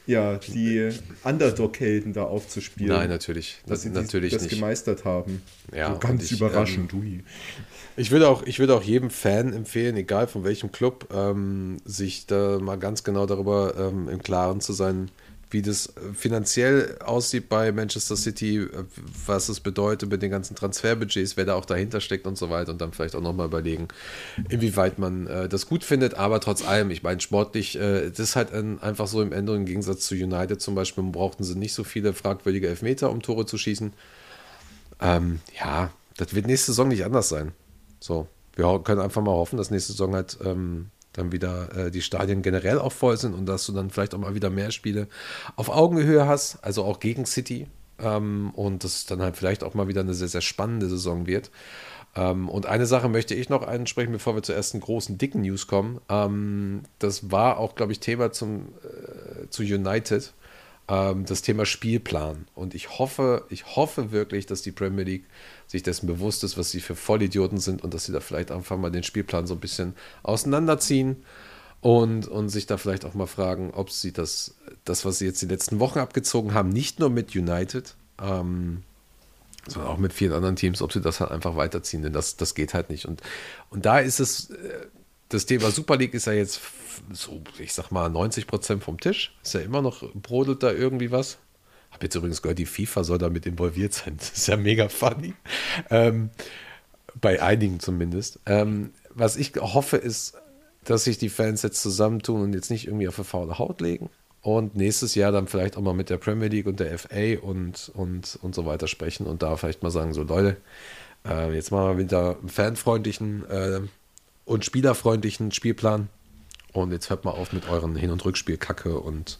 ja, die Underdog-Helden da aufzuspielen. Nein, natürlich. dass Das, sie natürlich das nicht. gemeistert haben. Ja, so ganz ich, überraschend. ui. Ich würde auch, ich würde auch jedem Fan empfehlen, egal von welchem Club, ähm, sich da mal ganz genau darüber ähm, im Klaren zu sein, wie das äh, finanziell aussieht bei Manchester City, äh, was es bedeutet mit den ganzen Transferbudgets, wer da auch dahinter steckt und so weiter und dann vielleicht auch nochmal überlegen, inwieweit man äh, das gut findet, aber trotz allem, ich meine, sportlich, äh, das ist halt ein, einfach so im Ende im Gegensatz zu United zum Beispiel, brauchten sie nicht so viele fragwürdige Elfmeter, um Tore zu schießen. Ähm, ja, das wird nächste Saison nicht anders sein. So, wir können einfach mal hoffen, dass nächste Saison halt ähm, dann wieder äh, die Stadien generell auch voll sind und dass du dann vielleicht auch mal wieder mehr Spiele auf Augenhöhe hast, also auch gegen City. Ähm, und das dann halt vielleicht auch mal wieder eine sehr, sehr spannende Saison wird. Ähm, und eine Sache möchte ich noch ansprechen, bevor wir zur ersten großen, dicken News kommen. Ähm, das war auch, glaube ich, Thema zum, äh, zu United ähm, das Thema Spielplan. Und ich hoffe, ich hoffe wirklich, dass die Premier League sich dessen bewusst ist, was sie für Vollidioten sind und dass sie da vielleicht einfach mal den Spielplan so ein bisschen auseinanderziehen und, und sich da vielleicht auch mal fragen, ob sie das, das, was sie jetzt die letzten Wochen abgezogen haben, nicht nur mit United, ähm, sondern auch mit vielen anderen Teams, ob sie das halt einfach weiterziehen, denn das, das geht halt nicht. Und, und da ist es, äh, das Thema Super League ist ja jetzt so, ich sag mal, 90 Prozent vom Tisch. Ist ja immer noch, brodelt da irgendwie was. Hab jetzt übrigens gehört, die FIFA soll damit involviert sein. Das ist ja mega funny. Ähm, bei einigen zumindest. Ähm, was ich hoffe, ist, dass sich die Fans jetzt zusammentun und jetzt nicht irgendwie auf eine faule Haut legen. Und nächstes Jahr dann vielleicht auch mal mit der Premier League und der FA und, und, und so weiter sprechen und da vielleicht mal sagen, so Leute, äh, jetzt machen wir wieder einen fanfreundlichen äh, und spielerfreundlichen Spielplan. Und jetzt hört mal auf mit euren Hin- und Rückspielkacke und,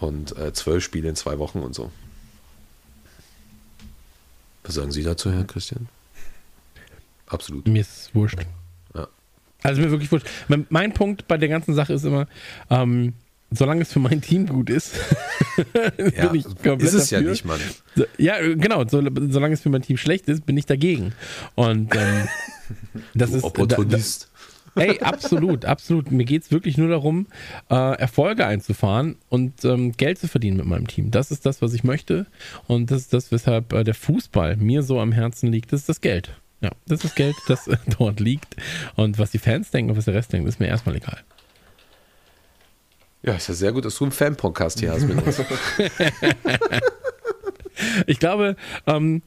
und äh, zwölf Spiele in zwei Wochen und so. Was sagen Sie dazu, Herr Christian? Absolut. Mir ist es wurscht. Ja. Also mir wirklich wurscht. Mein, Punkt bei der ganzen Sache ist immer, ähm, solange es für mein Team gut ist, Ja, bin ich komplett ist es ja dafür. nicht, Mann. So, Ja, äh, genau. So, solange es für mein Team schlecht ist, bin ich dagegen. Und ähm, das ist Opportunist. Da, ey, absolut, absolut. Mir geht es wirklich nur darum, äh, Erfolge einzufahren und ähm, Geld zu verdienen mit meinem Team. Das ist das, was ich möchte. Und das ist das, weshalb äh, der Fußball mir so am Herzen liegt. Das ist das Geld. Ja, das ist das Geld, das äh, dort liegt. Und was die Fans denken und was der Rest denkt, ist mir erstmal egal. Ja, ist ja sehr gut, dass du einen Fan-Podcast hier hast mit uns. Ich glaube, ähm,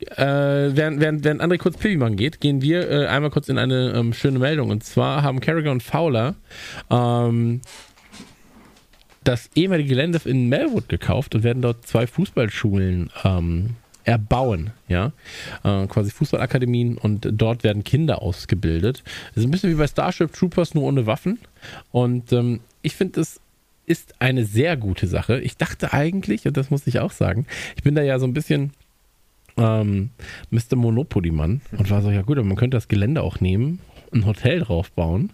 äh, während, während, während André kurz Pipi machen geht, gehen wir äh, einmal kurz in eine ähm, schöne Meldung. Und zwar haben Carragher und Fowler ähm, das ehemalige Gelände in Melwood gekauft und werden dort zwei Fußballschulen ähm, erbauen, ja, äh, quasi Fußballakademien und dort werden Kinder ausgebildet. Das ist ein bisschen wie bei Starship Troopers, nur ohne Waffen. Und ähm, ich finde, das ist eine sehr gute Sache. Ich dachte eigentlich, und das muss ich auch sagen, ich bin da ja so ein bisschen ähm, Mr. Monopoly-Mann und war so, ja gut, aber man könnte das Gelände auch nehmen, ein Hotel draufbauen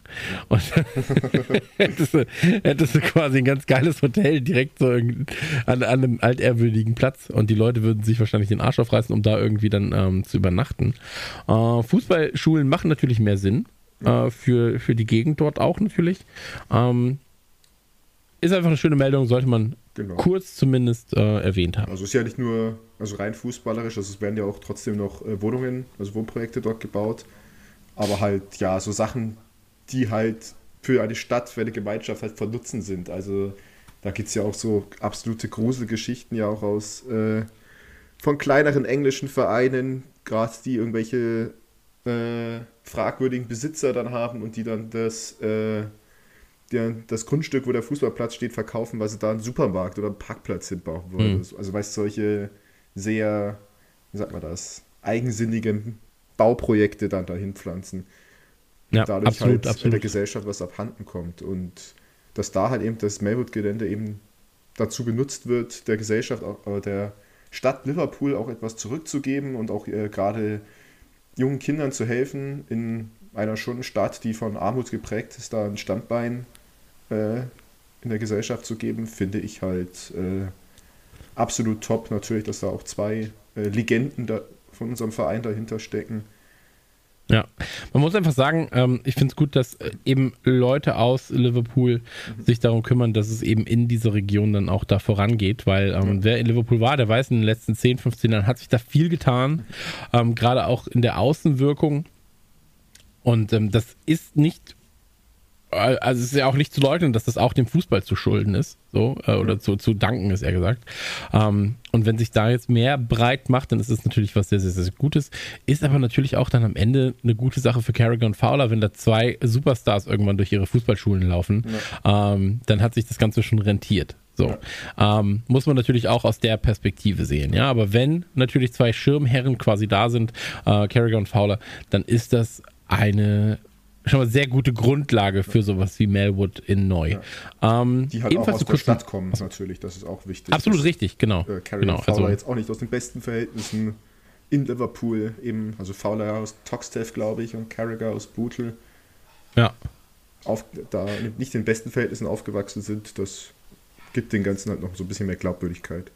und hättest, du, hättest du quasi ein ganz geiles Hotel direkt so an, an einem altehrwürdigen Platz und die Leute würden sich wahrscheinlich den Arsch aufreißen, um da irgendwie dann ähm, zu übernachten. Äh, Fußballschulen machen natürlich mehr Sinn. Äh, für, für die Gegend dort auch natürlich. Ähm, ist einfach eine schöne Meldung, sollte man Genau. kurz zumindest äh, erwähnt haben. Also es ist ja nicht nur also rein fußballerisch, also es werden ja auch trotzdem noch äh, Wohnungen, also Wohnprojekte dort gebaut. Aber halt, ja, so Sachen, die halt für eine Stadt, für eine Gemeinschaft halt von Nutzen sind. Also da gibt es ja auch so absolute Gruselgeschichten ja auch aus äh, von kleineren englischen Vereinen, gerade die irgendwelche äh, fragwürdigen Besitzer dann haben und die dann das, äh, der, das Grundstück, wo der Fußballplatz steht, verkaufen, weil sie da einen Supermarkt oder einen Parkplatz hinbauen wollen. Mhm. Also weißt du, solche sehr, wie sagt man das, eigensinnigen Bauprojekte dann dahin pflanzen. Ja, dadurch absolut, halt in der absolut. Gesellschaft was abhanden kommt. Und dass da halt eben das Melwood-Gelände eben dazu genutzt wird, der Gesellschaft, äh, der Stadt Liverpool auch etwas zurückzugeben und auch äh, gerade jungen Kindern zu helfen, in einer schon Stadt, die von Armut geprägt ist, da ein Standbein äh, in der Gesellschaft zu geben, finde ich halt äh, absolut top. Natürlich, dass da auch zwei äh, Legenden da von unserem Verein dahinter stecken. Ja, man muss einfach sagen, ähm, ich finde es gut, dass äh, eben Leute aus Liverpool sich darum kümmern, dass es eben in dieser Region dann auch da vorangeht, weil ähm, wer in Liverpool war, der weiß, in den letzten 10, 15 Jahren hat sich da viel getan, ähm, gerade auch in der Außenwirkung. Und ähm, das ist nicht, äh, also es ist ja auch nicht zu leugnen, dass das auch dem Fußball zu schulden ist, so, äh, oder zu, zu danken ist, eher gesagt. Ähm, und wenn sich da jetzt mehr breit macht, dann ist es natürlich was sehr, sehr, sehr Gutes. Ist aber natürlich auch dann am Ende eine gute Sache für Carragher und Fowler, wenn da zwei Superstars irgendwann durch ihre Fußballschulen laufen, ähm, dann hat sich das Ganze schon rentiert. So. Ähm, muss man natürlich auch aus der Perspektive sehen, ja. Aber wenn natürlich zwei Schirmherren quasi da sind, äh, Carragher und Fowler, dann ist das eine schon mal sehr gute Grundlage für sowas wie Melwood in Neu. Ähm, Die halt auch ebenfalls aus zu der Stadt kommen, natürlich, das ist auch wichtig. Absolut dass, richtig, genau. Äh, Carrie genau Fowler also, jetzt auch nicht aus den besten Verhältnissen in Liverpool eben, also Fowler aus Toxteth, glaube ich, und Carragher aus Bootle, ja. auf, da nicht in den besten Verhältnissen aufgewachsen sind, das gibt den Ganzen halt noch so ein bisschen mehr Glaubwürdigkeit.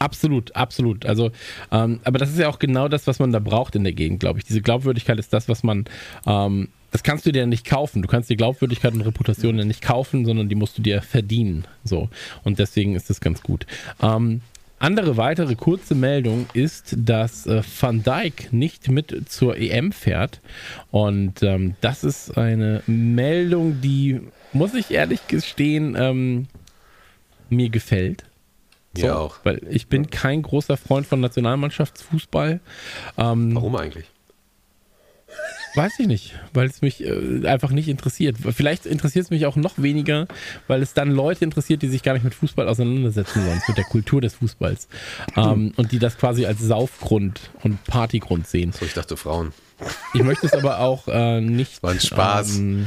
Absolut, absolut. Also, ähm, aber das ist ja auch genau das, was man da braucht in der Gegend, glaube ich. Diese Glaubwürdigkeit ist das, was man, ähm, das kannst du dir nicht kaufen. Du kannst die Glaubwürdigkeit und Reputation ja nicht kaufen, sondern die musst du dir verdienen. So. Und deswegen ist das ganz gut. Ähm, andere weitere kurze Meldung ist, dass äh, Van Dijk nicht mit zur EM fährt. Und ähm, das ist eine Meldung, die, muss ich ehrlich gestehen, ähm, mir gefällt. Mir auch. Weil ich bin kein großer Freund von Nationalmannschaftsfußball. Ähm, Warum eigentlich? Weiß ich nicht, weil es mich äh, einfach nicht interessiert. Vielleicht interessiert es mich auch noch weniger, weil es dann Leute interessiert, die sich gar nicht mit Fußball auseinandersetzen, sonst mit der Kultur des Fußballs. Ähm, und die das quasi als Saufgrund und Partygrund sehen. So, ich dachte Frauen. Ich möchte es aber auch äh, nicht. War ein Spaß. Ähm,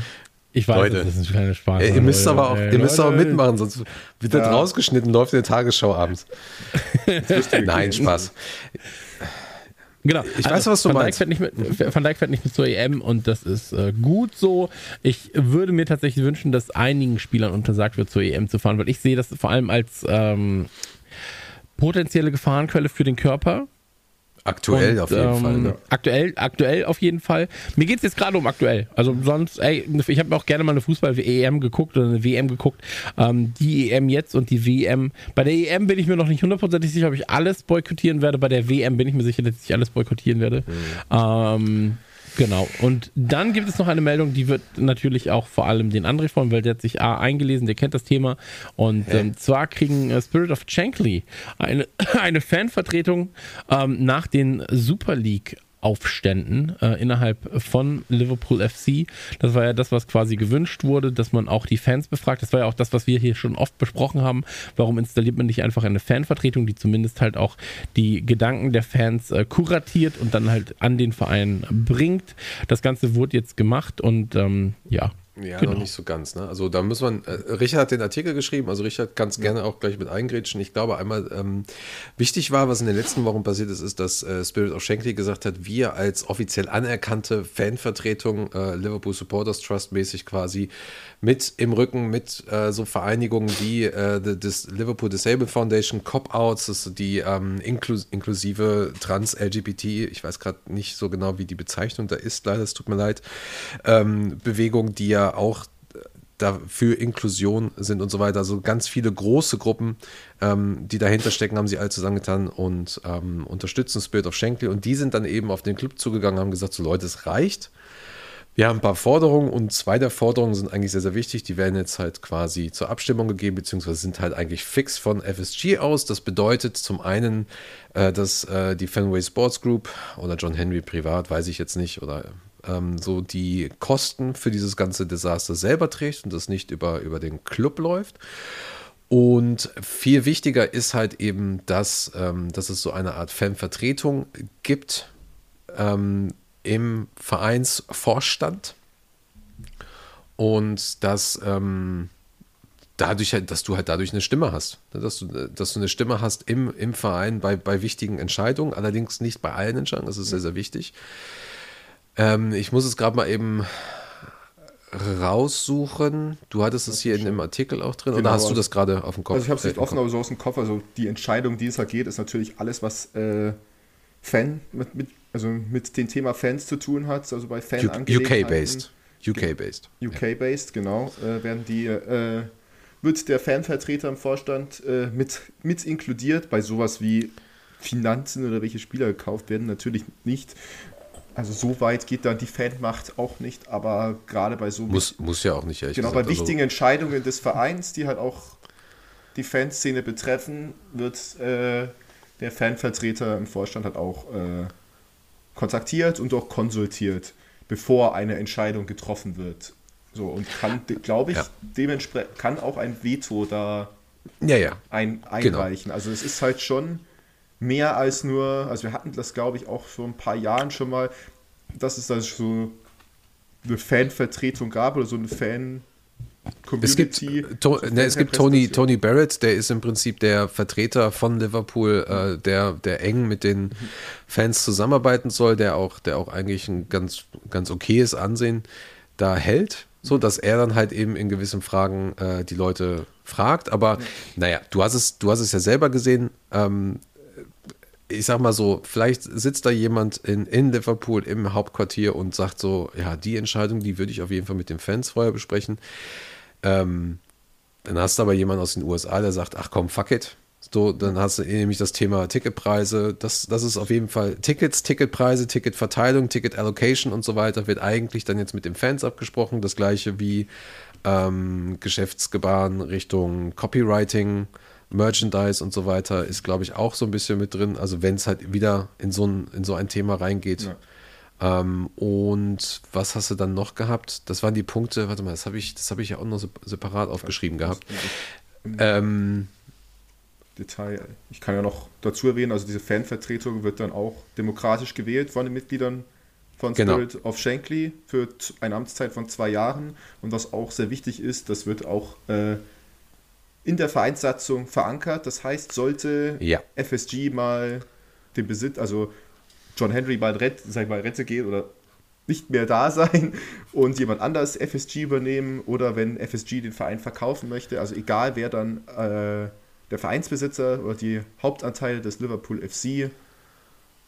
ich weiß, Leute. das ist ein kleiner Spaß. Ey, ihr müsst aber auch, ihr müsst aber Leute. mitmachen, sonst wird das Ja. rausgeschnitten, läuft in der Tagesschau abends. Nein, Spaß. Genau. Ich weiß, was du Van meinst. Dijk fährt nicht mit, Van Dijk fährt nicht mit zur EM und das ist äh, gut so. Ich würde mir tatsächlich wünschen, dass einigen Spielern untersagt wird, zur EM zu fahren, weil ich sehe das vor allem als ähm, potenzielle Gefahrenquelle für den Körper. Aktuell Und, auf jeden ähm, Fall. Ne? Aktuell, aktuell auf jeden Fall. Mir geht es jetzt gerade um aktuell. Also sonst, ey, ich habe auch gerne mal eine Fußball-EM geguckt oder eine WM geguckt. Ähm, die EM jetzt und die WM. Bei der EM bin ich mir noch nicht hundertprozentig sicher, ob ich alles boykottieren werde. Bei der WM bin ich mir sicher, dass ich alles boykottieren werde. Ähm, genau. Und dann gibt es noch eine Meldung, die wird natürlich auch vor allem den André freuen, weil der hat sich A eingelesen, der kennt das Thema. Und ähm, zwar kriegen äh, Spirit of Shankly eine, eine Fanvertretung ähm, nach den Super League Aufständen äh, innerhalb von Liverpool FC. Das war ja das, was quasi gewünscht wurde, dass man auch die Fans befragt. Das war ja auch das, was wir hier schon oft besprochen haben. Warum installiert man nicht einfach eine Fanvertretung, die zumindest halt auch die Gedanken der Fans äh, kuratiert und dann halt an den Verein bringt. Das Ganze wurde jetzt gemacht und ähm, ja. Ja, Genau. noch nicht so ganz. Ne? Also da muss man, äh, Richard hat den Artikel geschrieben, also Richard kann es gerne auch gleich mit eingrätschen. Ich glaube einmal, ähm, wichtig war, was in den letzten Wochen passiert ist, ist, dass äh, Spirit of Shankly gesagt hat, wir als offiziell anerkannte Fanvertretung, äh, Liverpool Supporters Trust mäßig quasi, mit im Rücken, mit äh, so Vereinigungen wie äh, das Liverpool Disabled Foundation, Cop-Outs, das ist die ähm, inklus inklusive Trans-LGBT, ich weiß gerade nicht so genau, wie die Bezeichnung da ist, leider, es tut mir leid, ähm, Bewegung, die ja auch da für Inklusion sind und so weiter. Also ganz viele große Gruppen, ähm, die dahinter stecken, haben sie alle zusammengetan und ähm, unterstützen Spirit of Shankly. Und die sind dann eben auf den Club zugegangen, haben gesagt, so Leute, es reicht. Wir haben ein paar Forderungen und zwei der Forderungen sind eigentlich sehr, sehr wichtig. Die werden jetzt halt quasi zur Abstimmung gegeben, beziehungsweise sind halt eigentlich fix von FSG aus. Das bedeutet zum einen, äh, dass äh, die Fenway Sports Group oder John Henry privat, weiß ich jetzt nicht, oder ähm, so die Kosten für dieses ganze Desaster selber trägt und das nicht über, über den Club läuft. Und viel wichtiger ist halt eben, dass, ähm, dass es so eine Art Fanvertretung gibt ähm, im Vereinsvorstand und dass ähm, dadurch halt, dass du halt dadurch eine Stimme hast, ne, dass du, dass du eine Stimme hast im, im Verein bei, bei wichtigen Entscheidungen, allerdings nicht bei allen Entscheidungen, das ist sehr, sehr wichtig. Ähm, ich muss es gerade mal eben raussuchen. Du hattest es hier in dem Artikel auch drin, Genau, oder hast du also- das gerade auf dem Kopf? Also ich habe es Äh, nicht im offen, aber so aus dem Kopf. Also die Entscheidung, die es da geht, ist natürlich alles, was äh, Fan mit, mit, also mit dem Thema Fans zu tun hat. Also bei Fan UK-based. UK-based. UK-based, genau, äh, werden die, äh, wird der Fanvertreter im Vorstand äh, mit, mit inkludiert. Bei sowas wie Finanzen oder welche Spieler gekauft werden, natürlich nicht. Also so weit geht dann die Fanmacht auch nicht, aber gerade bei so Muss, muss ja auch nicht, ehrlich genau gesagt. bei wichtigen Also, Entscheidungen des Vereins, die halt auch die Fanszene betreffen, wird äh, der Fanvertreter im Vorstand halt auch äh, kontaktiert und auch konsultiert, bevor eine Entscheidung getroffen wird. So und kann, glaube ich, Ja. dementsprechend kann auch ein Veto da ja, ja. ein, Genau. einreichen. Also es ist halt schon mehr als nur, also wir hatten das glaube ich auch vor ein paar Jahren schon mal, dass es da so eine Fanvertretung gab oder so eine Fan Es gibt, Community. to, ne, es gibt Tony. Tony Barrett, der ist im Prinzip der Vertreter von Liverpool, äh, der, der eng mit den Fans zusammenarbeiten soll, der auch, der auch eigentlich ein ganz, ganz okayes Ansehen da hält, so dass er dann halt eben in gewissen Fragen äh, die Leute fragt. Aber naja, du hast es, du hast es ja selber gesehen. Ähm, ich sag mal so, vielleicht sitzt da jemand in, in Liverpool im Hauptquartier und sagt so, ja, die Entscheidung, die würde ich auf jeden Fall mit den Fans vorher besprechen. Ähm, dann hast du aber jemanden aus den USA, der sagt, ach komm, fuck it. So, dann hast du nämlich das Thema Ticketpreise. Das, das ist auf jeden Fall Tickets, Ticketpreise, Ticketverteilung, Ticket Allocation und so weiter wird eigentlich dann jetzt mit den Fans abgesprochen. Das gleiche wie ähm, Geschäftsgebaren Richtung Copywriting, Merchandise und so weiter ist, glaube ich, auch so ein bisschen mit drin. Also wenn es halt wieder in so ein, in so ein Thema reingeht. Ähm, und was hast du dann noch gehabt? Das waren die Punkte, warte mal, das habe ich, das habe ich ja auch noch sep- separat aufgeschrieben gehabt. Ähm, Detail. Ich kann ja noch dazu erwähnen, also diese Fanvertretung wird dann auch demokratisch gewählt von den Mitgliedern von Genau. Spirit of Shankly für eine Amtszeit von zwei Jahren. Und was auch sehr wichtig ist, das wird auch äh, in der Vereinssatzung verankert. Das heißt, sollte Ja. FSG mal den Besitz, also John Henry mal, Ret, sag ich mal Rente gehen oder nicht mehr da sein und jemand anders FSG übernehmen oder wenn FSG den Verein verkaufen möchte, also egal wer dann äh, der Vereinsbesitzer oder die Hauptanteile des Liverpool FC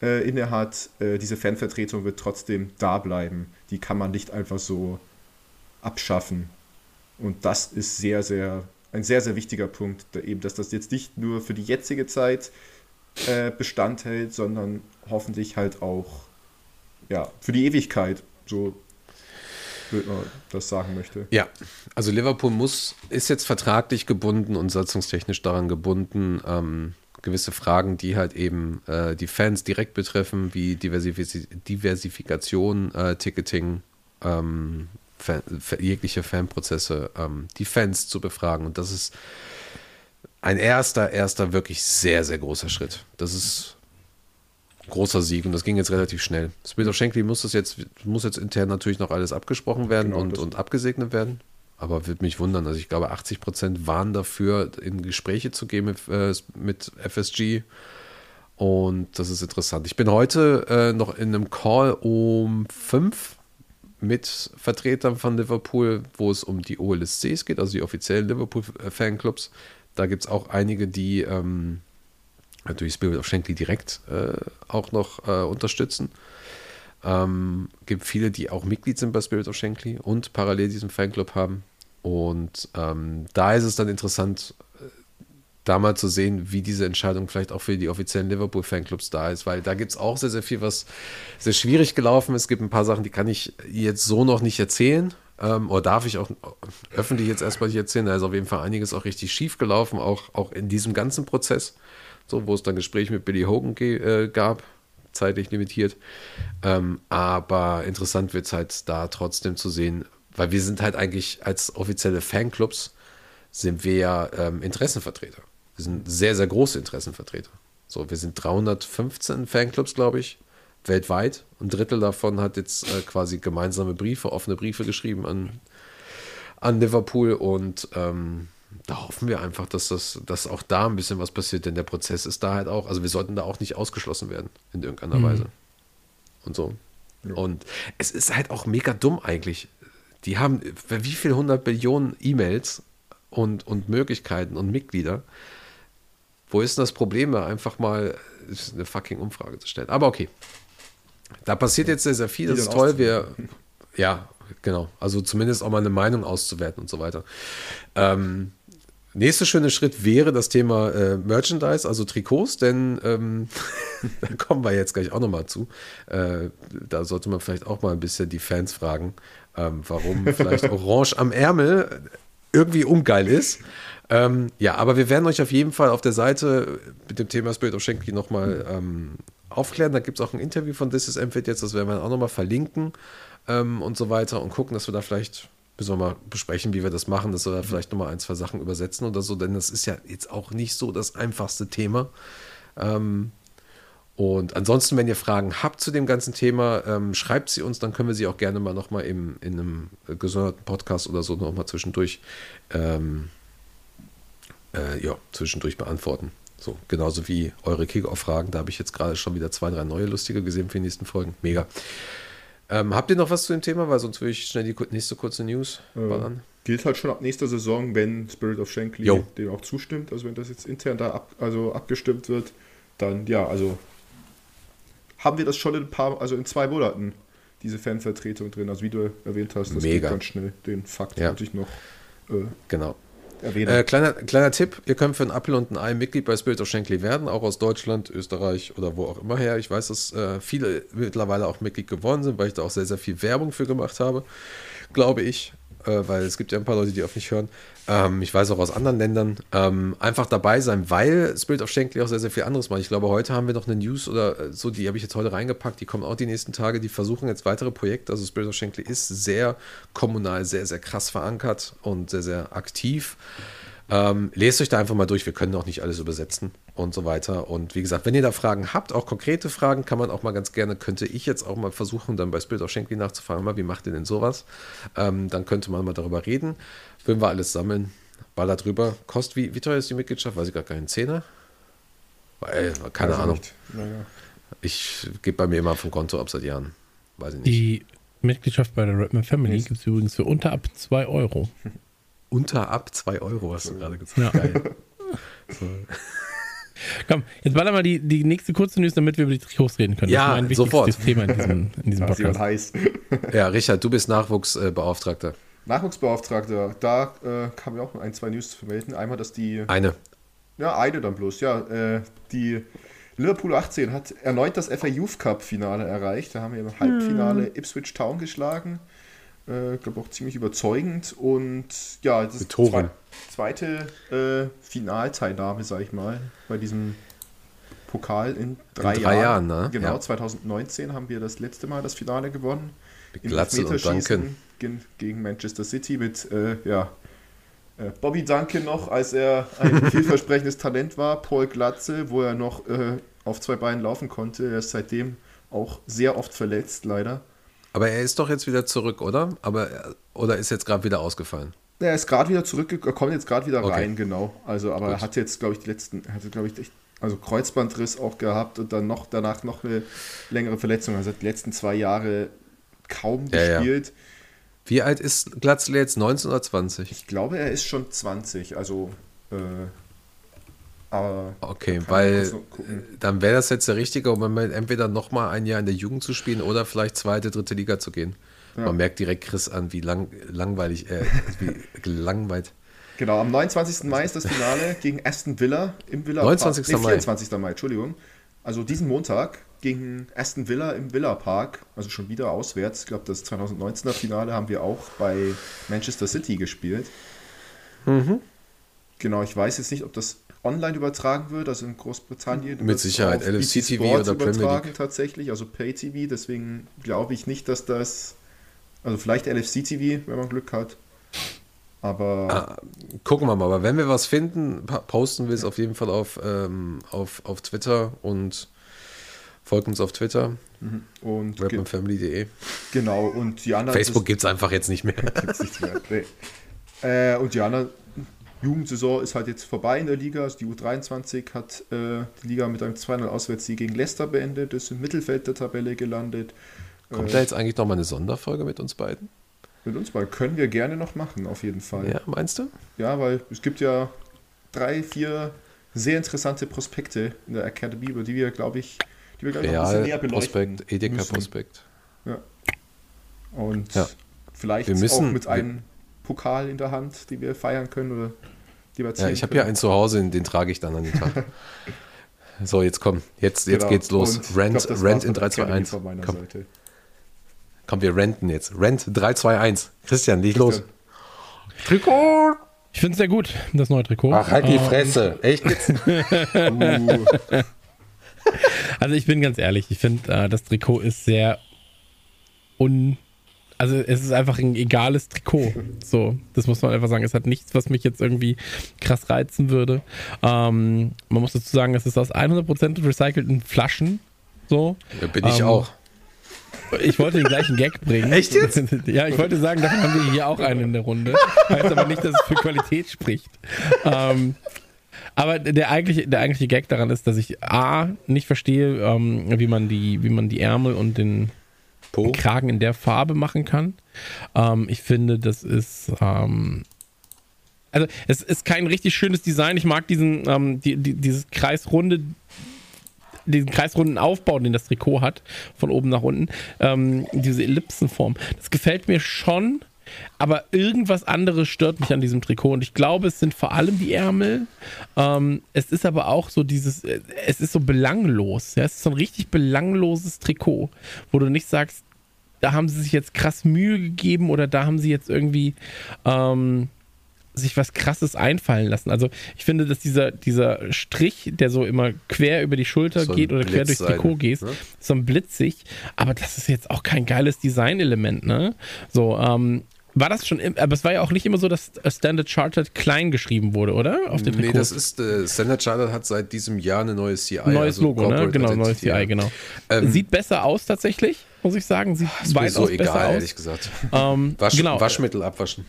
äh, innehat, äh, diese Fanvertretung wird trotzdem da bleiben. Die kann man nicht einfach so abschaffen. Und das ist sehr, sehr, ein sehr, sehr wichtiger Punkt, da eben, dass das jetzt nicht nur für die jetzige Zeit äh, Bestand hält, sondern hoffentlich halt auch ja, für die Ewigkeit, so würde man das sagen möchte. Ja, also Liverpool muss, ist jetzt vertraglich gebunden und satzungstechnisch daran gebunden, ähm, gewisse Fragen, die halt eben äh, die Fans direkt betreffen, wie Diversifiz Diversifikation, äh, Ticketing, ähm, Fan, fa- jegliche Fanprozesse, ähm, die Fans zu befragen. Und das ist ein erster, erster wirklich sehr, sehr großer Schritt. Das ist ein großer Sieg und das ging jetzt relativ schnell. Of Shankly muss das jetzt, muss jetzt intern natürlich noch alles abgesprochen werden Genau, und, und abgesegnet werden. Aber würde mich wundern. Also ich glaube, 80 Prozent waren dafür, in Gespräche zu gehen mit, äh, mit FSG. Und das ist interessant. Ich bin heute äh, noch in einem Call um fünf mit Vertretern von Liverpool, wo es um die OLSCs geht, also die offiziellen Liverpool-Fanclubs. Da gibt es auch einige, die ähm, natürlich Spirit of Shankly direkt äh, auch noch äh, unterstützen. Ähm, gibt viele, die auch Mitglied sind bei Spirit of Shankly und parallel diesen Fanclub haben. Und ähm, da ist es dann interessant, äh, da mal zu sehen, wie diese Entscheidung vielleicht auch für die offiziellen Liverpool-Fanclubs da ist, weil da gibt es auch sehr, sehr viel, was sehr schwierig gelaufen ist. Es gibt ein paar Sachen, die kann ich jetzt so noch nicht erzählen. Ähm, oder darf ich auch öffentlich jetzt erstmal nicht erzählen. Da ist auf jeden Fall einiges auch richtig schief gelaufen, auch, auch in diesem ganzen Prozess. So, wo es dann Gespräche mit Billy Hogan äh, gab, zeitlich limitiert. Ähm, aber interessant wird es halt da trotzdem zu sehen, weil wir sind halt eigentlich als offizielle Fanclubs sind wir ja ähm, Interessenvertreter. Wir sind sehr, sehr große Interessenvertreter. So, wir sind 315 Fanclubs, glaube ich, weltweit. Ein Drittel davon hat jetzt äh, quasi gemeinsame Briefe, offene Briefe geschrieben an, an Liverpool und ähm, da hoffen wir einfach, dass, das, dass auch da ein bisschen was passiert, denn der Prozess ist da halt auch, also wir sollten da auch nicht ausgeschlossen werden in irgendeiner Weise. Und so. Und es ist halt auch mega dumm eigentlich. Die haben wie viel 100 Billionen E-Mails und, und Möglichkeiten und Mitglieder. Wo ist denn das Problem, da einfach mal eine fucking Umfrage zu stellen? Aber okay. Da passiert jetzt sehr, sehr viel. Das ist toll. Wir, ja, genau. Also zumindest auch mal eine Meinung auszuwerten und so weiter. Ähm, nächster schöner Schritt wäre das Thema äh, Merchandise, also Trikots, denn ähm, da kommen wir jetzt gleich auch nochmal zu. Äh, da sollte man vielleicht auch mal ein bisschen die Fans fragen, ähm, warum vielleicht Orange am Ärmel irgendwie ungeil ist. Ähm, ja, aber wir werden euch auf jeden Fall auf der Seite mit dem Thema Spirit of Shankly nochmal ähm, aufklären. Da gibt es auch ein Interview von This is Enfield jetzt, das werden wir auch nochmal verlinken ähm, und so weiter und gucken, dass wir da vielleicht, müssen wir mal besprechen, wie wir das machen, dass wir da vielleicht nochmal ein, zwei Sachen übersetzen oder so, denn das ist ja jetzt auch nicht so das einfachste Thema. Ähm, und ansonsten, wenn ihr Fragen habt zu dem ganzen Thema, ähm, schreibt sie uns, dann können wir sie auch gerne mal nochmal in einem gesonderten Podcast oder so nochmal zwischendurch, ähm, äh, ja, zwischendurch beantworten. So, genauso wie eure Kick-Off-Fragen. Da habe ich jetzt gerade schon wieder zwei, drei neue lustige gesehen für die nächsten Folgen. Mega. Ähm, habt ihr noch was zu dem Thema? Weil sonst würde ich schnell die nächste kurze News ballern. Gilt halt schon ab nächster Saison, wenn Spirit of Shankly Jo. dem auch zustimmt. Also wenn das jetzt intern da ab, also abgestimmt wird, dann ja, also haben wir das schon in ein paar, also in zwei Monaten, diese Fanvertretung drin. Also wie du erwähnt hast, das Mega. geht ganz schnell. Den Fakt Ja. ich noch äh, Genau. Erwähnen. Äh, kleiner, kleiner Tipp, ihr könnt für einen Apfel und ein Ei Mitglied bei Spirit of Shankly werden, auch aus Deutschland, Österreich oder wo auch immer her. Ich weiß, dass äh, viele mittlerweile auch Mitglied geworden sind, weil ich da auch sehr, sehr viel Werbung für gemacht habe, glaube ich. Äh, weil es gibt ja ein paar Leute, die auf mich hören. Ähm, ich weiß auch aus anderen Ländern. Ähm, einfach dabei sein, weil Spirit of Shankly auch sehr, sehr viel anderes macht. Ich glaube, heute haben wir noch eine News oder äh, so, die habe ich jetzt heute reingepackt. Die kommen auch die nächsten Tage. Die versuchen jetzt weitere Projekte. Also Spirit of Shankly ist sehr kommunal, sehr, sehr krass verankert und sehr, sehr aktiv. Ähm, lest euch da einfach mal durch. Wir können auch nicht alles übersetzen und so weiter. Und wie gesagt, wenn ihr da Fragen habt, auch konkrete Fragen, kann man auch mal ganz gerne, könnte ich jetzt auch mal versuchen, dann bei Spirit of Shankly nachzufragen, mal, wie macht ihr denn sowas? Ähm, dann könnte man mal darüber reden. Würden wir alles sammeln, baller drüber. Kostet, wie, wie teuer ist die Mitgliedschaft? Weiß ich gar keinen Zehner? Weil, keine Weiß ich Ahnung. Naja. Ich gebe bei mir immer vom Konto ab seit Jahren. Weiß ich nicht. Die Mitgliedschaft bei der Redman Family gibt es übrigens für unter ab 2 Euro. Unter ab 2 Euro, hast du gerade gesagt. Ja. Geil. Komm, jetzt baller mal die, die nächste kurze News, damit wir über die Trikots reden können. Ja, das ist mein sofort. Thema in diesem, in diesem Podcast. heiß. Ja, Richard, du bist Nachwuchsbeauftragter. Nachwuchsbeauftragter, da äh, kann mir auch ein, zwei News zu vermelden. Einmal, dass die, Eine. ja, eine dann bloß, ja, äh, die Liverpool 18 hat erneut das FA Youth Cup Finale erreicht. Da haben wir im Halbfinale Ipswich Town geschlagen. Äh, glaube auch ziemlich überzeugend und ja, das Mit Toren. zwei- zweite äh, Finalteilnahme, sag ich mal, bei diesem Pokal in drei, drei Jahren. Jahren, ne? Genau, Ja. 2019 haben wir das letzte Mal das Finale gewonnen. Im Glatze und Duncan. Gegen, gegen Manchester City mit äh, ja, äh, Bobby Duncan noch, als er ein vielversprechendes Talent war, Paul Glatze, wo er noch äh, auf zwei Beinen laufen konnte. Er ist seitdem auch sehr oft verletzt, leider. Aber er ist doch jetzt wieder zurück, oder? Aber er- oder ist jetzt gerade wieder ausgefallen? Er ist gerade wieder zurückgekommen, kommt jetzt gerade wieder Okay. rein, genau. Also, aber er hat jetzt, glaube ich, die letzten, er hatte, glaube ich, also Kreuzbandriss auch gehabt und dann noch danach noch eine längere Verletzung. Also hat die letzten zwei Jahre kaum Ja, ja. gespielt. Wie alt ist Glatzle jetzt? 19 oder 20? Ich glaube, er ist schon 20, also äh, aber Okay, weil dann wäre das jetzt der richtige Moment, entweder nochmal ein Jahr in der Jugend zu spielen oder vielleicht zweite, dritte Liga zu gehen. Ja. Man merkt direkt Chris an, wie lang, langweilig, äh, wie gelangweilt. Genau, am 29. Mai ist das Finale gegen Aston Villa im Villa 29. Park. Nee, Mai. 24. Mai, Entschuldigung. Also diesen Montag gegen Aston Villa im Villa Park, also schon wieder auswärts. Ich glaube, das 2019er Finale haben wir auch bei Manchester City gespielt. Mhm. Genau, ich weiß jetzt nicht, ob das online übertragen wird, also in Großbritannien. Mit Sicherheit, LFC BT TV Sport oder Premier übertragen League. tatsächlich, also Pay TV, deswegen glaube ich nicht, dass das, also vielleicht LFC TV, wenn man Glück hat. Aber Gucken wir mal, aber wenn wir was finden, posten wir es auf jeden Fall auf, ähm, auf, auf Twitter und folgt uns auf Twitter, und ge rapmanfamily.de. genau, und die anderen Facebook gibt es einfach jetzt nicht mehr. gibt's nicht mehr. Nee. Äh, und die andere Jugendsaison ist halt jetzt vorbei in der Liga. Also die U23 hat äh, die Liga mit einem 2-0 Auswärtssieg gegen Leicester beendet, ist im Mittelfeld der Tabelle gelandet. Kommt Äh, da jetzt eigentlich noch mal eine Sonderfolge mit uns beiden? Mit uns mal können wir gerne noch machen, auf jeden Fall. Ja, meinst du? Ja, weil es gibt ja drei, vier sehr interessante Prospekte in der Academy, über die wir, glaube ich, die wir, glaube ich, noch ein bisschen näher beleuchten Prospekt, Edeka müssen. Prospekt. Und Ja. vielleicht Wir müssen- auch mit einem Pokal in der Hand, die wir feiern können oder die wir Ja, ziehen ich habe hier einen zu Hause, den trage ich dann an den Tag. so, jetzt komm, jetzt, jetzt Genau. geht's los. Und Rent, glaub, Rent in mit der Academy 321. Von meiner Komm, Seite. komm, wir renten jetzt. Rent 321. Christian, leg los. Trikot! Ich finde es sehr gut, das neue Trikot. Ach, halt die Äh, Fresse. Echt jetzt? Uh, Also ich bin ganz ehrlich, ich finde, äh, das Trikot ist sehr un... Also es ist einfach ein egales Trikot. So, das muss man einfach sagen. Es hat nichts, was mich jetzt irgendwie krass reizen würde. Ähm, man muss dazu sagen, es ist aus 100% recycelten Flaschen. So. Ja, bin ich Ähm, auch. Ich wollte den gleichen Gag bringen. Echt jetzt? Ja, ich wollte sagen, davon haben wir hier auch einen in der Runde. Heißt aber nicht, dass es für Qualität spricht. Ähm, aber der eigentliche, der eigentliche Gag daran ist, dass ich A, nicht verstehe, ähm, wie, man die, wie man die Ärmel und den Po? Kragen in der Farbe machen kann. Ähm, ich finde, das ist. Ähm, also, es ist kein richtig schönes Design. Ich mag diesen, ähm, die, die, dieses kreisrunde, diesen kreisrunden Aufbau, den das Trikot hat, von oben nach unten. Ähm, diese Ellipsenform. Das gefällt mir schon. Aber irgendwas anderes stört mich an diesem Trikot und ich glaube, es sind vor allem die Ärmel. Ähm, es ist aber auch so dieses, äh, es ist so belanglos. Ja? Es ist so ein richtig belangloses Trikot, wo du nicht sagst, da haben sie sich jetzt krass Mühe gegeben oder da haben sie jetzt irgendwie ähm, sich was krasses einfallen lassen. Also ich finde, dass dieser, dieser Strich, der so immer quer über die Schulter Soll geht oder quer Blitz durchs Trikot geht, ne? so ein blitzig, aber das ist jetzt auch kein geiles Designelement, ne? So, ähm, war das schon, im, aber es war ja auch nicht immer so, dass Standard Chartered klein geschrieben wurde, oder? Auf den Nee, das ist, äh, Standard Chartered hat seit diesem Jahr eine neue CI. neues also Logo, ne? Genau, neues. CI, genau. Ähm, Sieht besser aus tatsächlich, muss ich sagen. Sieht Ist mir so egal, aus. ehrlich gesagt. Ähm, Wasch, genau, Waschmittel abwaschen.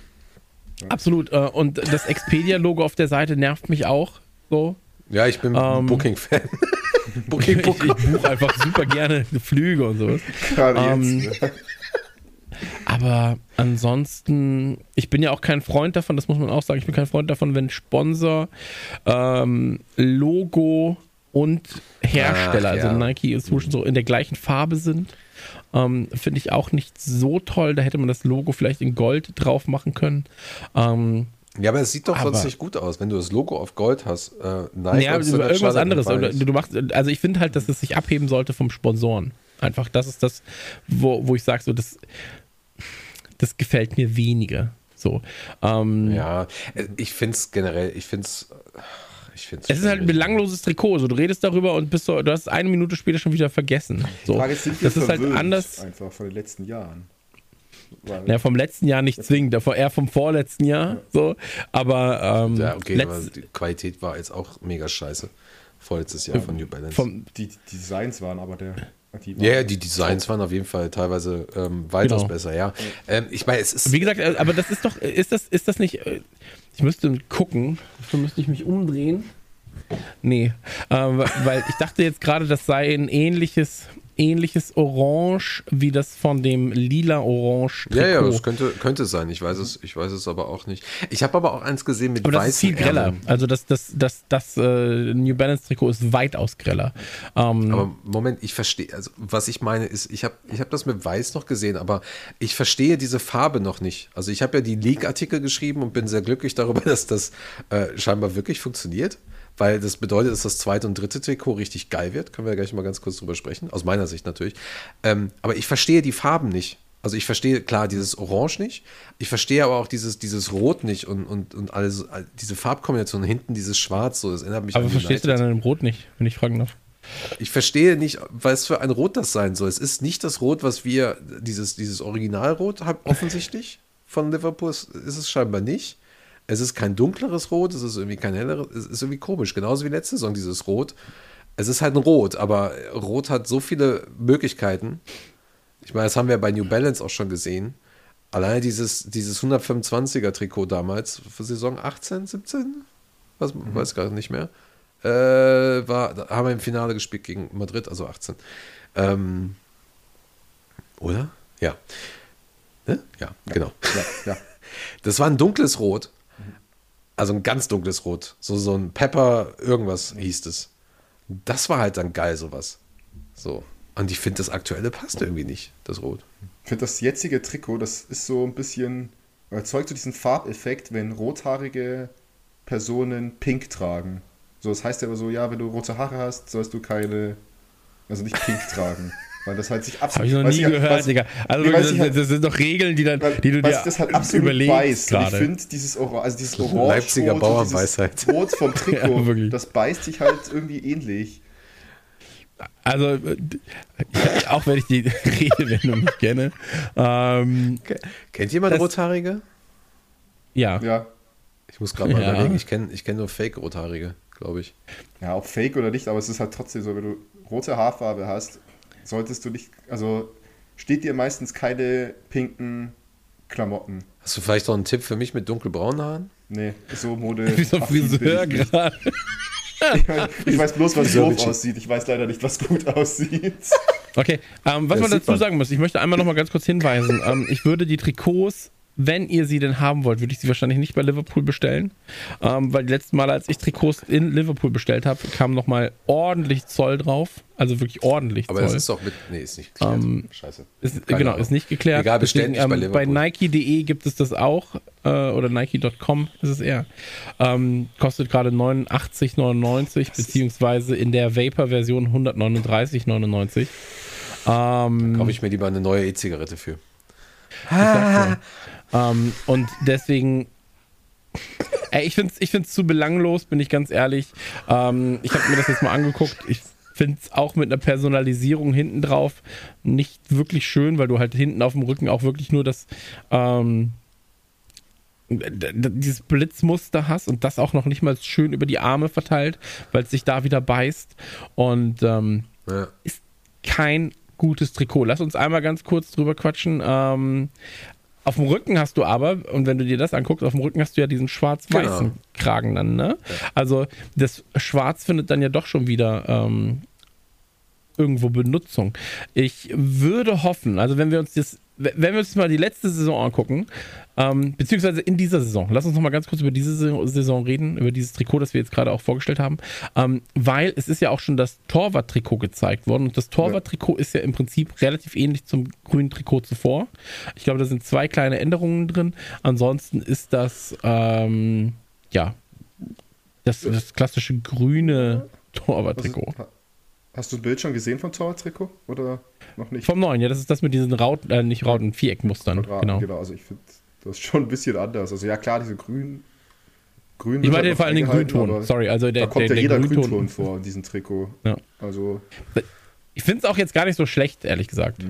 absolut. Äh, und das Expedia-Logo auf der Seite nervt mich auch. So. Ja, ich bin Ähm, Booking-Fan. Ich, Booking, ich Booking. buche einfach super gerne Flüge und sowas. Gerade Ähm, jetzt. Aber ansonsten, ich bin ja auch kein Freund davon, das muss man auch sagen, ich bin kein Freund davon, wenn Sponsor, ähm, Logo und Hersteller, Ach, ja. also Nike und und so in der gleichen Farbe sind. Ähm, Finde ich auch nicht so toll. Da hätte man das Logo vielleicht in Gold drauf machen können. Ähm, Ja, aber es sieht doch Aber- sonst nicht gut aus, wenn du das Logo auf Gold hast. Äh, Nike ja, Standard irgendwas anderes. Oder. Du machst, also ich finde halt, dass es sich abheben sollte vom Sponsoren. Einfach, das ist das, wo, wo ich sage, so, das, das gefällt mir weniger. So. Ähm, Ja, äh, ich finde es generell, ich finde es. Ich find's Es ist halt ein schwierig. belanglos Trikot. So, du redest darüber und bist so, du hast es eine Minute später schon wieder vergessen. So. Frage ist, sind wir das ist halt anders. Einfach von den letzten Jahren. Weil, Ja, vom letzten Jahr nicht zwingend, davor eher vom vorletzten Jahr. So. Aber ähm, Ja, okay, aber die Qualität war jetzt auch mega scheiße. Vorletztes Jahr von New Balance. vom, die, die Designs waren aber der. Die ja, ja, die Designs waren auf jeden Fall teilweise ähm, weitaus Genau. besser, ja. Ähm, ich meine, es ist. Wie gesagt, äh, aber das ist doch, ist das, ist das nicht, äh, ich müsste gucken, dafür müsste ich mich umdrehen. Nee, äh, weil ich dachte jetzt gerade, das sei ein ähnliches, ähnliches Orange wie das von dem lila-Orange Ja, ja, Trikot. das könnte, könnte sein. Ich weiß es, ich weiß es aber auch nicht. Ich habe aber auch eins gesehen mit Aber das ist viel greller. Ärmeln. Also das, das, das, das äh, New Balance Trikot ist weitaus greller. Ähm, Aber Moment, ich verstehe, also was ich meine ist, ich habe ich hab das mit Weiß noch gesehen, aber ich verstehe diese Farbe noch nicht. Also ich habe ja die Leak-Artikel geschrieben und bin sehr glücklich darüber, dass das äh, scheinbar wirklich funktioniert, weil das bedeutet, dass das zweite und dritte Trikot richtig geil wird. Können wir ja gleich mal ganz kurz drüber sprechen, aus meiner Sicht natürlich. Ähm, aber ich verstehe die Farben nicht. Also ich verstehe klar dieses Orange nicht, ich verstehe aber auch dieses, dieses Rot nicht und, und, und alles, diese Farbkombination hinten, dieses Schwarz, so, das erinnert mich aber verstehst du United. dann im Rot nicht, wenn ich fragen darf? Ich verstehe nicht, was für ein Rot das sein soll. Es ist nicht das Rot, was wir, dieses, dieses Originalrot offensichtlich von Liverpool ist es scheinbar nicht. Es ist kein dunkleres Rot, es ist irgendwie kein helleres, es ist irgendwie komisch. Genauso wie letzte Saison dieses Rot. Es ist halt ein Rot, aber Rot hat so viele Möglichkeiten. Ich meine, das haben wir bei New Balance auch schon gesehen. Alleine dieses, dieses 125er Trikot damals für Saison 18, 17? Was, Weiß gerade nicht mehr. Äh, war, haben wir im Finale gespielt gegen Madrid, also 18. Ähm, oder? Ja. Ne? Ja, genau. Ja, ja. Das war ein dunkles Rot. Also ein ganz dunkles Rot. So, so ein Pepper, irgendwas hieß es. Das war halt dann geil, sowas. So. Und ich finde, das aktuelle passt irgendwie nicht, das Rot. Ich finde das jetzige Trikot, das ist so ein bisschen, erzeugt so diesen Farbeffekt, wenn rothaarige Personen pink tragen. So, das heißt ja aber so, ja, wenn du rote Haare hast, sollst du keine, also nicht pink tragen. Weil das halt sich absolut. Habe ich noch nie halt- gehört, weil- Digga. Also Nee, das, halt- das sind doch Regeln, die, dann, die du dir das halt absolut überlegst beißt. Und ich finde dieses Orange, also dieses Orange Leipziger Bauernweisheit. dieses Rot vom Trikot, Ja, das beißt sich halt irgendwie ähnlich. Also, äh, ich, auch wenn ich die Redewendung nicht kenne. Ähm, Kennt jemand Das- Rothaarige? ja. Ja. Ich muss gerade mal Ja. überlegen. Ich kenne ich kenn nur Fake-Rothaarige, glaube ich. Ja, ob fake oder nicht, aber es ist halt trotzdem so, wenn du rote Haarfarbe hast, solltest du nicht, also steht dir meistens keine pinken Klamotten. Hast du vielleicht noch einen Tipp für mich mit dunkelbraunen Haaren? Nee, so Mode. Wie so Friseur gerade. Ich weiß- Ich weiß bloß, was doof aussieht. Ich weiß leider nicht, was gut aussieht. Okay, ähm, was Das man dazu man. sagen muss, ich möchte einmal noch mal ganz kurz hinweisen. ähm, ich würde die Trikots, wenn ihr sie denn haben wollt, würde ich sie wahrscheinlich nicht bei Liverpool bestellen. Ähm, weil die letzten Mal, als ich Trikots in Liverpool bestellt habe, kam noch mal ordentlich Zoll drauf. Also wirklich ordentlich Aber Zoll. das ist doch mit. Nee, ist nicht geklärt. Ähm, Scheiße. Ist, genau, Ahnung. ist nicht geklärt. Egal, bestellt nicht bei ähm, bei Liverpool. Nike.de gibt es das auch. Äh, oder Nike.com ist es eher. Ähm, kostet gerade 89,99 beziehungsweise in der Vapor-Version 139,99. Ähm, Kaufe ich mir lieber eine neue E-Zigarette für. Ähm, und deswegen. Ey, ich finde es ich find's zu belanglos, bin ich ganz ehrlich. Ähm, ich habe mir das jetzt mal angeguckt. Ich finde es auch mit einer Personalisierung hinten drauf nicht wirklich schön, weil du halt hinten auf dem Rücken auch wirklich nur das. Ähm, dieses Blitzmuster hast und das auch noch nicht mal schön über die Arme verteilt, weil es sich da wieder beißt. Und ähm, Ja. kein gutes Trikot. Lass uns einmal ganz kurz drüber quatschen. Ähm, auf dem Rücken hast du aber, und wenn du dir das anguckst, auf dem Rücken hast du ja diesen schwarz-weißen Genau. Kragen dann, ne? Also das Schwarz findet dann ja doch schon wieder ähm, irgendwo Benutzung. Ich würde hoffen, also wenn wir uns das, wenn wir uns mal die letzte Saison angucken, ähm, beziehungsweise in dieser Saison, lass uns noch mal ganz kurz über diese Saison- reden, über dieses Trikot, das wir jetzt gerade auch vorgestellt haben, ähm, weil es ist ja auch schon das Torwart-Trikot gezeigt worden und das Torwart-Trikot ist ja im Prinzip relativ ähnlich zum grünen Trikot zuvor. Ich glaube, da sind zwei kleine Änderungen drin. Ansonsten ist das, ähm, ja, das, das klassische grüne Torwart-Trikot. Ha- hast du ein Bild schon gesehen vom Torwart-Trikot? Oder noch nicht? Vom neuen, ja, das ist das mit diesen Rauten, äh, nicht Rauten, Viereckmustern. Quadraten, Genau. genau. Also ich finde das schon ein bisschen anders. Also ja klar, diese grün. Grün Ich meine halt vor allem den Grünton. Sorry, also der, Da kommt der, ja der jeder Grünton. Grünton vor in diesem Trikot. Ja. Also Ich finde es auch jetzt gar nicht so schlecht, ehrlich gesagt.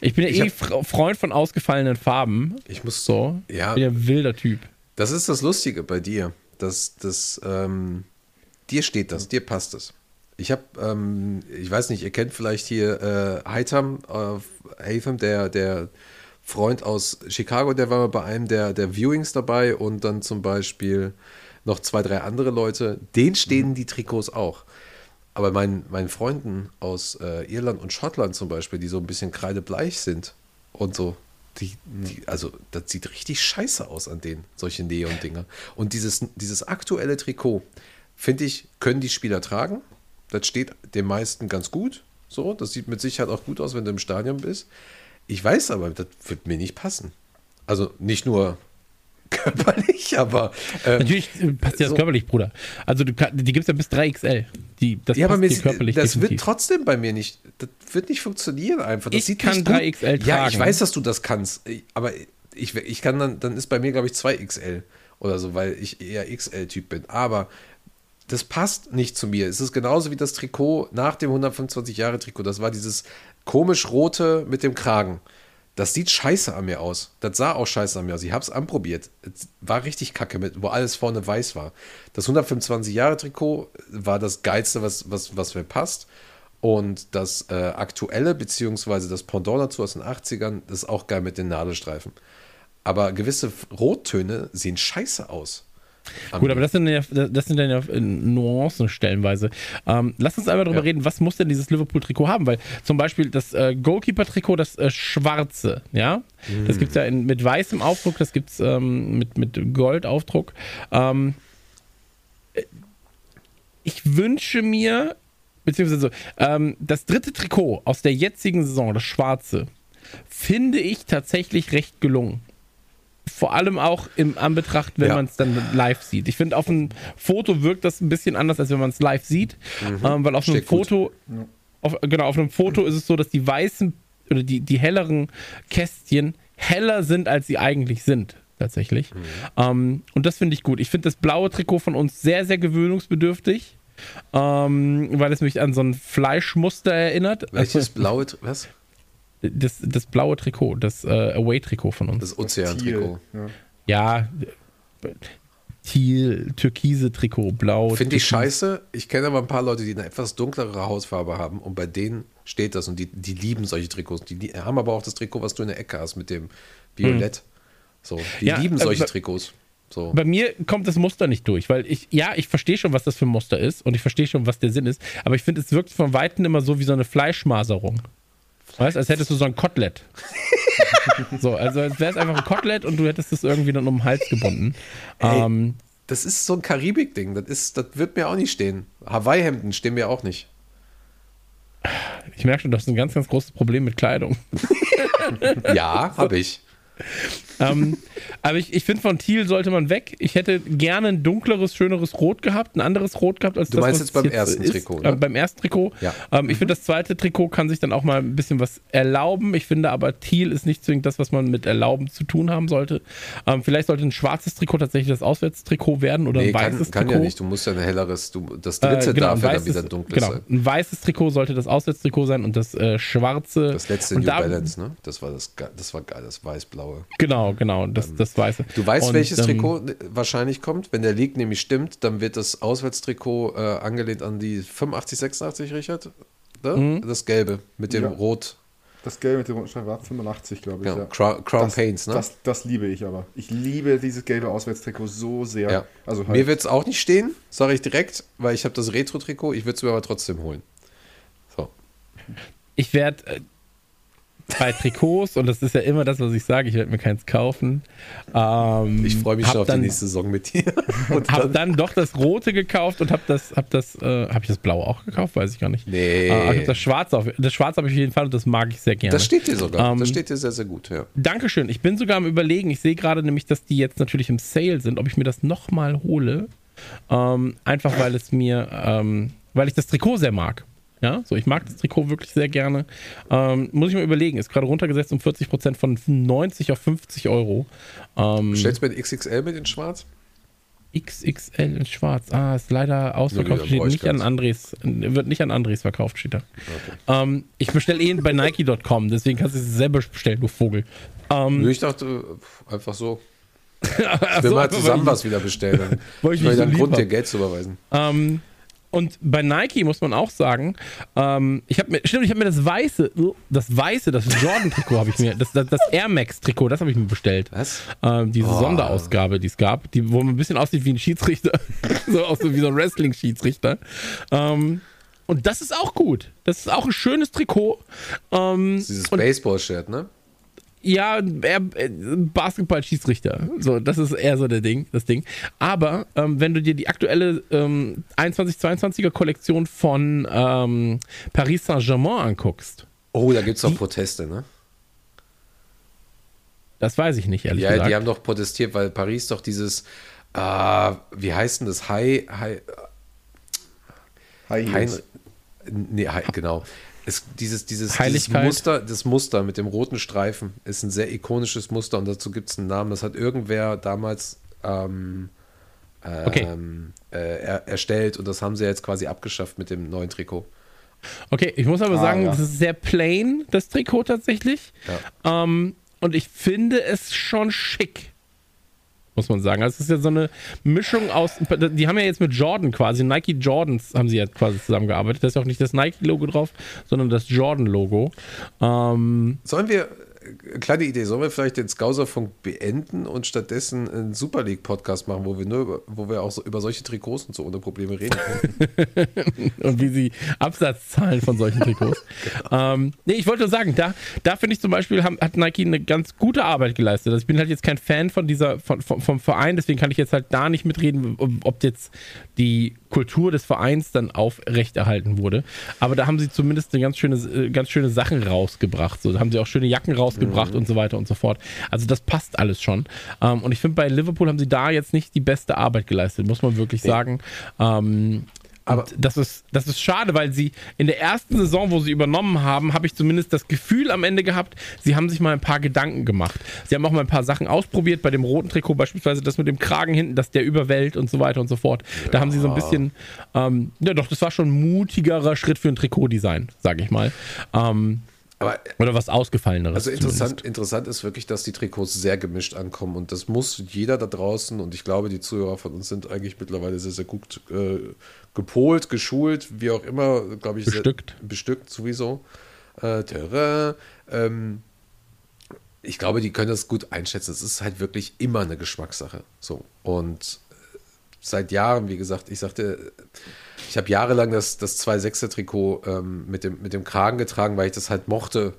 Ich bin ja Ich eh hab- Fre- Freund von ausgefallenen Farben. Ich muss So. Ja. Bin ja ein wilder Typ. Das ist das Lustige bei dir, dass das dir steht das, dir passt es. Ich habe, ähm, ich weiß nicht, ihr kennt vielleicht hier äh, Haitham, äh, Haitham, der, der Freund aus Chicago, der war mal bei einem der, der Viewings dabei und dann zum Beispiel noch zwei, drei andere Leute. Denen stehen die Trikots auch. Aber meinen, meinen Freunden aus äh, Irland und Schottland zum Beispiel, die so ein bisschen kreidebleich sind und so, die, die, also das sieht richtig scheiße aus an denen, solche Neon-Dinger. Und dieses, dieses aktuelle Trikot, finde ich, können die Spieler tragen. Das steht den meisten ganz gut. So, das sieht mit Sicherheit auch gut aus, wenn du im Stadion bist. Ich weiß aber, das wird mir nicht passen. Also nicht nur körperlich, aber ähm, Natürlich äh, passt dir das so. körperlich, Bruder. Also du, die gibt es ja bis 3XL. Die, das ja, aber mir, körperlich das wird trotzdem bei mir nicht, das wird nicht funktionieren einfach. Das Ich kann nicht gut. 3XL Ja, ich tragen. weiß, dass du das kannst, aber ich, ich kann dann, dann ist bei mir, glaube ich, 2XL oder so, weil ich eher XL-Typ bin. Aber das passt nicht zu mir. Es ist genauso wie das Trikot nach dem 125-Jahre-Trikot. Das war dieses komisch rote mit dem Kragen. Das sieht scheiße an mir aus. Das sah auch scheiße an mir aus. Ich habe es anprobiert. War richtig kacke, mit, wo alles vorne weiß war. Das 125-Jahre-Trikot war das geilste, was, was, was mir passt. Und das äh, aktuelle, beziehungsweise das Pendant dazu aus den 80ern, das ist auch geil mit den Nadelstreifen. Aber gewisse Rottöne sehen scheiße aus. Gut, aber das sind ja, das sind dann ja äh, Nuancen stellenweise. Ähm, lass uns einmal darüber Ja. reden, was muss denn dieses Liverpool-Trikot haben? Weil zum Beispiel das äh, Goalkeeper-Trikot, das äh, schwarze, ja, das gibt es ja in, mit weißem Aufdruck, das gibt es ähm, mit, mit Goldaufdruck. Ähm, äh, ich wünsche mir, beziehungsweise so, ähm, das dritte Trikot aus der jetzigen Saison, das schwarze, finde ich tatsächlich recht gelungen. Vor allem auch im Anbetracht, wenn Ja. man es dann live sieht. Ich finde, auf einem Foto wirkt das ein bisschen anders, als wenn man es live sieht. Ähm, weil auf einem Steht gut. Foto, auf, genau, auf einem Foto ist es so, dass die weißen oder die, die helleren Kästchen heller sind, als sie eigentlich sind. Tatsächlich. Ähm, und das finde ich gut. Ich finde das blaue Trikot von uns sehr, sehr gewöhnungsbedürftig. Ähm, weil es mich an so ein Fleischmuster erinnert. Welches Also, blaue, Tri- was? Das, das blaue Trikot, das äh, Away-Trikot von uns. Das Ozean-Trikot. Ja. Ja, Teal, türkise Trikot, blau. Finde ich scheiße. Ich kenne aber ein paar Leute, die eine etwas dunklere Hautfarbe haben und bei denen steht das und die, die lieben solche Trikots. Die, die haben aber auch das Trikot, was du in der Ecke hast mit dem Violett. So, die Ja, lieben äh, solche bei- Trikots. So. Bei mir kommt das Muster nicht durch, weil ich, ja, ich verstehe schon, was das für ein Muster ist und ich verstehe schon, was der Sinn ist, aber ich finde, es wirkt von Weitem immer so wie so eine Fleischmaserung. Weißt als hättest du so ein Kotelett. so, also als wäre es einfach ein Kotelett und du hättest es irgendwie dann um den Hals gebunden. Ey. Ähm, Das ist so ein Karibik-Ding. Das, ist- das wird mir auch nicht stehen. Hawaii-Hemden stehen mir auch nicht. ich merke schon, du hast ein ganz, ganz großes Problem mit Kleidung. Ja, habe ich. ähm, aber ich, ich finde, von Thiel sollte man weg. Ich hätte gerne ein dunkleres, schöneres Rot gehabt, ein anderes Rot gehabt als Du das, meinst was jetzt beim es ersten ist. Trikot, ne? Äh, beim ersten Trikot. Ja. Ähm, ich finde, das zweite Trikot kann sich dann auch mal ein bisschen was erlauben. Ich finde aber, Thiel ist nicht zwingend das, was man mit Erlauben zu tun haben sollte. Ähm, vielleicht sollte ein schwarzes Trikot tatsächlich das Auswärtstrikot werden oder Nee, ein kann, weißes kann Trikot. ja nicht. Du musst ja ein helleres, du, das Äh, dritte genau, darf ja dann wieder ein dunkles genau, sein. ein weißes Trikot sollte das Auswärtstrikot sein und das äh, schwarze. Das letzte New da, Balance, ne? Das war das, das war geil, das weiß-blaue. Genau, genau, das, das weiße. Du weißt, Und, welches ähm, Trikot wahrscheinlich kommt? Wenn der League nämlich stimmt, dann wird das Auswärtstrikot äh, angelehnt an die 85, 86, Richard? Ne? Mhm. Das gelbe mit dem Ja. Rot. Das Gelbe mit dem roten Streifen war 85, glaube ich. Ja. Ja. Crown, Crown das, Paints, ne? Das, das liebe ich aber. Ich liebe dieses gelbe Auswärtstrikot so sehr. ja. Also Mir halt, wird es auch nicht stehen, sage ich direkt, weil ich habe das Retro-Trikot, ich würde es mir aber trotzdem holen. So. Ich werde äh, bei Trikots, und das ist ja immer das, was ich sage, ich werde mir keins kaufen. Ähm, Ich freue mich schon auf dann, die nächste Saison mit dir. Und Hab dann, dann doch das Rote gekauft und hab das, hab das, äh, hab ich das Blaue auch gekauft? Weiß ich gar nicht. Nee. Äh, das Schwarze auf, das Schwarze habe ich auf jeden Fall und das mag ich sehr gerne. das steht dir sogar. Ähm, das steht dir sehr, sehr gut, ja. Dankeschön. Ich bin sogar am überlegen. Ich sehe gerade nämlich, dass die jetzt natürlich im Sale sind, ob ich mir das nochmal hole. Ähm, einfach weil es mir, ähm, weil ich das Trikot sehr mag. Ja, so ich mag das Trikot wirklich sehr gerne. Ähm, muss ich mal überlegen. Ist gerade runtergesetzt um 40% von 90 auf 50 Euro. Ähm, Stellst du mir ein XXL mit in schwarz? XXL in Schwarz. Ah, ist leider ausverkauft. Nee, Steht ich nicht an. Andres, wird nicht an Andres verkauft, steht da. Ähm, ich bestelle eh bei Nike.com, deswegen kannst du es selber bestellen, du Vogel. Ähm, Nö, ich dachte einfach so. ach Wir so, mal zusammen was wieder bestellen. Dann Weil ich ich will so dann lieb Grund, hab. dir Geld zu überweisen. Ähm, und bei Nike muss man auch sagen, ähm, ich habe mir, stimmt, ich habe mir das weiße, das weiße, das Jordan-Trikot habe ich mir, das, das, das Air Max-Trikot, das habe ich mir bestellt. Was? Ähm, diese Oh. Sonderausgabe, die es gab, die, wo man ein bisschen aussieht wie ein Schiedsrichter, so auch so wie so ein Wrestling-Schiedsrichter. Ähm, und das ist auch gut. Das ist auch ein schönes Trikot. Ähm, Das ist Dieses Baseball-Shirt, ne? Ja, eher äh, Basketball-Schiedsrichter. So, das ist eher so der Ding, das Ding. Aber ähm, wenn du dir die aktuelle ähm, 21-22er Kollektion von ähm, Paris Saint-Germain anguckst, Oh, da gibt es doch Proteste, ne? das weiß ich nicht, ehrlich Ja, gesagt. die haben doch protestiert, weil Paris doch dieses, äh, wie heißt denn das? High, High, High Heels. nee, High, genau. Es, dieses, dieses, dieses Heiligkeit. Muster, das Muster mit dem roten Streifen ist ein sehr ikonisches Muster und dazu gibt es einen Namen. Das hat irgendwer damals ähm, Okay. ähm, äh, er, erstellt und das haben sie jetzt quasi abgeschafft mit dem neuen Trikot. Okay, ich muss aber Ah, sagen, ja. das ist sehr plain, das Trikot tatsächlich. Ähm, und ich finde es schon schick. Muss man sagen. Also es ist ja so eine Mischung aus. Die haben ja jetzt mit Jordan quasi, Nike Jordans haben sie ja quasi zusammengearbeitet. Da ist auch nicht das Nike-Logo drauf, sondern das Jordan-Logo. Ähm, Sollen wir, kleine Idee, sollen wir vielleicht den Skauserfunk beenden und stattdessen einen Super League-Podcast machen, wo wir nur über, wo wir auch so über solche Trikots und so ohne Probleme reden können? und wie sie Absatzzahlen von solchen Trikots. ähm, nee, ich wollte nur sagen, da, da finde ich zum Beispiel, haben, hat Nike eine ganz gute Arbeit geleistet. Also ich bin halt jetzt kein Fan von dieser, von, von, vom Verein, deswegen kann ich jetzt halt da nicht mitreden, ob jetzt die Kultur des Vereins dann aufrechterhalten wurde. Aber da haben sie zumindest eine ganz schöne, äh, ganz schöne Sachen rausgebracht. So, da haben sie auch schöne Jacken rausgebracht und so weiter und so fort. Also das passt alles schon. Ähm, und ich finde, bei Liverpool haben sie da jetzt nicht die beste Arbeit geleistet, muss man wirklich sagen. Ähm, aber das ist, das ist schade, weil sie in der ersten Saison, wo sie übernommen haben, habe ich zumindest das Gefühl am Ende gehabt, sie haben sich mal ein paar Gedanken gemacht. Sie haben auch mal ein paar Sachen ausprobiert, bei dem roten Trikot beispielsweise das mit dem Kragen hinten, das der überwellt und so weiter und so fort. Da haben sie so ein bisschen, ähm, ja doch, das war schon ein mutigerer Schritt für ein Trikotdesign, sage ich mal. Ähm, Aber oder was Ausgefalleneres. Also zumindest. interessant, interessant ist wirklich, dass die Trikots sehr gemischt ankommen und das muss jeder da draußen und ich glaube, die Zuhörer von uns sind eigentlich mittlerweile sehr, sehr gut äh, gepolt, geschult, wie auch immer, glaube ich, Bestückt. Sehr, bestückt sowieso. Äh, Terrain, ähm, ich glaube, die können das gut einschätzen. Es ist halt wirklich immer eine Geschmackssache. So. Und seit Jahren, wie gesagt, ich sagte, ich habe jahrelang das, das 2-6er-Trikot ähm, mit, dem, mit dem Kragen getragen, weil ich das halt mochte.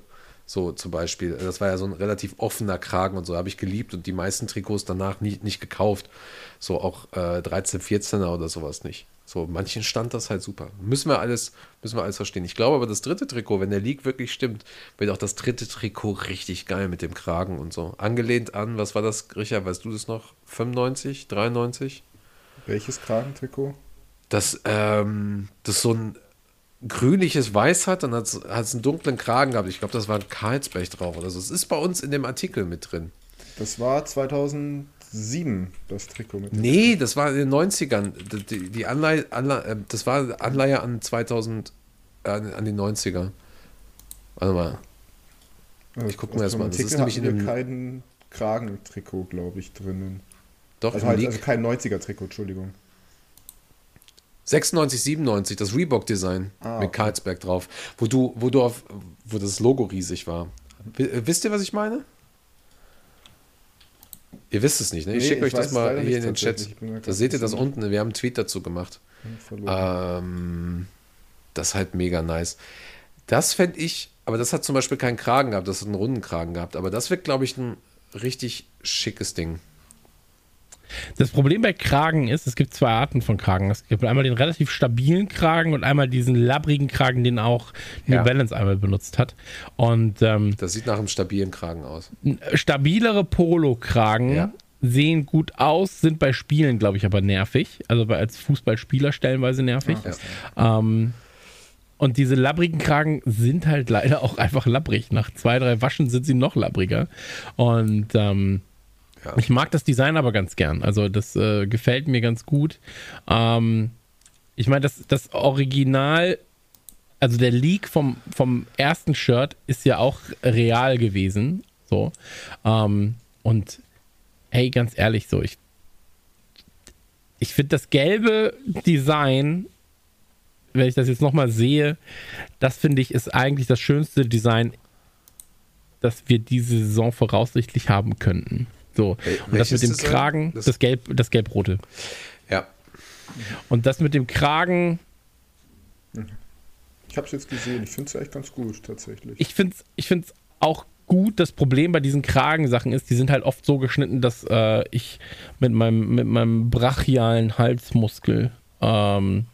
So zum Beispiel. Das war ja so ein relativ offener Kragen und so habe ich geliebt und die meisten Trikots danach nicht, nicht gekauft. So auch äh, 13, 14er oder sowas nicht. So, manchen stand das halt super. Müssen wir alles, müssen wir alles verstehen. Ich glaube aber, das dritte Trikot, wenn der League wirklich stimmt, wird auch das dritte Trikot richtig geil mit dem Kragen und so. Angelehnt an, was war das, Richard, weißt du das noch? 95, 93? Welches Kragentrikot? Das, ähm, das so ein grünliches Weiß hat, dann hat es einen dunklen Kragen gehabt. Ich glaube, das war ein Karlsberg drauf oder so. Es ist bei uns in dem Artikel mit drin. Das war 2007, das Trikot mit Nee, das war in den 90ern. Die, die Anleihe, Anleihe, äh, das war Anleihe an 2000, äh, an die 90er. Warte mal. Ich guck mir Also das mal an. Das ist nämlich in hatten dem. wir kein Kragentrikot, glaube ich, drinnen. Doch, Also, halt, also kein 90er-Trikot, Entschuldigung. 96, 97, das Reebok-Design Ah, mit okay. Carlsberg drauf, wo du, wo du auf, wo das Logo riesig war. Äh, Wisst ihr, was ich meine? Ihr wisst es nicht, ne? Ich Nee, schicke euch das mal hier in den Chat. Da seht ihr das unten. Wir haben einen Tweet dazu gemacht. Verloren. Ähm, das ist halt mega nice. Das fände ich, aber das hat zum Beispiel keinen Kragen gehabt, das hat einen runden Kragen gehabt. Aber das wird, glaube ich, ein richtig schickes Ding. Das Problem bei Kragen ist, es gibt zwei Arten von Kragen. Es gibt einmal den relativ stabilen Kragen und einmal diesen labbrigen Kragen, den auch New Ja. Balance einmal benutzt hat. Und ähm, Das sieht nach einem stabilen Kragen aus. stabilere Polo-Kragen Ja. sehen gut aus, sind bei Spielen, glaube ich, aber nervig. Also bei, als Fußballspieler stellenweise nervig. Ähm, und diese labbrigen Kragen sind halt leider auch einfach labbrig. Nach zwei, drei Waschen sind sie noch labbriger. Und ähm, Ja. ich mag das Design aber ganz gern. Also das äh, gefällt mir ganz gut. Ähm, ich meine, das, das Original, also der Leak vom, vom ersten Shirt ist ja auch real gewesen. So. Ähm, und hey, ganz ehrlich, so, ich, ich finde das gelbe Design, wenn ich das jetzt nochmal sehe, das finde ich ist eigentlich das schönste Design, das wir diese Saison voraussichtlich haben könnten. So. Und das mit dem? Kragen, Das- das, Gelb, das Gelb-Rote. Ja. Und das mit dem Kragen, Ich habe es jetzt gesehen. Ich finde es echt ganz gut, tatsächlich. ich finde es ich find's auch gut. Das Problem bei diesen Kragensachen ist, die sind halt oft so geschnitten, dass äh, ich mit meinem, mit meinem brachialen Halsmuskel ähm,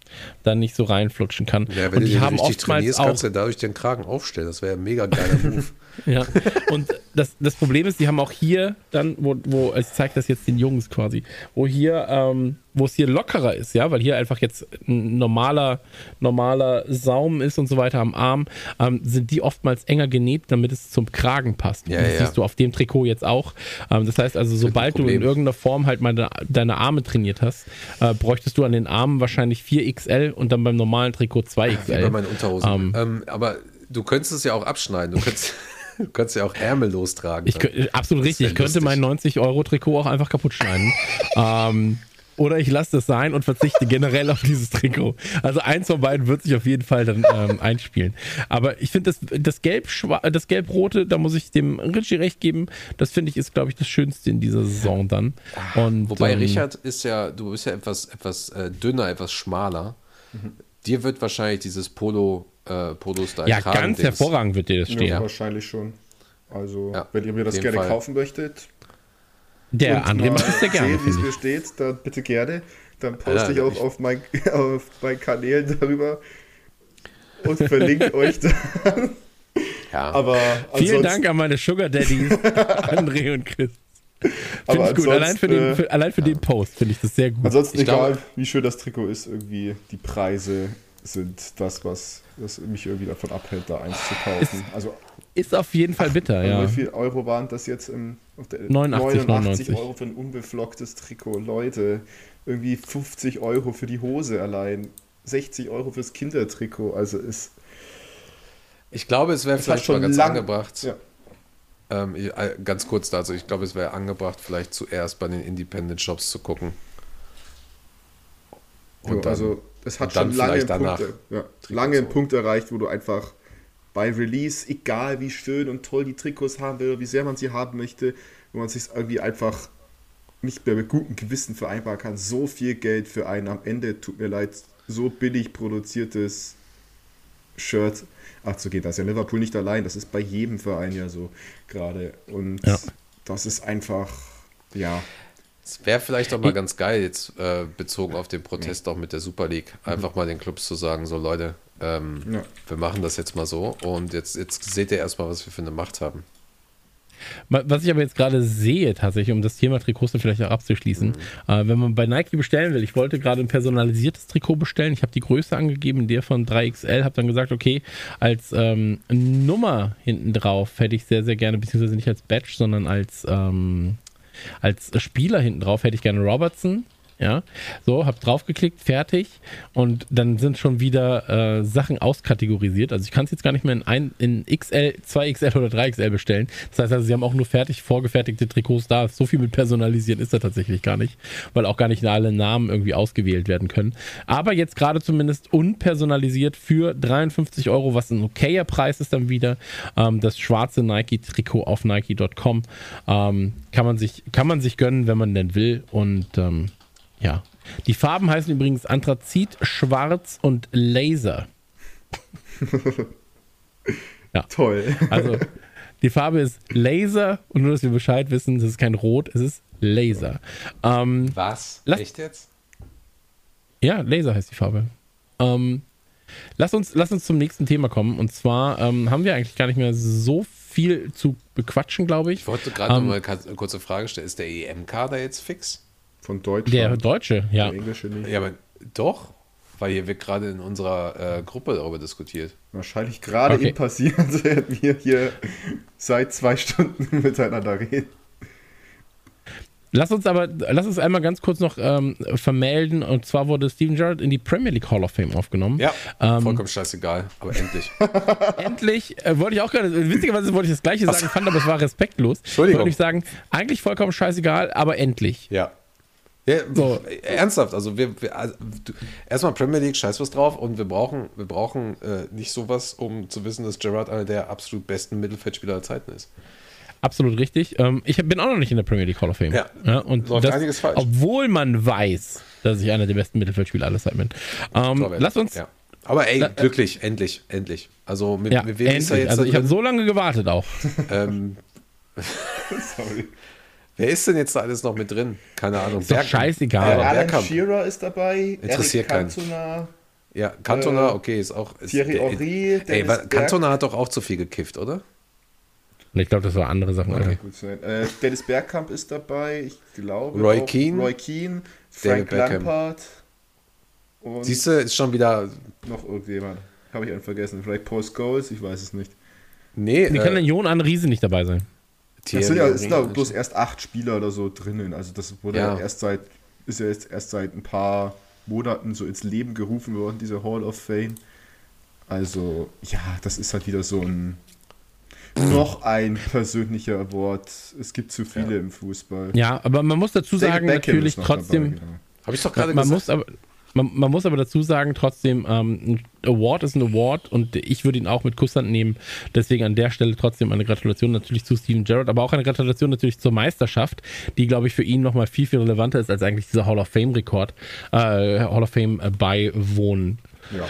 da nicht so reinflutschen kann. Ja, wenn Und du die haben richtig oftmals trainierst, auch kannst du dadurch den Kragen aufstellen. Das wäre ein mega geiler Move. Ja. Und das, das Problem ist, die haben auch hier dann, wo, wo ich zeige das jetzt den Jungs quasi, wo hier, ähm, wo es hier lockerer ist, ja, weil hier einfach jetzt ein normaler, normaler Saum ist und so weiter am Arm, ähm, sind die oftmals enger genäht, damit es zum Kragen passt. Ja, das ja. siehst du auf dem Trikot jetzt auch. Ähm, das heißt also, sobald du in irgendeiner Form halt mal de, deine Arme trainiert hast, äh, bräuchtest du an den Armen wahrscheinlich 4XL und dann beim normalen Trikot 2XL. Wie bei meinen Unterhosen. Ähm. Ähm, aber du könntest es ja auch abschneiden. Du könntest, du kannst ja auch Ärmel lostragen. Ich, kö- absolut richtig. Ich könnte lustig. mein 90-Euro-Trikot auch einfach kaputt schneiden. ähm, oder ich lasse das sein und verzichte generell auf dieses Trikot. Also eins von beiden wird sich auf jeden Fall dann ähm, einspielen. Aber ich finde das, das Gelb, das Gelb-Rote, da muss ich dem Richie recht geben. Das finde ich ist, glaube ich, das Schönste in dieser Saison dann. Und, Wobei ähm, Richard ist ja, du bist ja etwas, etwas äh, dünner, etwas schmaler. Dir wird wahrscheinlich dieses Polo, äh, Polo-Style Ja, Kragen- ganz Dings- hervorragend wird dir das ja, stehen. wahrscheinlich schon. Also, Ja, wenn ihr mir das gerne Fall. kaufen möchtet, Der und André mal macht es sehr gerne, sehen, wie es mir steht, dann bitte gerne. Dann poste Alter, ich auch ich- auf, mein, auf meinen Kanälen darüber und verlinke euch dann. Ja, Aber Vielen Dank an meine Sugar Daddies, André und Chris. Finde ich gut. Allein für den, für, allein für den Post finde ich das sehr gut. Ansonsten, Ich egal glaube- wie schön das Trikot ist, irgendwie die Preise sind das, was das mich irgendwie davon abhält, da eins zu kaufen. also, Ist auf jeden Fall bitter, ja. wie viel Euro waren das jetzt im auf der 89, 99. Euro für ein unbeflocktes Trikot. Leute, irgendwie 50 Euro für die Hose allein. 60 Euro fürs Kindertrikot. Also ist ich glaube, es wäre vielleicht mal schon ganz lang- angebracht. Ja. Ähm, ich, äh, ganz kurz dazu, ich glaube, es wäre angebracht, vielleicht zuerst bei den Independent Shops zu gucken. Jo, Und dann- also es hat schon lange einen, vielleicht danach Punkt, ja, lange einen. Punkt erreicht, wo du einfach bei Release, egal wie schön und toll die Trikots haben will, wie sehr man sie haben möchte, wo man sich irgendwie einfach nicht mehr mit gutem Gewissen vereinbaren kann, so viel Geld für ein am Ende, tut mir leid, so billig produziertes Shirt abzugeben. Das ist ja Liverpool nicht allein, das ist bei jedem Verein ja so gerade. Und Ja. das ist einfach, ja, Es wäre vielleicht auch mal ganz geil, jetzt äh, bezogen auf den Protest auch mit der Super League, einfach mal den Clubs zu sagen, so Leute, ähm, Ja. wir machen das jetzt mal so und jetzt, jetzt seht ihr erstmal, was wir für eine Macht haben. Was ich aber jetzt gerade sehe, tatsächlich, um das Thema Trikots dann vielleicht auch abzuschließen, äh, wenn man bei Nike bestellen will, ich wollte gerade ein personalisiertes Trikot bestellen, ich habe die Größe angegeben, der von 3XL, habe dann gesagt, okay, als ähm, Nummer hinten drauf hätte ich sehr, sehr gerne, beziehungsweise nicht als Badge, sondern als, ähm, als Spieler hinten drauf hätte ich gerne Robertson. Ja, so, hab draufgeklickt, fertig und dann sind schon wieder äh, Sachen auskategorisiert. Also ich kann es jetzt gar nicht mehr in, ein, in XL, 2XL oder 3XL bestellen. Das heißt also, sie haben auch nur fertig vorgefertigte Trikots da. So viel mit personalisieren ist da tatsächlich gar nicht, weil auch gar nicht alle Namen irgendwie ausgewählt werden können. Aber jetzt gerade zumindest unpersonalisiert für 53 Euro, was ein okayer Preis ist dann wieder. Ähm, das schwarze Nike-Trikot auf Nike.com ähm, kann man sich kann man sich gönnen, wenn man denn will und ähm, ja. Die Farben heißen übrigens Anthrazit, Schwarz und Laser. Toll. Also die Farbe ist Laser und nur, dass wir Bescheid wissen, es ist kein Rot, es ist Laser. Ähm, Was? Lass- Echt jetzt? ja, Laser heißt die Farbe. Ähm, lass, uns, lass uns zum nächsten Thema kommen. Und zwar ähm, haben wir eigentlich gar nicht mehr so viel zu bequatschen, glaube ich. Ich wollte gerade Ähm, noch mal eine kurze Frage stellen. Ist der EM-Kader jetzt fix? Von Deutschland. Der Deutsche, ja. Der Englische nicht. Ja, aber doch, weil hier wird gerade in unserer äh, Gruppe darüber diskutiert. Wahrscheinlich gerade Okay. eben passiert, während wir hier seit zwei Stunden miteinander reden. Lass uns aber, lass uns einmal ganz kurz noch ähm, vermelden. Und zwar wurde Steven Gerrard in die Premier League Hall of Fame aufgenommen. Ja, Ähm, vollkommen scheißegal, aber endlich. Endlich, äh, wollte ich auch gerade, witzigerweise wollte ich das gleiche sagen, fand aber es war respektlos. Entschuldigung. Wollte ich sagen, eigentlich vollkommen scheißegal, aber endlich. Ja. Ja, So. Ernsthaft, also wir, wir also, du, erstmal Premier League, scheiß was drauf und wir brauchen, wir brauchen äh, nicht sowas, um zu wissen, dass Gerrard einer der absolut besten Mittelfeldspieler aller Zeiten ist. Absolut richtig. Ähm, ich bin auch noch nicht in der Premier League Hall of Fame. Ja. und Läuft das, einiges falsch. Obwohl man weiß, dass ich einer der besten Mittelfeldspieler aller Zeiten bin. Ähm, lass uns, ja, Ja. Aber ey, glücklich, endlich, endlich. Also mit, mit wem ist er endlich. jetzt Also ich habe so lange gewartet auch. ähm, Sorry. Wer ist denn jetzt da alles noch mit drin? Keine Ahnung. Ist doch Bergkamp. scheißegal. Ja, Alan Bergkamp. Shearer ist dabei. Interessiert keinen. Ja, Cantona, Äh, okay, ist auch. Ist, Thierry Henry, Ey, Berg- Cantona hat doch auch zu viel gekifft, oder? Ich glaube, das waren andere Sachen. Alter. Gut sein. Äh, Dennis Bergkamp ist dabei, ich glaube. Roy auch Keane. Roy Keane, Frank. Lampard. Und Siehst du, ist schon wieder. noch irgendjemand. Habe ich einen vergessen. Vielleicht Paul Scholes, ich weiß es nicht. Nee, Wie kann denn äh, Jon An Riese nicht dabei sein? Es sind ja es sind ja bloß erst acht Spieler oder so drinnen. Also das wurde ja. Ja. erst seit, ist ja jetzt erst seit ein paar Monaten so ins Leben gerufen worden, diese Hall of Fame. Also, ja, das ist halt wieder so ein noch ein persönlicher Award. Es gibt zu viele im Fußball. Ja, aber man muss dazu David sagen, Beckham natürlich trotzdem. dabei, genau. Habe ich doch gerade man gesagt. muss aber man, man muss aber dazu sagen, trotzdem, ähm, ein Award ist ein Award und ich würde ihn auch mit Kusshand nehmen. Deswegen an der Stelle trotzdem eine Gratulation natürlich zu Steven Gerrard, aber auch eine Gratulation natürlich zur Meisterschaft, die, glaube ich, für ihn nochmal viel, viel relevanter ist als eigentlich dieser Hall of Fame-Rekord, äh, Hall of Fame äh, beiwohnen. Ja.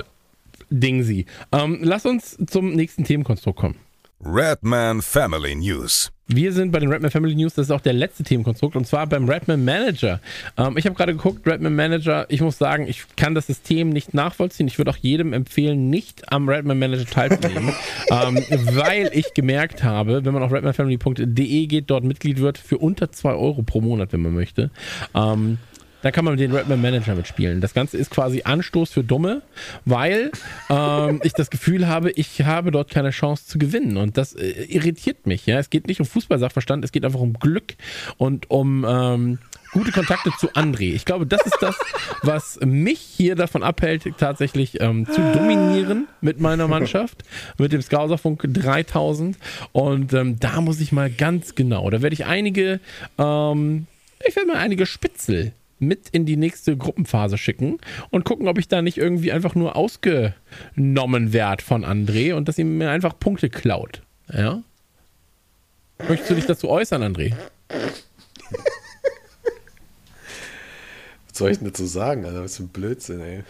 Ding sie. Ähm, lass uns zum nächsten Themenkonstrukt kommen. Redman Family News. Wir sind bei den Redman Family News, das ist auch der letzte Themenkonstrukt und zwar beim Redman Manager. Ähm, ich habe gerade geguckt, Redman Manager, ich muss sagen, ich kann das System nicht nachvollziehen. Ich würde auch jedem empfehlen, nicht am Redman Manager teilzunehmen, ähm, weil ich gemerkt habe, wenn man auf redmanfamily.de geht, dort Mitglied wird, für unter 2 Euro pro Monat, wenn man möchte, ähm, da kann man den Redman Manager mitspielen. Das Ganze ist quasi Anstoß für Dumme, weil ähm, ich das Gefühl habe, ich habe dort keine Chance zu gewinnen. Und das äh, irritiert mich. Ja? Es geht nicht um Fußballsachverstand, es geht einfach um Glück und um ähm, gute Kontakte zu André. Ich glaube, das ist das, was mich hier davon abhält, tatsächlich ähm, zu dominieren mit meiner Mannschaft, mit dem Skauserfunk 3000. Und ähm, da muss ich mal ganz genau, da werde ich einige, ähm, ich werde mal einige Spitzel mit in die nächste Gruppenphase schicken und gucken, ob ich da nicht irgendwie einfach nur ausgenommen werde von André und dass ihm mir einfach Punkte klaut. Ja? Möchtest du dich dazu äußern, André? Was soll ich denn dazu sagen, Alter? Was für ein Blödsinn, ey.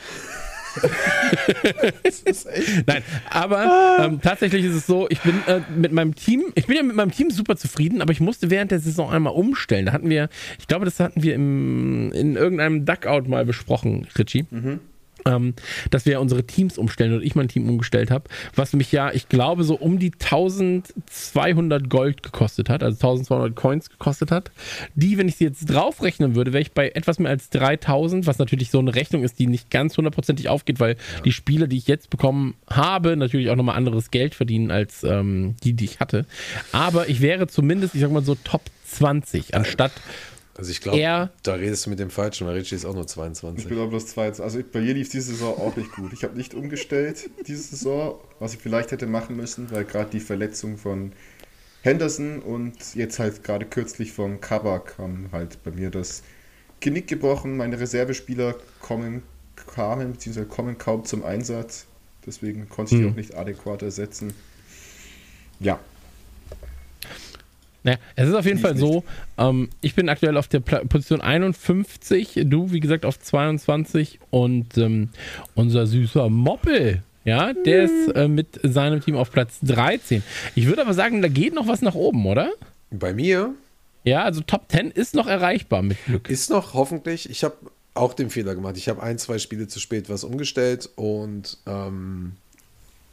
Nein, aber ähm, tatsächlich ist es so, ich bin äh, mit meinem Team, ich bin ja mit meinem Team super zufrieden, aber ich musste während der Saison einmal umstellen. Da hatten wir, ich glaube, das hatten wir im, in irgendeinem Duckout mal besprochen, Richie. Ähm, dass wir unsere Teams umstellen und ich mein Team umgestellt habe, was mich ja, ich glaube, so um die 1200 Gold gekostet hat, also 1200 Coins gekostet hat. Die, wenn ich sie jetzt draufrechnen würde, wäre ich bei etwas mehr als 3000, was natürlich so eine Rechnung ist, die nicht ganz hundertprozentig aufgeht, weil die Spiele, die ich jetzt bekommen habe, natürlich auch nochmal anderes Geld verdienen als ähm, die, die ich hatte. Aber ich wäre zumindest, ich sag mal so Top 20, anstatt Also ich glaube, da redest du mit dem Falschen, weil Richie ist auch nur Ich 22. bin aber bloß zwei. Also bei mir lief diese Saison auch nicht gut. Ich habe nicht umgestellt diese Saison, was ich vielleicht hätte machen müssen, weil gerade die Verletzung von Henderson und jetzt halt gerade kürzlich von Kabak haben halt bei mir das Genick gebrochen. Meine Reservespieler kommen, kamen bzw. kommen kaum zum Einsatz. Deswegen konnte ich die Hm. auch nicht adäquat ersetzen. Ja, Naja, es ist auf jeden Fall so, ähm, ich bin aktuell auf der Pla Position 51, du wie gesagt auf 22 und ähm, unser süßer Moppel, ja, der ist äh, mit seinem Team auf Platz 13. Ich würde aber sagen, da geht noch was nach oben, oder? Bei mir Ja, also Top 10 ist noch erreichbar mit Glück. ist noch hoffentlich, ich habe auch den Fehler gemacht. Ich habe ein, zwei Spiele zu spät was umgestellt und ähm,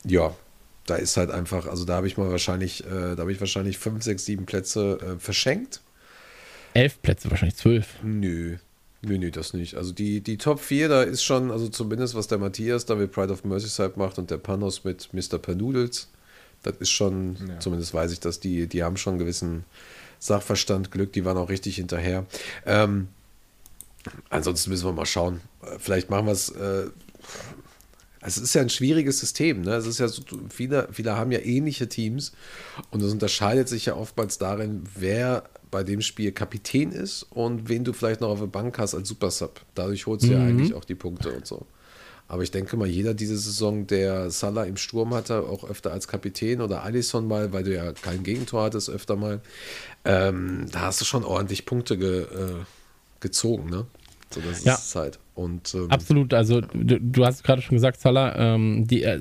ja, da ist halt einfach, also da habe ich mal wahrscheinlich, äh, da habe ich wahrscheinlich fünf, sechs, sieben Plätze äh, verschenkt. Elf Plätze, wahrscheinlich zwölf. Nö. Nö, nö, das nicht. Also die, die Top 4, da ist schon, also zumindest was der Matthias da mit Pride of Merseyside macht und der Panos mit Mr. Pernoodles, das ist schon, zumindest weiß ich, dass die, die haben schon einen gewissen Sachverstand, Glück, die waren auch richtig hinterher. Ähm, ansonsten müssen wir mal schauen. Äh, Vielleicht machen wir es. Äh, es ist ja ein schwieriges System. Ne? Es ist ja so, viele, viele haben ja ähnliche Teams und es unterscheidet sich ja oftmals darin, wer bei dem Spiel Kapitän ist und wen du vielleicht noch auf der Bank hast als Supersub. Dadurch holst du ja eigentlich auch die Punkte und so. Aber ich denke mal, jeder diese Saison, der Salah im Sturm hatte, auch öfter als Kapitän oder Alisson mal, weil du ja kein Gegentor hattest, öfter mal, ähm, da hast du schon ordentlich Punkte ge, äh, gezogen, ne? So, das Ja. ist halt. Und ähm, Absolut, also du, du hast gerade schon gesagt, Salah, ähm, die, äh,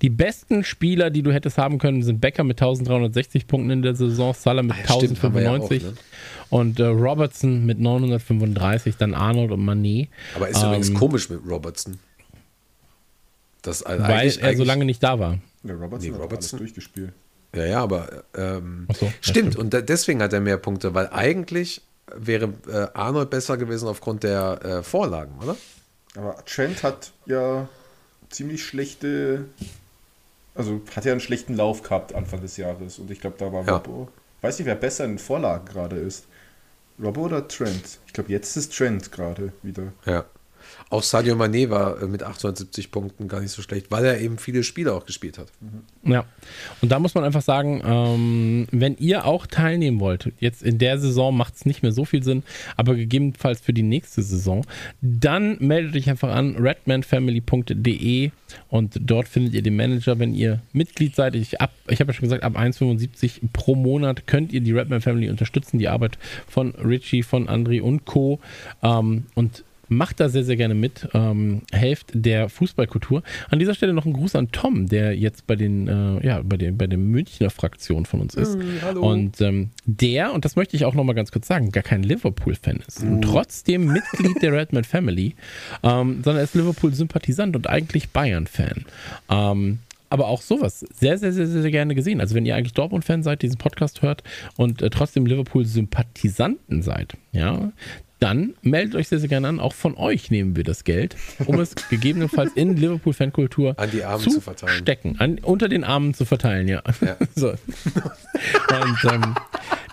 die besten Spieler, die du hättest haben können, sind Becker mit 1360 Punkten in der Saison, Salah mit Ah ja, stimmt, haben wir ja auch, 1095 ne? und äh, Robertson mit 935, dann Arnold und Manet, Aber ist übrigens Ähm, komisch mit Robertson. Das also weil eigentlich, er so lange nicht da war. der Robertson Nee, hat Robertson. alles durchgespielt. Ja, ja, aber ähm, so, ja, stimmt. stimmt. Und da, deswegen hat er mehr Punkte, weil eigentlich wäre äh, Arnold besser gewesen aufgrund der äh, Vorlagen, oder? Aber Trent hat ja ziemlich schlechte, also hat ja einen schlechten Lauf gehabt Anfang des Jahres und ich glaube, da war Ja. Robbo. Weiß nicht, wer besser in Vorlagen gerade ist. Robbo oder Trent? Ich glaube, jetzt ist Trent gerade wieder. Ja. Auch Sadio Mané war äh, mit 870 Punkten gar nicht so schlecht, weil er eben viele Spiele auch gespielt hat. Ja, und da muss man einfach sagen, ähm, wenn ihr auch teilnehmen wollt, jetzt in der Saison macht es nicht mehr so viel Sinn, aber gegebenenfalls für die nächste Saison, dann meldet euch einfach an redmanfamily.de und dort findet ihr den Manager, wenn ihr Mitglied seid. Ich, ich habe ja schon gesagt, ab 1,75 pro Monat könnt ihr die Redman Family unterstützen, die Arbeit von Richie, von André und Co. Ähm, und Macht da sehr, sehr gerne mit. Ähm, helft der Fußballkultur. An dieser Stelle noch ein Gruß an Tom, der jetzt bei den, äh, ja, bei den, bei der Münchner Fraktion von uns ist. Und ähm, der, und das möchte ich auch nochmal ganz kurz sagen, gar kein Liverpool-Fan ist. Und trotzdem Mitglied der Redman Family, ähm, sondern er ist Liverpool-Sympathisant und eigentlich Bayern-Fan. Ähm, aber auch sowas sehr, sehr, sehr, sehr gerne gesehen. Also wenn ihr eigentlich Dortmund-Fan seid, diesen Podcast hört und äh, trotzdem Liverpool-Sympathisanten seid, ja, dann meldet euch sehr, sehr gerne an. Auch von euch nehmen wir das Geld, um es gegebenenfalls in Liverpool-Fankultur An die Armen zu verteilen. stecken. An, unter den Armen zu verteilen, ja. Ja. so. Und ähm,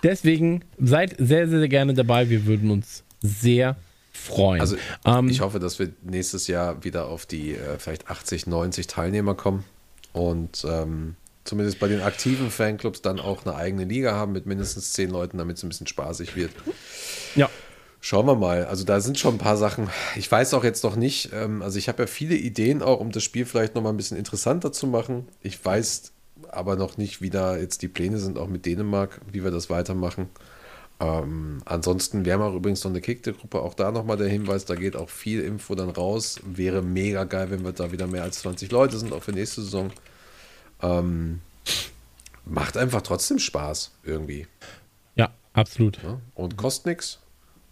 deswegen seid sehr, sehr, sehr gerne dabei. Wir würden uns sehr freuen. Also Ähm, ich hoffe, dass wir nächstes Jahr wieder auf die äh, vielleicht 80, 90 Teilnehmer kommen und ähm, zumindest bei den aktiven Fanclubs dann auch eine eigene Liga haben mit mindestens 10 Leuten, damit es ein bisschen spaßig wird. ja. Schauen wir mal. Also da sind schon ein paar Sachen. Ich weiß auch jetzt noch nicht. Ähm, also ich habe ja viele Ideen auch, um das Spiel vielleicht noch mal ein bisschen interessanter zu machen. Ich weiß aber noch nicht, wie da jetzt die Pläne sind, auch mit Dänemark, wie wir das weitermachen. Ähm, ansonsten, wir haben auch übrigens noch eine Kickte-Gruppe, auch da nochmal der Hinweis, da geht auch viel Info dann raus. Wäre mega geil, wenn wir da wieder mehr als 20 Leute sind, auch für nächste Saison. Ähm, macht einfach trotzdem Spaß irgendwie. Ja, absolut. Ja? Und kostet nichts.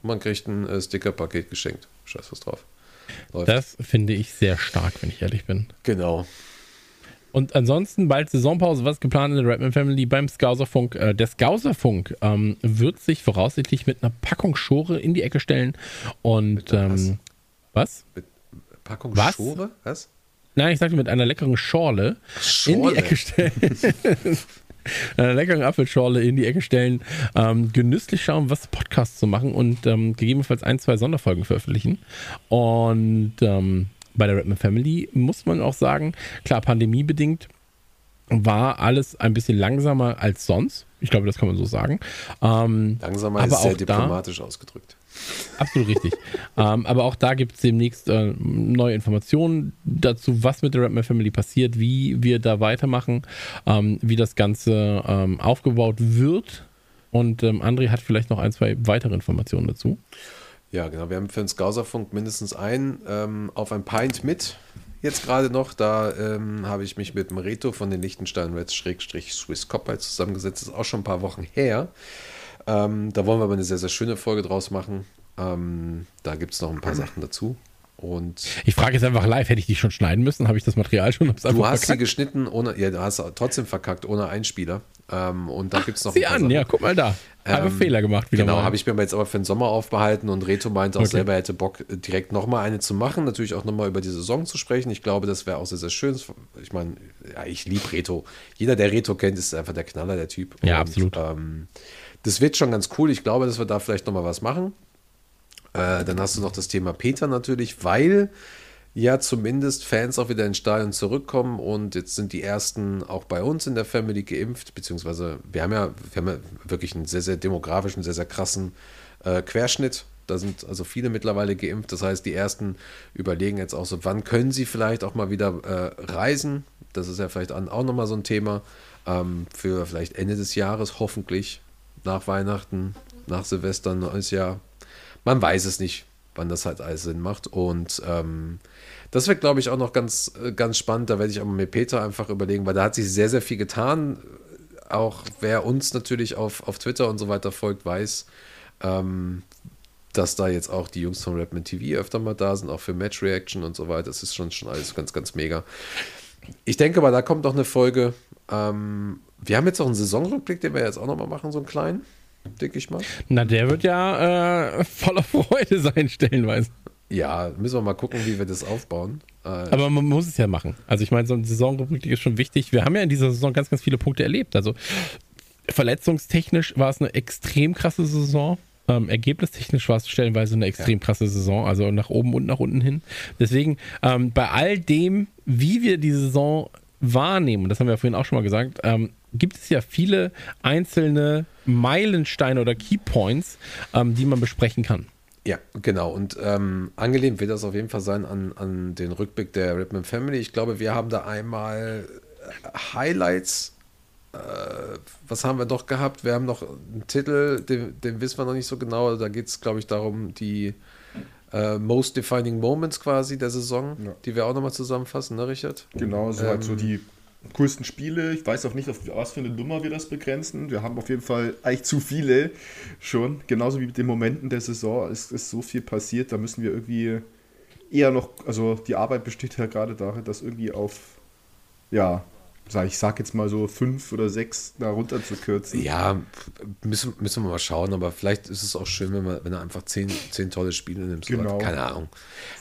Man kriegt ein äh, Sticker-Paket geschenkt. Scheiß was drauf. Läuft. Das finde ich sehr stark, wenn ich ehrlich bin. genau. Und ansonsten bald Saisonpause, was geplant in der Redman Family beim Skauserfunk. Äh, der Skauserfunk ähm, wird sich voraussichtlich mit einer Packung Schore in die Ecke stellen. Und ähm, was? Packung Was? Schore? Was? Nein, ich sagte mit einer leckeren Schorle, in die Schorle? Ecke stellen. einer leckeren Apfelschorle in die Ecke stellen, ähm, genüsslich schauen, was Podcasts zu machen und ähm, gegebenenfalls ein, zwei Sonderfolgen veröffentlichen. Und ähm, bei der Redman Family muss man auch sagen, klar, pandemiebedingt war alles ein bisschen langsamer als sonst. Ich glaube, das kann man so sagen. Ähm, Langsamer aber ist sehr auch da- diplomatisch ausgedrückt. Absolut richtig. ähm, aber auch da gibt es demnächst äh, neue Informationen dazu, was mit der Redman Family passiert, wie wir da weitermachen, ähm, wie das Ganze ähm, aufgebaut wird. Und ähm, André hat vielleicht noch ein, zwei weitere Informationen dazu. Ja, genau. Wir haben für den Skauserfunk mindestens einen ähm, auf ein Pint mit. Jetzt gerade noch, da ähm, habe ich mich mit dem von den Liechtenstein Reds Schrägstrich Swiss Copper zusammengesetzt. Das ist auch schon ein paar Wochen her. Ähm, da wollen wir aber eine sehr, sehr schöne Folge draus machen. Ähm, da gibt es noch ein paar Sachen dazu. Und Ich frage jetzt einfach live, hätte ich die schon schneiden müssen? Habe ich das Material schon? Hab's du hast sie verkackt? geschnitten ohne, ja, du hast trotzdem verkackt ohne Einspieler. Ähm, und da gibt es noch Sieh ein paar an, Sachen. ja, guck mal da. Habe Ähm, Fehler gemacht wieder Genau, habe ich mir jetzt aber für den Sommer aufbehalten und Reto meinte auch Okay. selber, er hätte Bock, direkt nochmal eine zu machen. Natürlich auch nochmal über die Saison zu sprechen. Ich glaube, das wäre auch sehr, sehr schön. Ich meine, ja, ich liebe Reto. Jeder, der Reto kennt, ist einfach der Knaller, der Typ. Ja, und, absolut. Ähm, das wird schon ganz cool. Ich glaube, dass wir da vielleicht nochmal was machen. Äh, dann hast du noch das Thema Peter natürlich, weil ja zumindest Fans auch wieder ins Stadion zurückkommen und jetzt sind die ersten auch bei uns in der Family geimpft, beziehungsweise wir haben ja, wir haben ja wirklich einen sehr, sehr demografischen, sehr, sehr krassen äh, Querschnitt. Da sind also viele mittlerweile geimpft. Das heißt, die ersten überlegen jetzt auch so, wann können sie vielleicht auch mal wieder äh, reisen. Das ist ja vielleicht auch nochmal so ein Thema ähm, für vielleicht Ende des Jahres, hoffentlich nach Weihnachten, nach Silvester, neues Jahr. Man weiß es nicht, wann das halt alles Sinn macht. Und ähm, das wird, glaube ich, auch noch ganz, äh, ganz spannend. Da werde ich auch mal mit Peter einfach überlegen, weil da hat sich sehr, sehr viel getan. Auch wer uns natürlich auf, auf Twitter und so weiter folgt, weiß, ähm, dass da jetzt auch die Jungs von Rapman TV öfter mal da sind, auch für Match Reaction und so weiter. Das ist schon, schon alles ganz, ganz mega. Ich denke mal, da kommt noch eine Folge. Ähm, wir haben jetzt auch einen Saisonrückblick, den wir jetzt auch noch mal machen, so einen kleinen, denke ich mal. Na, der wird ja äh, voller Freude sein, stellenweise. Ja, müssen wir mal gucken, wie wir das aufbauen. Äh, Aber man muss es ja machen. Also ich meine, so eine Saisonrückblick ist schon wichtig. Wir haben ja in dieser Saison ganz, ganz viele Punkte erlebt. Also verletzungstechnisch war es eine extrem krasse Saison. Ähm, ergebnistechnisch war es stellenweise eine extrem krasse Saison, also nach oben und nach unten hin. Deswegen, ähm, bei all dem, wie wir die Saison wahrnehmen, das haben wir vorhin auch schon mal gesagt, ähm, gibt es ja viele einzelne Meilensteine oder Keypoints, ähm, die man besprechen kann. Ja, genau. Und ähm, angelehnt wird das auf jeden Fall sein an, an den Rückblick der Ripman Family. Ich glaube, wir haben da einmal äh, Highlights. Äh, was haben wir noch gehabt? Wir haben noch einen Titel, den, den wissen wir noch nicht so genau. Da geht es, glaube ich, darum, die äh, Most Defining Moments quasi der Saison, Ja. die wir auch nochmal zusammenfassen, ne, Richard? Genau, so halt so Ähm, die coolsten Spiele. Ich weiß auch nicht, auf was für eine Nummer wir das begrenzen. Wir haben auf jeden Fall eigentlich zu viele schon. Genauso wie mit den Momenten der Saison ist, ist so viel passiert. Da müssen wir irgendwie eher noch, also die Arbeit besteht ja gerade darin, das irgendwie auf, ja, sag ich sag jetzt mal so fünf oder sechs da runter zu kürzen. Ja, müssen, müssen wir mal schauen, aber vielleicht ist es auch schön, wenn, man, wenn er einfach zehn, zehn tolle Spiele nimmt. Genau. Keine Ahnung.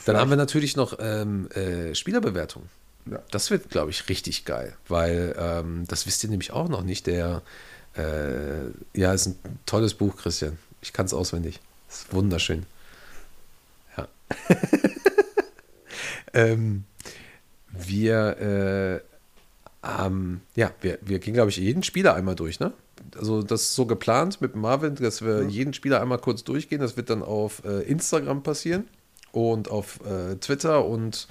Dann haben wir natürlich noch ähm, äh, Spielerbewertung. Ja. Das wird, glaube ich, richtig geil, weil ähm, das wisst ihr nämlich auch noch nicht. Der, äh, ja, ist ein tolles Buch, Christian. Ich kann es auswendig. Ist wunderschön. Ja. ähm, wir, äh, ähm, ja, wir, wir gehen, glaube ich, jeden Spieler einmal durch, ne? Also das ist so geplant mit Marvin, dass wir jeden Spieler einmal kurz durchgehen. Das wird dann auf äh, Instagram passieren und auf äh, Twitter und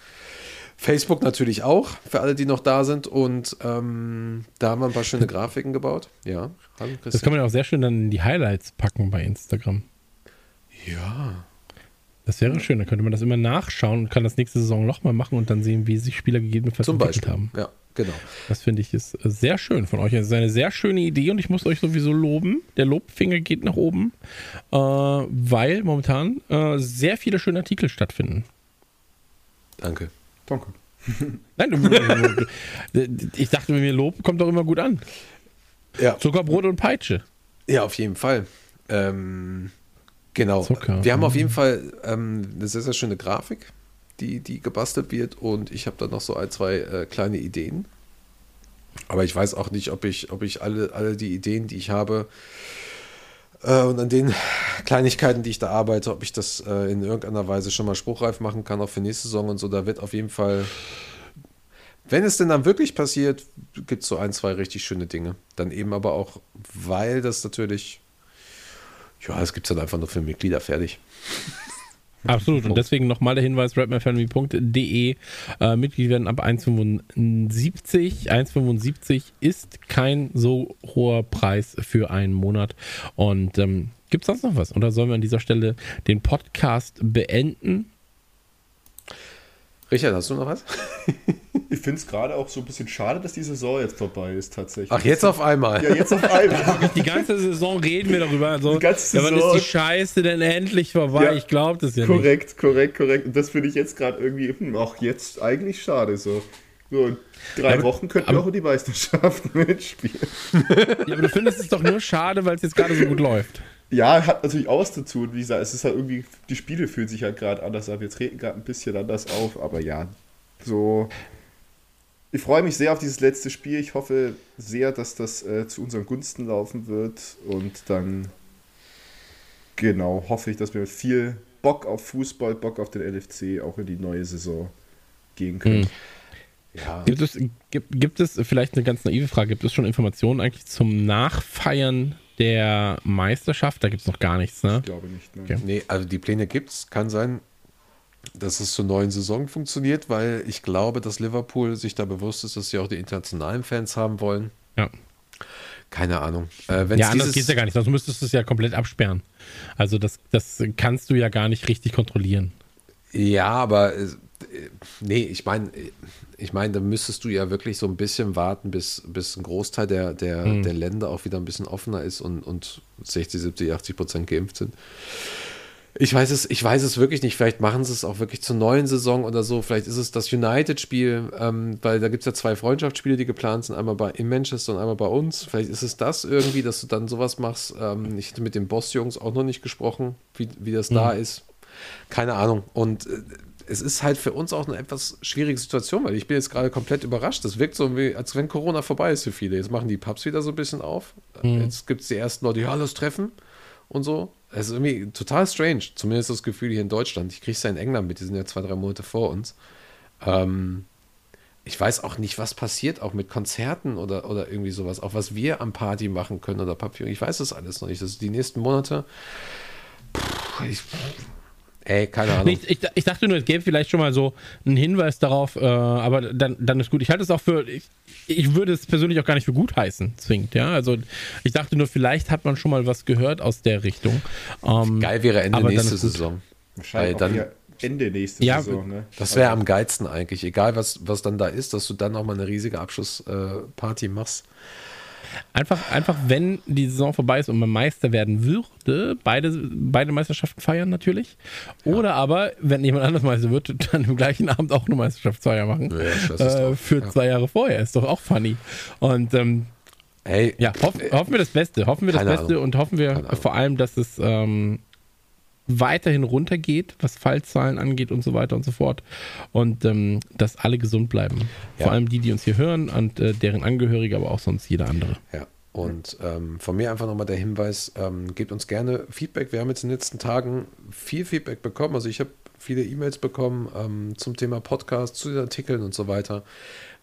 Facebook natürlich auch, für alle, die noch da sind. Und ähm, da haben wir ein paar schöne Grafiken gebaut. Ja, Das kann man ja auch sehr schön dann in die Highlights packen bei Instagram. Ja. Das wäre schön. Dann könnte man das immer nachschauen und kann das nächste Saison nochmal machen und dann sehen, wie sich Spieler gegebenenfalls Zum entwickelt Beispiel. haben. Ja, genau. Das finde ich ist äh, sehr schön von euch. Es ist eine sehr schöne Idee und ich muss euch sowieso loben. Der Lobfinger geht nach oben, äh, weil momentan äh, sehr viele schöne Artikel stattfinden. Danke. Danke. Nein, ich dachte mir, Lob kommt doch immer gut an. Ja. Zuckerbrot und Peitsche. Ja, auf jeden Fall. Ähm, genau. Zucker. Wir haben auf jeden Fall ähm, eine sehr, sehr schöne Grafik, die, die gebastelt wird und ich habe da noch so ein, zwei äh, kleine Ideen. Aber ich weiß auch nicht, ob ich, ob ich alle, alle die Ideen, die ich habe äh, und an den Kleinigkeiten, die ich da arbeite, ob ich das äh, in irgendeiner Weise schon mal spruchreif machen kann, auch für nächste Saison und so. Da wird auf jeden Fall, wenn es denn dann wirklich passiert, gibt es so ein, zwei richtig schöne Dinge. Dann eben aber auch, weil das natürlich, ja, es gibt es dann einfach nur für Mitglieder fertig. Absolut. Und deswegen nochmal der Hinweis: rapmyfamily.de. Äh, Mitglied werden ab 1,75. 1,75 ist kein so hoher Preis für einen Monat. Und ähm, gibt es sonst noch was? Oder sollen wir an dieser Stelle den Podcast beenden? Richard, hast du noch was? Ich finde es gerade auch so ein bisschen schade, dass die Saison jetzt vorbei ist, tatsächlich. Ach, jetzt auf einmal. Ja, jetzt auf einmal. Die ganze Saison reden wir darüber. Also, Die ganze ja, wann Saison. ist die Scheiße denn endlich vorbei? Ja. Ich glaube das ja nicht. korrekt, korrekt, korrekt. Und das finde ich jetzt gerade irgendwie, hm, auch jetzt eigentlich schade so. So, in drei aber- Wochen könnten wir auch in die Meisterschaft mitspielen. Ja, aber du findest es doch nur schade, weil es jetzt gerade so gut läuft. Ja, hat natürlich auch was zu tun. Wie gesagt, es ist halt irgendwie, die Spiele fühlen sich halt gerade anders an. Wir treten gerade ein bisschen anders auf, aber ja, so. Ich freue mich sehr auf dieses letzte Spiel. Ich hoffe sehr, dass das äh, zu unseren Gunsten laufen wird. Und dann, genau, hoffe ich, dass wir mit viel Bock auf Fußball, Bock auf den LFC auch in die neue Saison gehen können. Hm. Ja. Gibt es, gibt, gibt es vielleicht eine ganz naive Frage? Gibt es schon Informationen eigentlich zum Nachfeiern der Meisterschaft? Da gibt es noch gar nichts, ne? Ich glaube nicht. Ne? Okay. Nee, also die Pläne gibt's. Kann sein, dass es zur neuen Saison funktioniert, weil ich glaube, dass Liverpool sich da bewusst ist, dass sie auch die internationalen Fans haben wollen. Ja. Keine Ahnung. Äh, Ja, anders geht es ja gar nicht, sonst müsstest du es ja komplett absperren. Also das, das kannst du ja gar nicht richtig kontrollieren. Ja, aber äh, nee, ich meine, ich meine, da müsstest du ja wirklich so ein bisschen warten, bis, bis ein Großteil der, der, Mhm. der Länder auch wieder ein bisschen offener ist und, und 60, 70, 80 Prozent geimpft sind. Ich weiß es, ich weiß es wirklich nicht. Vielleicht machen sie es auch wirklich zur neuen Saison oder so. Vielleicht ist es das United-Spiel, ähm, weil da gibt es ja zwei Freundschaftsspiele, die geplant sind, einmal bei in Manchester und einmal bei uns. Vielleicht ist es das irgendwie, dass du dann sowas machst. Ähm, ich hätte mit den Boss-Jungs auch noch nicht gesprochen, wie, wie das da ist. Keine Ahnung. Und äh, es ist halt für uns auch eine etwas schwierige Situation, weil ich bin jetzt gerade komplett überrascht. Das wirkt so, wie, als wenn Corona vorbei ist für viele. Jetzt machen die Pubs wieder so ein bisschen auf. Jetzt gibt es die ersten Leute, ja, lass treffen und so. Es ist irgendwie total strange. Zumindest das Gefühl hier in Deutschland. Ich kriege es ja in England mit, die sind ja zwei, drei Monate vor uns. Ähm, ich weiß auch nicht, was passiert, auch mit Konzerten oder, oder irgendwie sowas. Auch was wir am Party machen können oder Papier. Ich weiß das alles noch nicht. Ist die nächsten Monate. Puh, ich, ey, keine Ahnung. Ich, ich, ich dachte nur, es gäbe vielleicht schon mal so einen Hinweis darauf, äh, aber dann, dann ist gut. Ich halte es auch für, ich, ich würde es persönlich auch gar nicht für gut heißen, zwingend, ja. Also ich dachte nur, vielleicht hat man schon mal was gehört aus der Richtung. Ähm, Geil wäre Ende nächste. Saison. Wahrscheinlich dann- Ende nächste Ja, Saison. Ne? Das wäre am geilsten eigentlich. Egal, was, was dann da ist, dass du dann auch mal eine riesige Abschlussparty äh, machst. Einfach, einfach, wenn die Saison vorbei ist und man Meister werden würde, beide, beide Meisterschaften feiern natürlich. Oder aber, wenn jemand anders Meister wird, dann im gleichen Abend auch eine Meisterschaftsfeier machen. Ja, äh, für Ja. zwei Jahre vorher. Ist doch auch funny. Und ähm, Hey, ja, hoff, hoffen wir das Beste. Hoffen wir das Beste Ahnung. und hoffen wir vor allem, dass es ähm, weiterhin runtergeht, was Fallzahlen angeht und so weiter und so fort. Und ähm, dass alle gesund bleiben. Ja. Vor allem die, die uns hier hören und äh, deren Angehörige, aber auch sonst jeder andere. Ja, und ähm, von mir einfach nochmal der Hinweis, ähm, gebt uns gerne Feedback. Wir haben jetzt in den letzten Tagen viel Feedback bekommen. Also ich habe viele E-Mails bekommen ähm, zum Thema Podcast, zu den Artikeln und so weiter.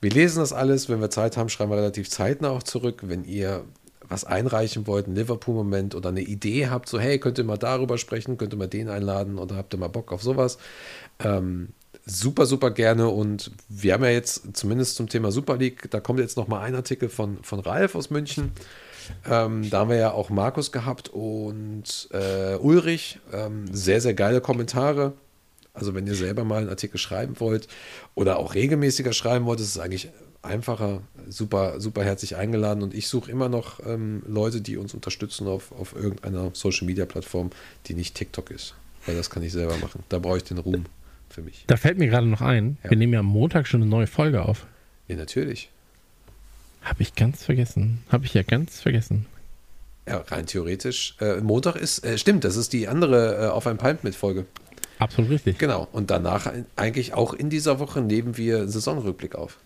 Wir lesen das alles. Wenn wir Zeit haben, schreiben wir relativ zeitnah auch zurück. Wenn ihr was einreichen wollt, ein Liverpool-Moment oder eine Idee habt, so hey, könnt ihr mal darüber sprechen, könnt ihr mal den einladen oder habt ihr mal Bock auf sowas, ähm, super, super gerne. Und wir haben ja jetzt zumindest zum Thema Super League, da kommt jetzt noch mal ein Artikel von, von Ralf aus München. Ähm, da haben wir ja auch Markus gehabt und äh, Ulrich. Ähm, sehr, sehr geile Kommentare. Also wenn ihr selber mal einen Artikel schreiben wollt oder auch regelmäßiger schreiben wollt, ist es eigentlich einfacher, super, super herzlich eingeladen. Und ich suche immer noch ähm, Leute, die uns unterstützen auf, auf irgendeiner Social-Media-Plattform, die nicht TikTok ist. Weil das kann ich selber machen. Da brauche ich den Ruhm für mich. Da fällt mir gerade noch ein, Ja. wir nehmen ja am Montag schon eine neue Folge auf. Ja, natürlich. Habe ich ganz vergessen. Habe ich ja ganz vergessen. Ja, rein theoretisch. Äh, Montag ist, äh, stimmt, das ist die andere äh, Auf ein Palm mit Folge. Absolut richtig. Genau. Und danach eigentlich auch in dieser Woche nehmen wir einen Saisonrückblick auf.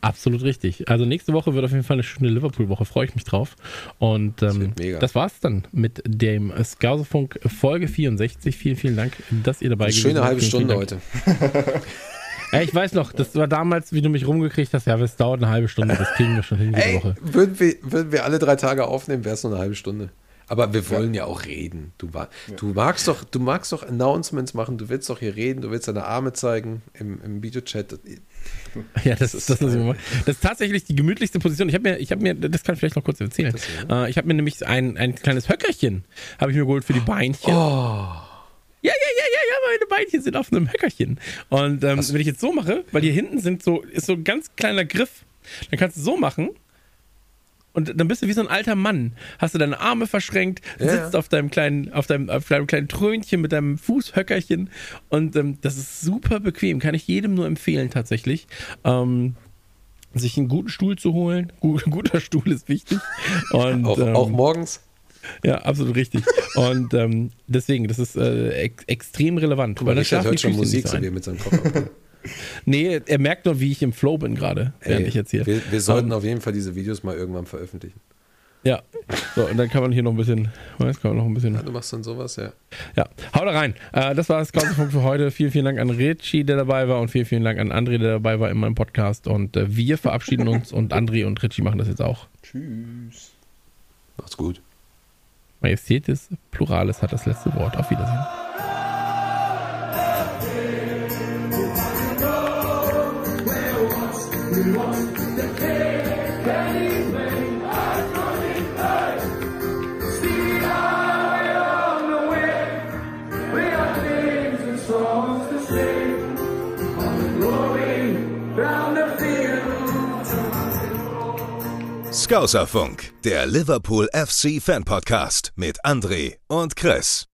Absolut richtig. Also nächste Woche wird auf jeden Fall eine schöne Liverpool-Woche, freue ich mich drauf. Und ähm, mega. das war's dann mit dem Skauserfunk Folge 64. Vielen, vielen Dank, dass ihr dabei gewesen Schöne seid. halbe Stunde heute. Ja, ich weiß noch, das war damals, wie du mich rumgekriegt hast, ja, es dauert eine halbe Stunde, das kriegen wir schon hin diese Ey, Woche. würden wir, würden wir alle drei Tage aufnehmen, wäre es nur eine halbe Stunde. Aber wir wollen ja, auch reden. Du, wa- du, magst doch, du magst doch Announcements machen, du willst doch hier reden, du willst deine Arme zeigen im, im Videochat. Ja, das, ist, das, ist, das ist tatsächlich die gemütlichste Position. Ich habe mir, ich habe mir, das kann ich vielleicht noch kurz erzählen. Äh, ich habe mir nämlich ein, ein kleines Höckerchen, habe ich mir geholt für die Beinchen. Ja, ja, ja, ja, ja, meine Beinchen sind auf einem Höckerchen. Und ähm, wenn ich jetzt so mache, weil hier hinten sind so, ist so ein ganz kleiner Griff, dann kannst du so machen. Und dann bist du wie so ein alter Mann. Hast du deine Arme verschränkt, Ja, sitzt auf deinem kleinen, auf deinem, auf deinem kleinen Trönchen mit deinem Fußhöckerchen. Und ähm, das ist super bequem. Kann ich jedem nur empfehlen, tatsächlich. Ähm, sich einen guten Stuhl zu holen. Gut, guter Stuhl ist wichtig. Und, Auch, ähm, auch morgens. ja, absolut richtig. Und ähm, deswegen, das ist äh, ex extrem relevant. weil dann Richard schlafen hört schon Musik so zu dir mit seinem Kopf. Nee, er merkt nur, wie ich im Flow bin gerade, während Ey, ich jetzt hier. Wir, wir sollten Ähm, auf jeden Fall diese Videos mal irgendwann veröffentlichen. Ja. So, und dann kann man hier noch ein bisschen, weiß, kann man noch ein bisschen. Ja, du machst dann sowas, ja. Ja, hau da rein. Äh, das war das Ganze für heute. Vielen, vielen Dank an Richie, der dabei war und vielen, vielen Dank an André, der dabei war in meinem Podcast. Und äh, wir verabschieden uns und André und Richie machen das jetzt auch. Tschüss. Macht's gut. Majestätis Pluralis hat das letzte Wort. Auf Wiedersehen. Skauserfunk, der Liverpool FC Fan Podcast mit André und Chris.